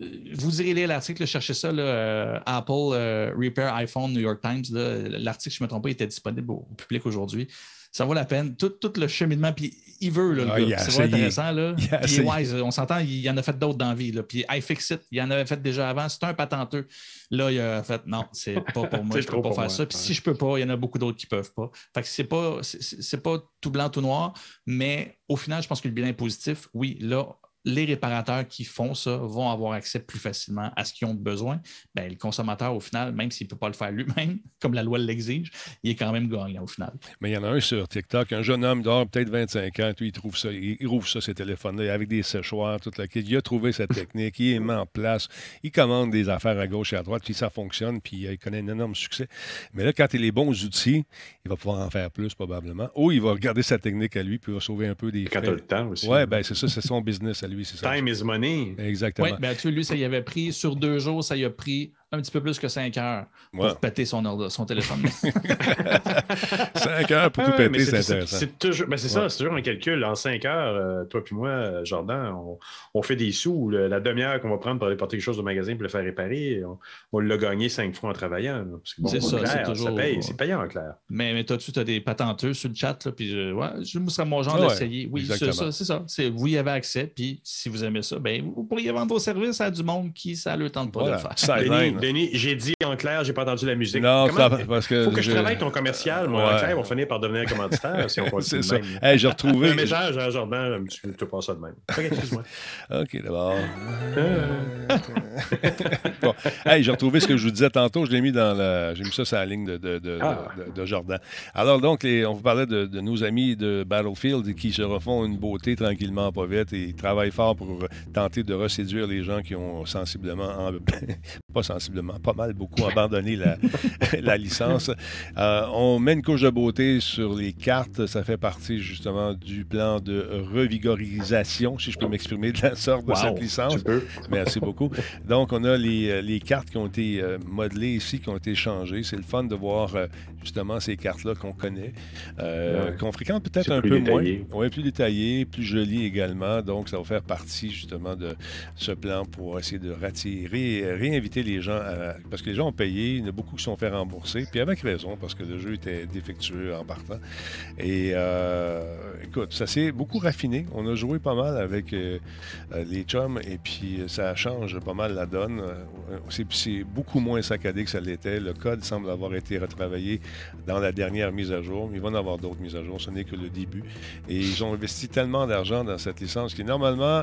euh, vous irez lire l'article, cherchez ça, euh, Apple euh, Repair iPhone New York Times. L'article, je ne me trompe pas, était disponible au public aujourd'hui ça vaut la peine. Tout, le cheminement, puis il veut, là, le ah, C'est vraiment intéressant. Là. Puis Wise, on s'entend, il y en a fait d'autres dans la vie. Là. Puis iFixit, il y en avait fait déjà avant. C'est un patenteux. Là, il a fait non, c'est pas pour moi, je peux pas faire ça. Puis si je peux pas, il y en a beaucoup d'autres qui peuvent pas. Fait que c'est pas, c'est pas tout blanc, tout noir, mais au final, je pense que le bilan est positif. Oui, là, les réparateurs qui font ça vont avoir accès plus facilement à ce qu'ils ont besoin. Bien, le consommateur, au final, même s'il ne peut pas le faire lui-même, comme la loi l'exige, il est quand même gagnant au final. Mais il y en a un sur TikTok, un jeune homme dehors, peut-être 25 ans, il trouve ça, il, rouvre ça, ses téléphones-là, avec des séchoirs, toute la Il a trouvé cette technique, il est mis en place, il commande des affaires à gauche et à droite, puis ça fonctionne, puis il connaît un énorme succès. Mais là, quand il a les bons outils, il va pouvoir en faire plus probablement. Ou il va regarder sa technique à lui, puis il va sauver un peu des. Quand tu as le temps aussi. Oui, ben c'est ça, c'est son business à lui, c'est ça. Time is money. Exactement. Oui, ben, tu lui, ça y avait pris sur deux jours, ça y a pris un petit peu plus que 5 heures pour péter son, son téléphone. 5 heures pour tout péter, c'est intéressant. C'est toujours, ben c'est ça, c'est toujours un calcul. En 5 heures, euh, toi puis moi, Jordan, on, fait des sous. la demi-heure qu'on va prendre pour aller porter quelque chose au magasin pour le faire réparer, on, l'a gagné 5 fois en travaillant. c'est ça, c'est toujours... ça paye, c'est payant en clair. Mais, mais toi-tu, as des patenteux sur le chat, là, puis je, ouais, je serais mon genre d'essayer. Oui, c'est ça, c'est ça. Vous y avez accès, puis si vous aimez ça, ben, vous pourriez vendre vos services à du monde qui, ça le temps de pas de le faire. Denis, j'ai dit en clair, j'ai pas entendu la musique. Non, ça, parce que. Faut que je, travaille ton commercial. Moi, en clair, on va finir par devenir commanditaire si on continue. C'est ça. Hey, j'ai retrouvé. Un message à Jordan, tu ne pas ça de même. excuse-moi. OK, d'abord. bon. Hey, j'ai retrouvé ce que je vous disais tantôt. Je l'ai mis dans la. J'ai mis ça sur la ligne de, de, de, ah. de Jordan. Alors, donc, les... on vous parlait de, nos amis de Battlefield qui se refont une beauté tranquillement, pas vite, et ils travaillent fort pour tenter de reséduire les gens qui ont sensiblement. pas sensiblement, pas mal, beaucoup abandonné la, licence. Euh, on met une couche de beauté sur les cartes. Ça fait partie justement du plan de revigorisation, si je peux m'exprimer de la sorte de cette licence. Merci beaucoup. Donc, on a les, les, cartes qui ont été euh, modelées ici, qui ont été changées. C'est le fun de voir euh, justement ces cartes-là qu'on connaît, qu'on fréquente peut-être un peu moins. Oui, plus détaillées, plus jolies également. Donc, ça va faire partie justement de ce plan pour essayer de rattirer, réinviter les gens à parce que les gens ont payé, il y en a beaucoup qui sont fait rembourser, puis avec raison, parce que le jeu était défectueux en partant. Et euh, écoute, ça s'est beaucoup raffiné. On a joué pas mal avec euh, euh, les chums, et puis ça change pas mal la donne. C'est beaucoup moins saccadé que ça l'était. Le code semble avoir été retravaillé dans la dernière mise à jour, mais il va en avoir d'autres mises à jour. Ce n'est que le début. Et ils ont investi tellement d'argent dans cette licence qui, normalement,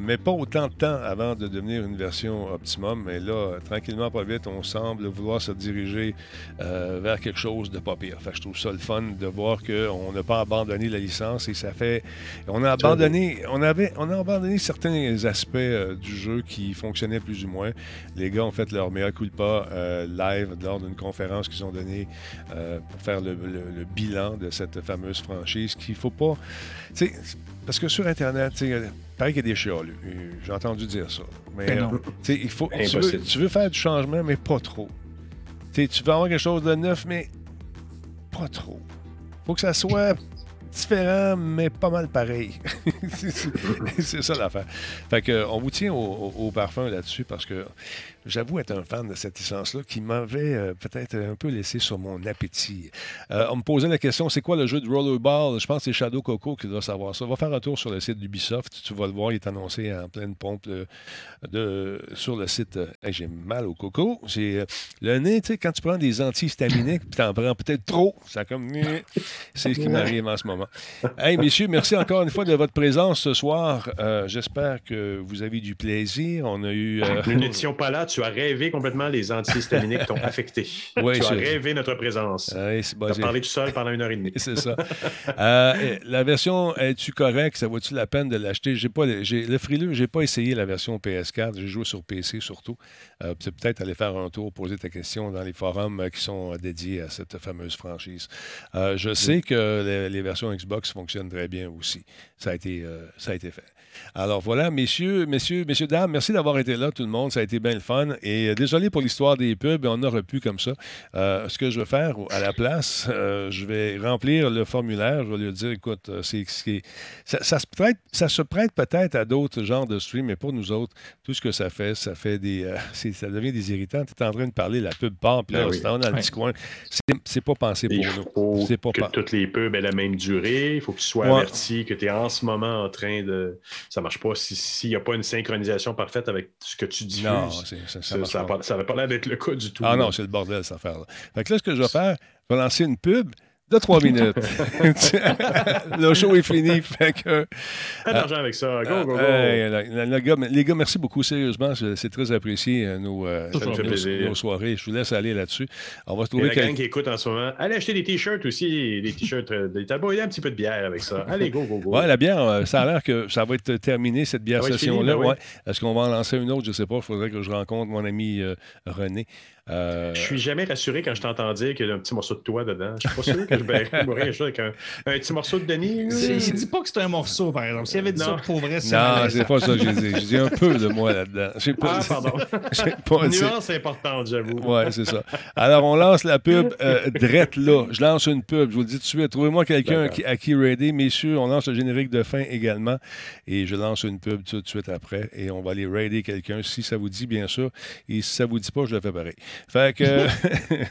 met pas autant de temps avant de devenir une version optimum, mais là, tranquillement, pas vite, on semble vouloir se diriger euh, vers quelque chose de pas pire. je trouve ça le fun de voir qu'on n'a pas abandonné la licence et ça fait. On a abandonné, on avait, on a abandonné certains aspects euh, du jeu qui fonctionnaient plus ou moins. Les gars ont fait leur meilleur coup de pas live lors d'une conférence qu'ils ont donnée euh, pour faire le, bilan de cette fameuse franchise qu'il faut pas. Parce que sur Internet, paraît qu'il y a des chialus. J'ai entendu dire ça. Mais, ben il faut, tu veux, faire du changement, mais pas trop. tu veux avoir quelque chose de neuf, mais pas trop. faut que ça soit différent, mais pas mal pareil. c'est ça l'affaire. Fait que, on vous tient au parfum là-dessus parce que j'avoue être un fan de cette licence-là qui m'avait euh, peut-être un peu laissé sur mon appétit. Euh, on me posait la question c'est quoi le jeu de rollerball? Je pense que c'est Shadow Coco qui doit savoir ça. Va faire un tour sur le site d'Ubisoft. Tu vas le voir, il est annoncé en pleine pompe de, sur le site. J'ai mal au coco. C'est le nez, tu sais, quand tu prends des antihistaminiques, puis tu en prends peut-être trop, ça comme. C'est ce qui m'arrive en ce moment. Hey, messieurs, merci encore une fois de votre présence ce soir. Euh, j'espère que vous avez du plaisir. On a eu. N'étions pas là tu as rêvé complètement les antihistaminiques t'ont affecté. tu as rêvé notre présence. Ah tu as parlé tout seul pendant une heure et demie. C'est ça. Euh, la version, es-tu correct? Ça vaut-tu la peine de l'acheter? J'ai pas, j'ai, le frileux, j'ai pas essayé la version PS4. J'ai joué sur PC surtout. Euh, peut-être aller faire un tour, poser ta question dans les forums euh, qui sont dédiés à cette fameuse franchise. je sais que les, versions version Xbox fonctionne très bien aussi. Ça a été, ça a été fait. Alors voilà, messieurs, messieurs, messieurs, dames, merci d'avoir été là, tout le monde. Ça a été bien le fun. Et désolé pour l'histoire des pubs, on aurait pu comme ça. ce que je vais faire à la place, je vais remplir le formulaire. Je vais lui dire, écoute, c'est, ça, ça, se prête, ça se prête peut-être à d'autres genres de streams, mais pour nous autres, tout ce que ça fait, ça fait des, ça devient des irritants. Tu es en train de parler, la pub part, puis là, ben dans le petit coin. C'est pas pensé pour nous. C'est pas que toutes les pubs aient la même durée. Il faut que tu sois averti que tu es en ce moment en train de. Ça marche pas s'il n'y a pas une synchronisation parfaite avec ce que tu diffuses. Non, ça, ça, ça, ça, va pas l'air d'être le cas du tout. Ah non, c'est le bordel, cette affaire-là. Fait que là, ce que je vais faire, je vais lancer une pub de trois minutes. le show est fini. Fait que, Pas d'argent avec ça. Go, go, go. les gars, merci beaucoup. Sérieusement, c'est très apprécié euh, nos, euh, nos, soirées. Je vous laisse aller là-dessus. On va se trouver. quelqu'un qui écoute en ce moment, allez acheter des t-shirts aussi, des t-shirts euh, des y a un petit peu de bière avec ça. Allez, go, go, go. Ouais, la bière, ça a l'air que ça va être terminé, cette bière session-là. Ben ouais. Est-ce qu'on va en lancer une autre? Je ne sais pas. Il faudrait que je rencontre mon ami René. Euh... Je suis jamais rassuré quand je t'entends dire qu'il y a un petit morceau de toi dedans. Je suis pas sûr que je vais mourir avec un, un, petit morceau de Denis. Il dit pas que c'est un morceau, par exemple. S'il avait dit ça pour vrai, c'est Non, c'est pas ça que j'ai dit. J'ai dit un peu de moi là-dedans. Ah, pardon. pas Une nuance importante, j'avoue. Oui, c'est ça. Alors, on lance la pub euh, drette là. Je lance une pub. Je vous le dis tout de suite. Trouvez-moi quelqu'un à qui raider. Messieurs, on lance le générique de fin également. Et je lance une pub tout de suite après. Et on va aller raider quelqu'un si ça vous dit, bien sûr. Et si ça vous dit pas, je le fais pareil. Fait que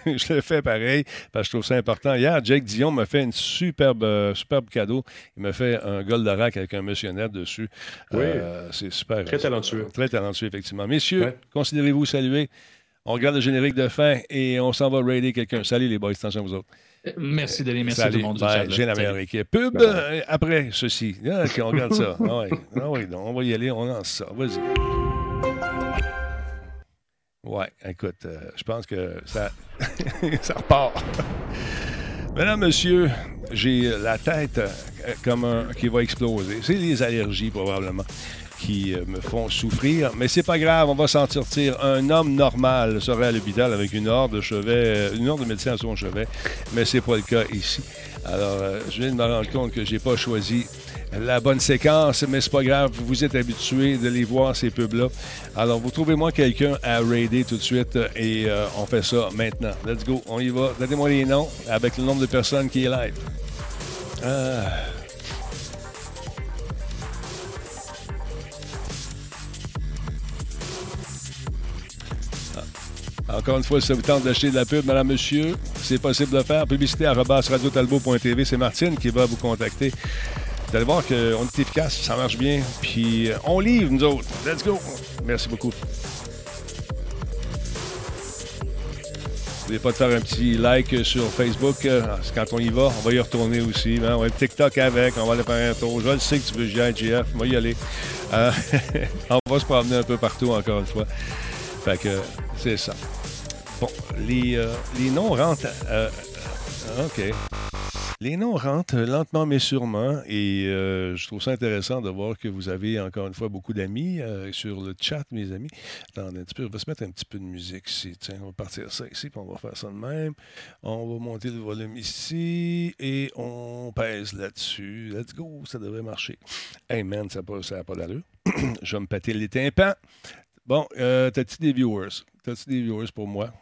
je le fais pareil parce que je trouve ça important. Hier, Jake Dion m'a fait une superbe, euh, superbe cadeau. Il m'a fait un Goldorak avec un missionnaire dessus. Oui. Euh, c'est super. Très talentueux. très talentueux, effectivement. Messieurs, considérez-vous salués. On regarde le générique de fin et on s'en va raider quelqu'un. Salut les boys, attention à vous autres. Merci Denis, merci Salut. tout le monde. Ben, J'ai la meilleure équipe. Pub euh, après ceci. Ah, OK, on regarde ça. Ah, oui. Ah, oui, on va y aller, on lance ça. Vas-y. Oui, écoute, euh, je pense que ça, ça repart. Mesdames, Monsieur, j'ai la tête euh, comme un, qui va exploser. C'est les allergies, probablement, qui euh, me font souffrir. Mais c'est pas grave, on va s'en sortir. Un homme normal serait à l'hôpital avec une ordre de chevet, une ordre de médecin à son chevet, mais c'est pas le cas ici. Alors, je viens de me rendre compte que j'ai pas choisi la bonne séquence, mais c'est pas grave, vous êtes habitué de les voir, ces pubs-là. Alors, vous trouvez-moi quelqu'un à raider tout de suite et euh, on fait ça maintenant. Let's go, on y va. Donnez-moi les noms avec le nombre de personnes qui est live. Ah. Encore une fois, si ça vous tente d'acheter de la pub, madame, monsieur, c'est possible de faire. Publicité à. C'est Martine qui va vous contacter. Vous allez voir qu'on est efficace, ça marche bien. Puis euh, on livre, nous autres. Let's go. Merci beaucoup. N'oubliez pas de faire un petit like sur Facebook. Euh, quand on y va, on va y retourner aussi. Hein. On va TikTok avec, on va aller faire un tour. Je le sais que tu veux jouer GF, on va y aller. Euh, on va se promener un peu partout, encore une fois. Fait que c'est ça. Bon, les, les noms rentrent. OK. Les noms rentrent lentement mais sûrement et euh, je trouve ça intéressant de voir que vous avez encore une fois beaucoup d'amis euh, sur le chat, mes amis. Attendez un petit peu, on va se mettre un petit peu de musique ici. Tiens, on va partir ça ici, puis on va faire ça de même. On va monter le volume ici et on pèse là-dessus. Let's go, ça devrait marcher. Hey man, ça n'a pas, d'allure. je vais me pâter les tympans. Bon, euh, t'as-tu des viewers? T'as-tu des viewers pour moi?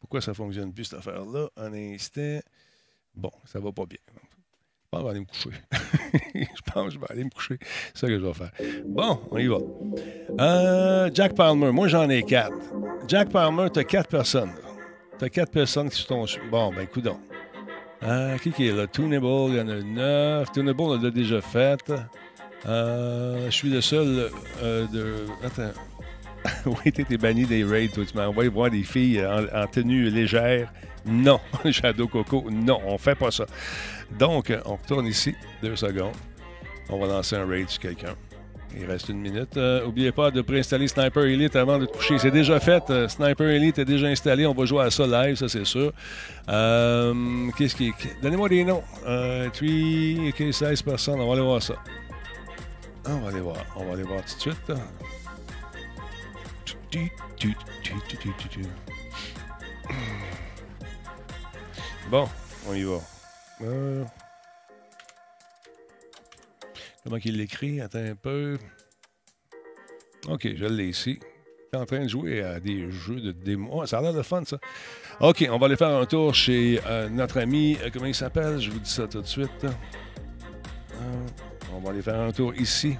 Pourquoi ça fonctionne plus cette affaire-là? Un instant? Bon, ça va pas bien. Je pense que je vais aller me coucher. je pense que je vais aller me coucher. C'est ça que je vais faire. Bon, on y va. Euh, Jack Palmer, moi j'en ai quatre. Jack Palmer, tu as quatre personnes. Tu as quatre personnes qui sont. Bon, ben, écoute donc. Euh, qui, qui est là? Tunable, il y en a neuf. Tunable, on l'a déjà fait. Euh, je suis le seul euh, de. Attends. oui, t'es banni des raids, toi. Tu envoyé voir des filles en tenue légère. Non, Shadow Coco, non, on fait pas ça. Donc, on retourne ici, deux secondes. On va lancer un raid sur quelqu'un. Il reste une minute. Euh, pas de préinstaller Sniper Elite avant de te coucher. C'est déjà fait. Euh, Sniper Elite est déjà installé. On va jouer à ça live, ça c'est sûr. Euh, qu'est-ce qui Donnez-moi des noms. 3, OK, 16 personnes. On va aller voir ça. On va aller voir. On va aller voir tout de suite. Bon, on y va. Euh... Comment qu'il l'écrit? Attends un peu. OK, je l'ai ici. En train de jouer à des jeux de démo. ça a l'air de fun, ça. OK, on va aller faire un tour chez euh, notre ami. Euh, comment il s'appelle? Je vous dis ça tout de suite. On va aller faire un tour ici.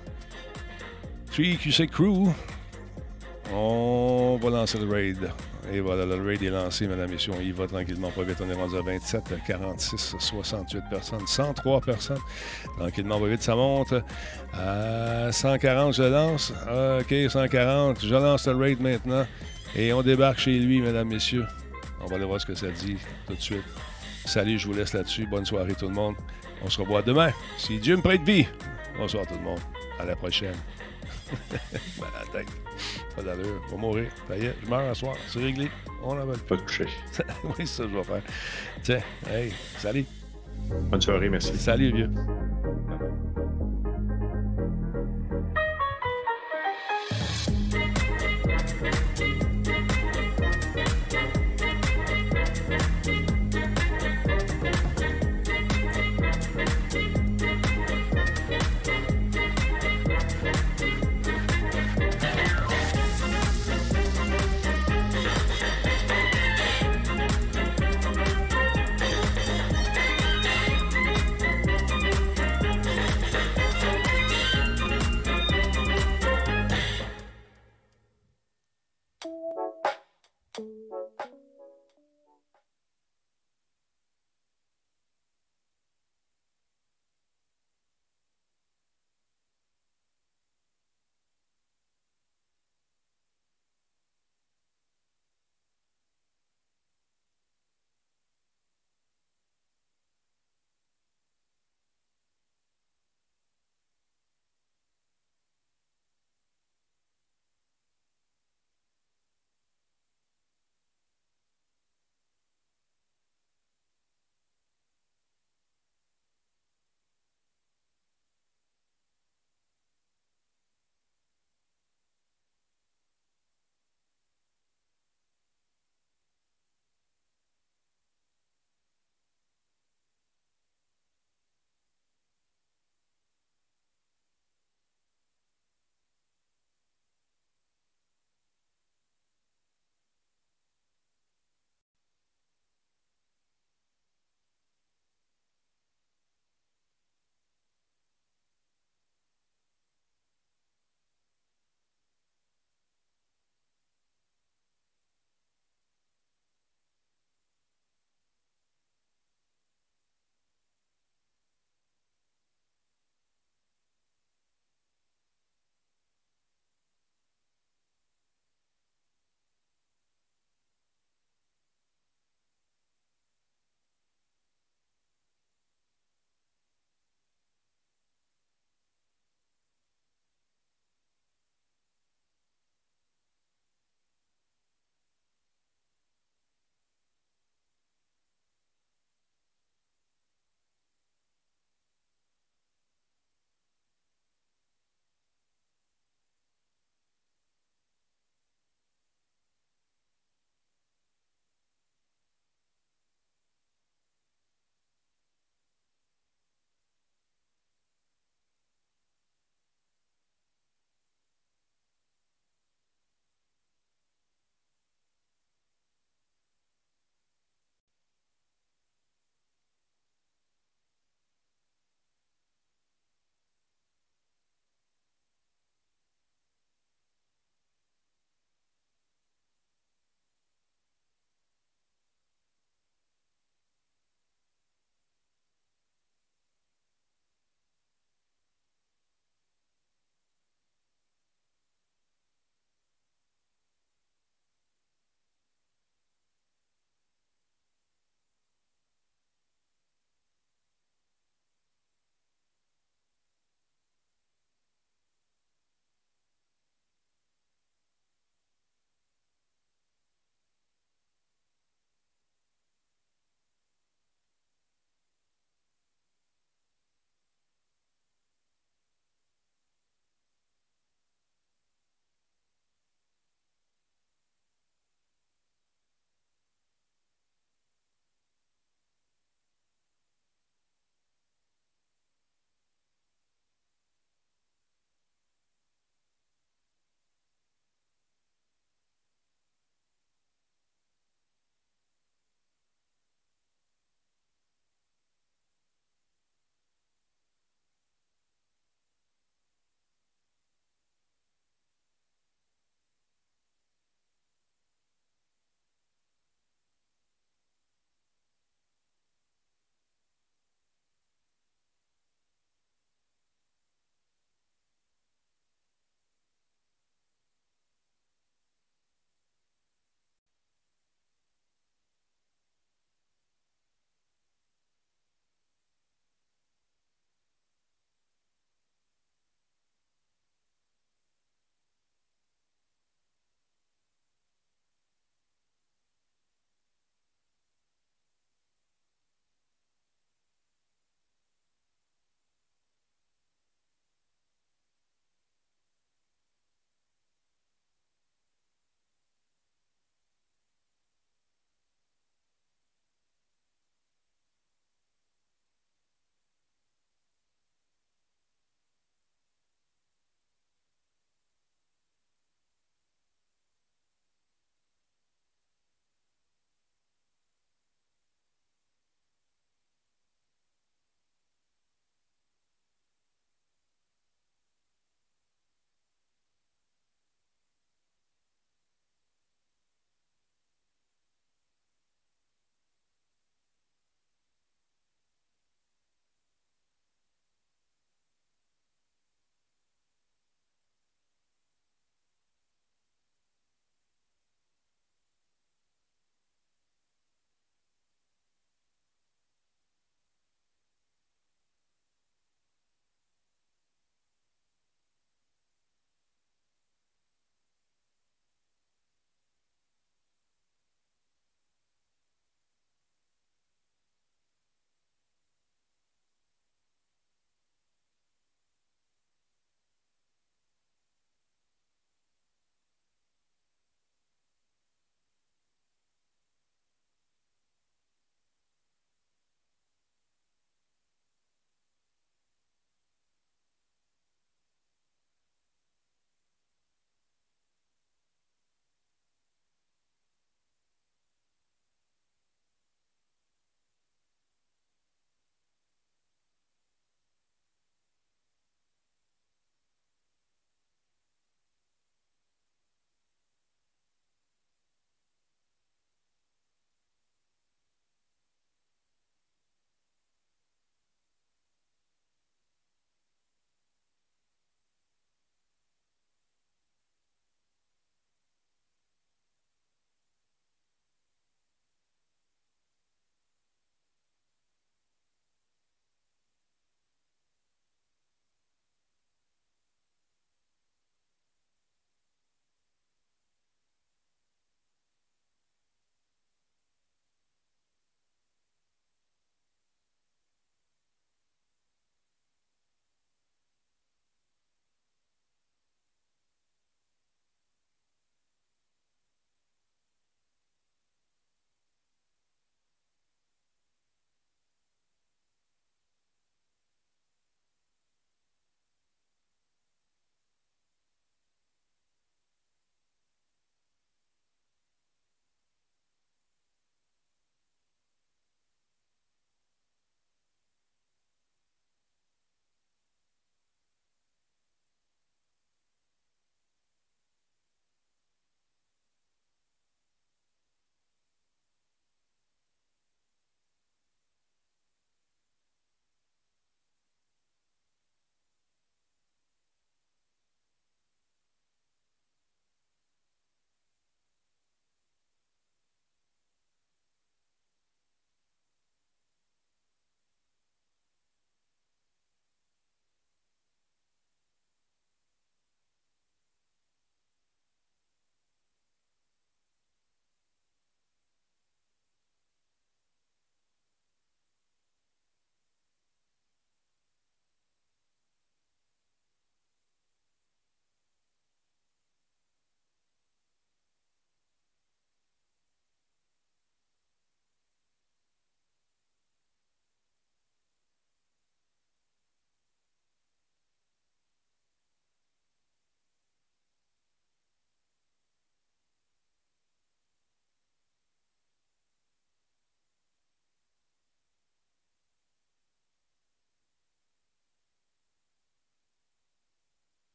3QC Crew. On va lancer le raid. Et voilà, le raid est lancé, mesdames et messieurs. Il va tranquillement pas vite. On est rendu à 27, 46, 68 personnes, 103 personnes. Tranquillement pas vite, ça monte à 140. Je lance. OK, 140. Je lance le raid maintenant. Et on débarque chez lui, mesdames, messieurs. On va aller voir ce que ça dit tout de suite. Salut, je vous laisse là-dessus. Bonne soirée, tout le monde. On se revoit demain. Si Dieu me prête vie. Bonsoir, tout le monde. À la prochaine. ben, la tête. Pas d'allure. On va mourir. Ça y est, je meurs un soir. C'est réglé. On n'a pas coucher. oui, c'est ça que je vais faire. Tiens, hey, salut. Bonne soirée, merci. Salut, vieux.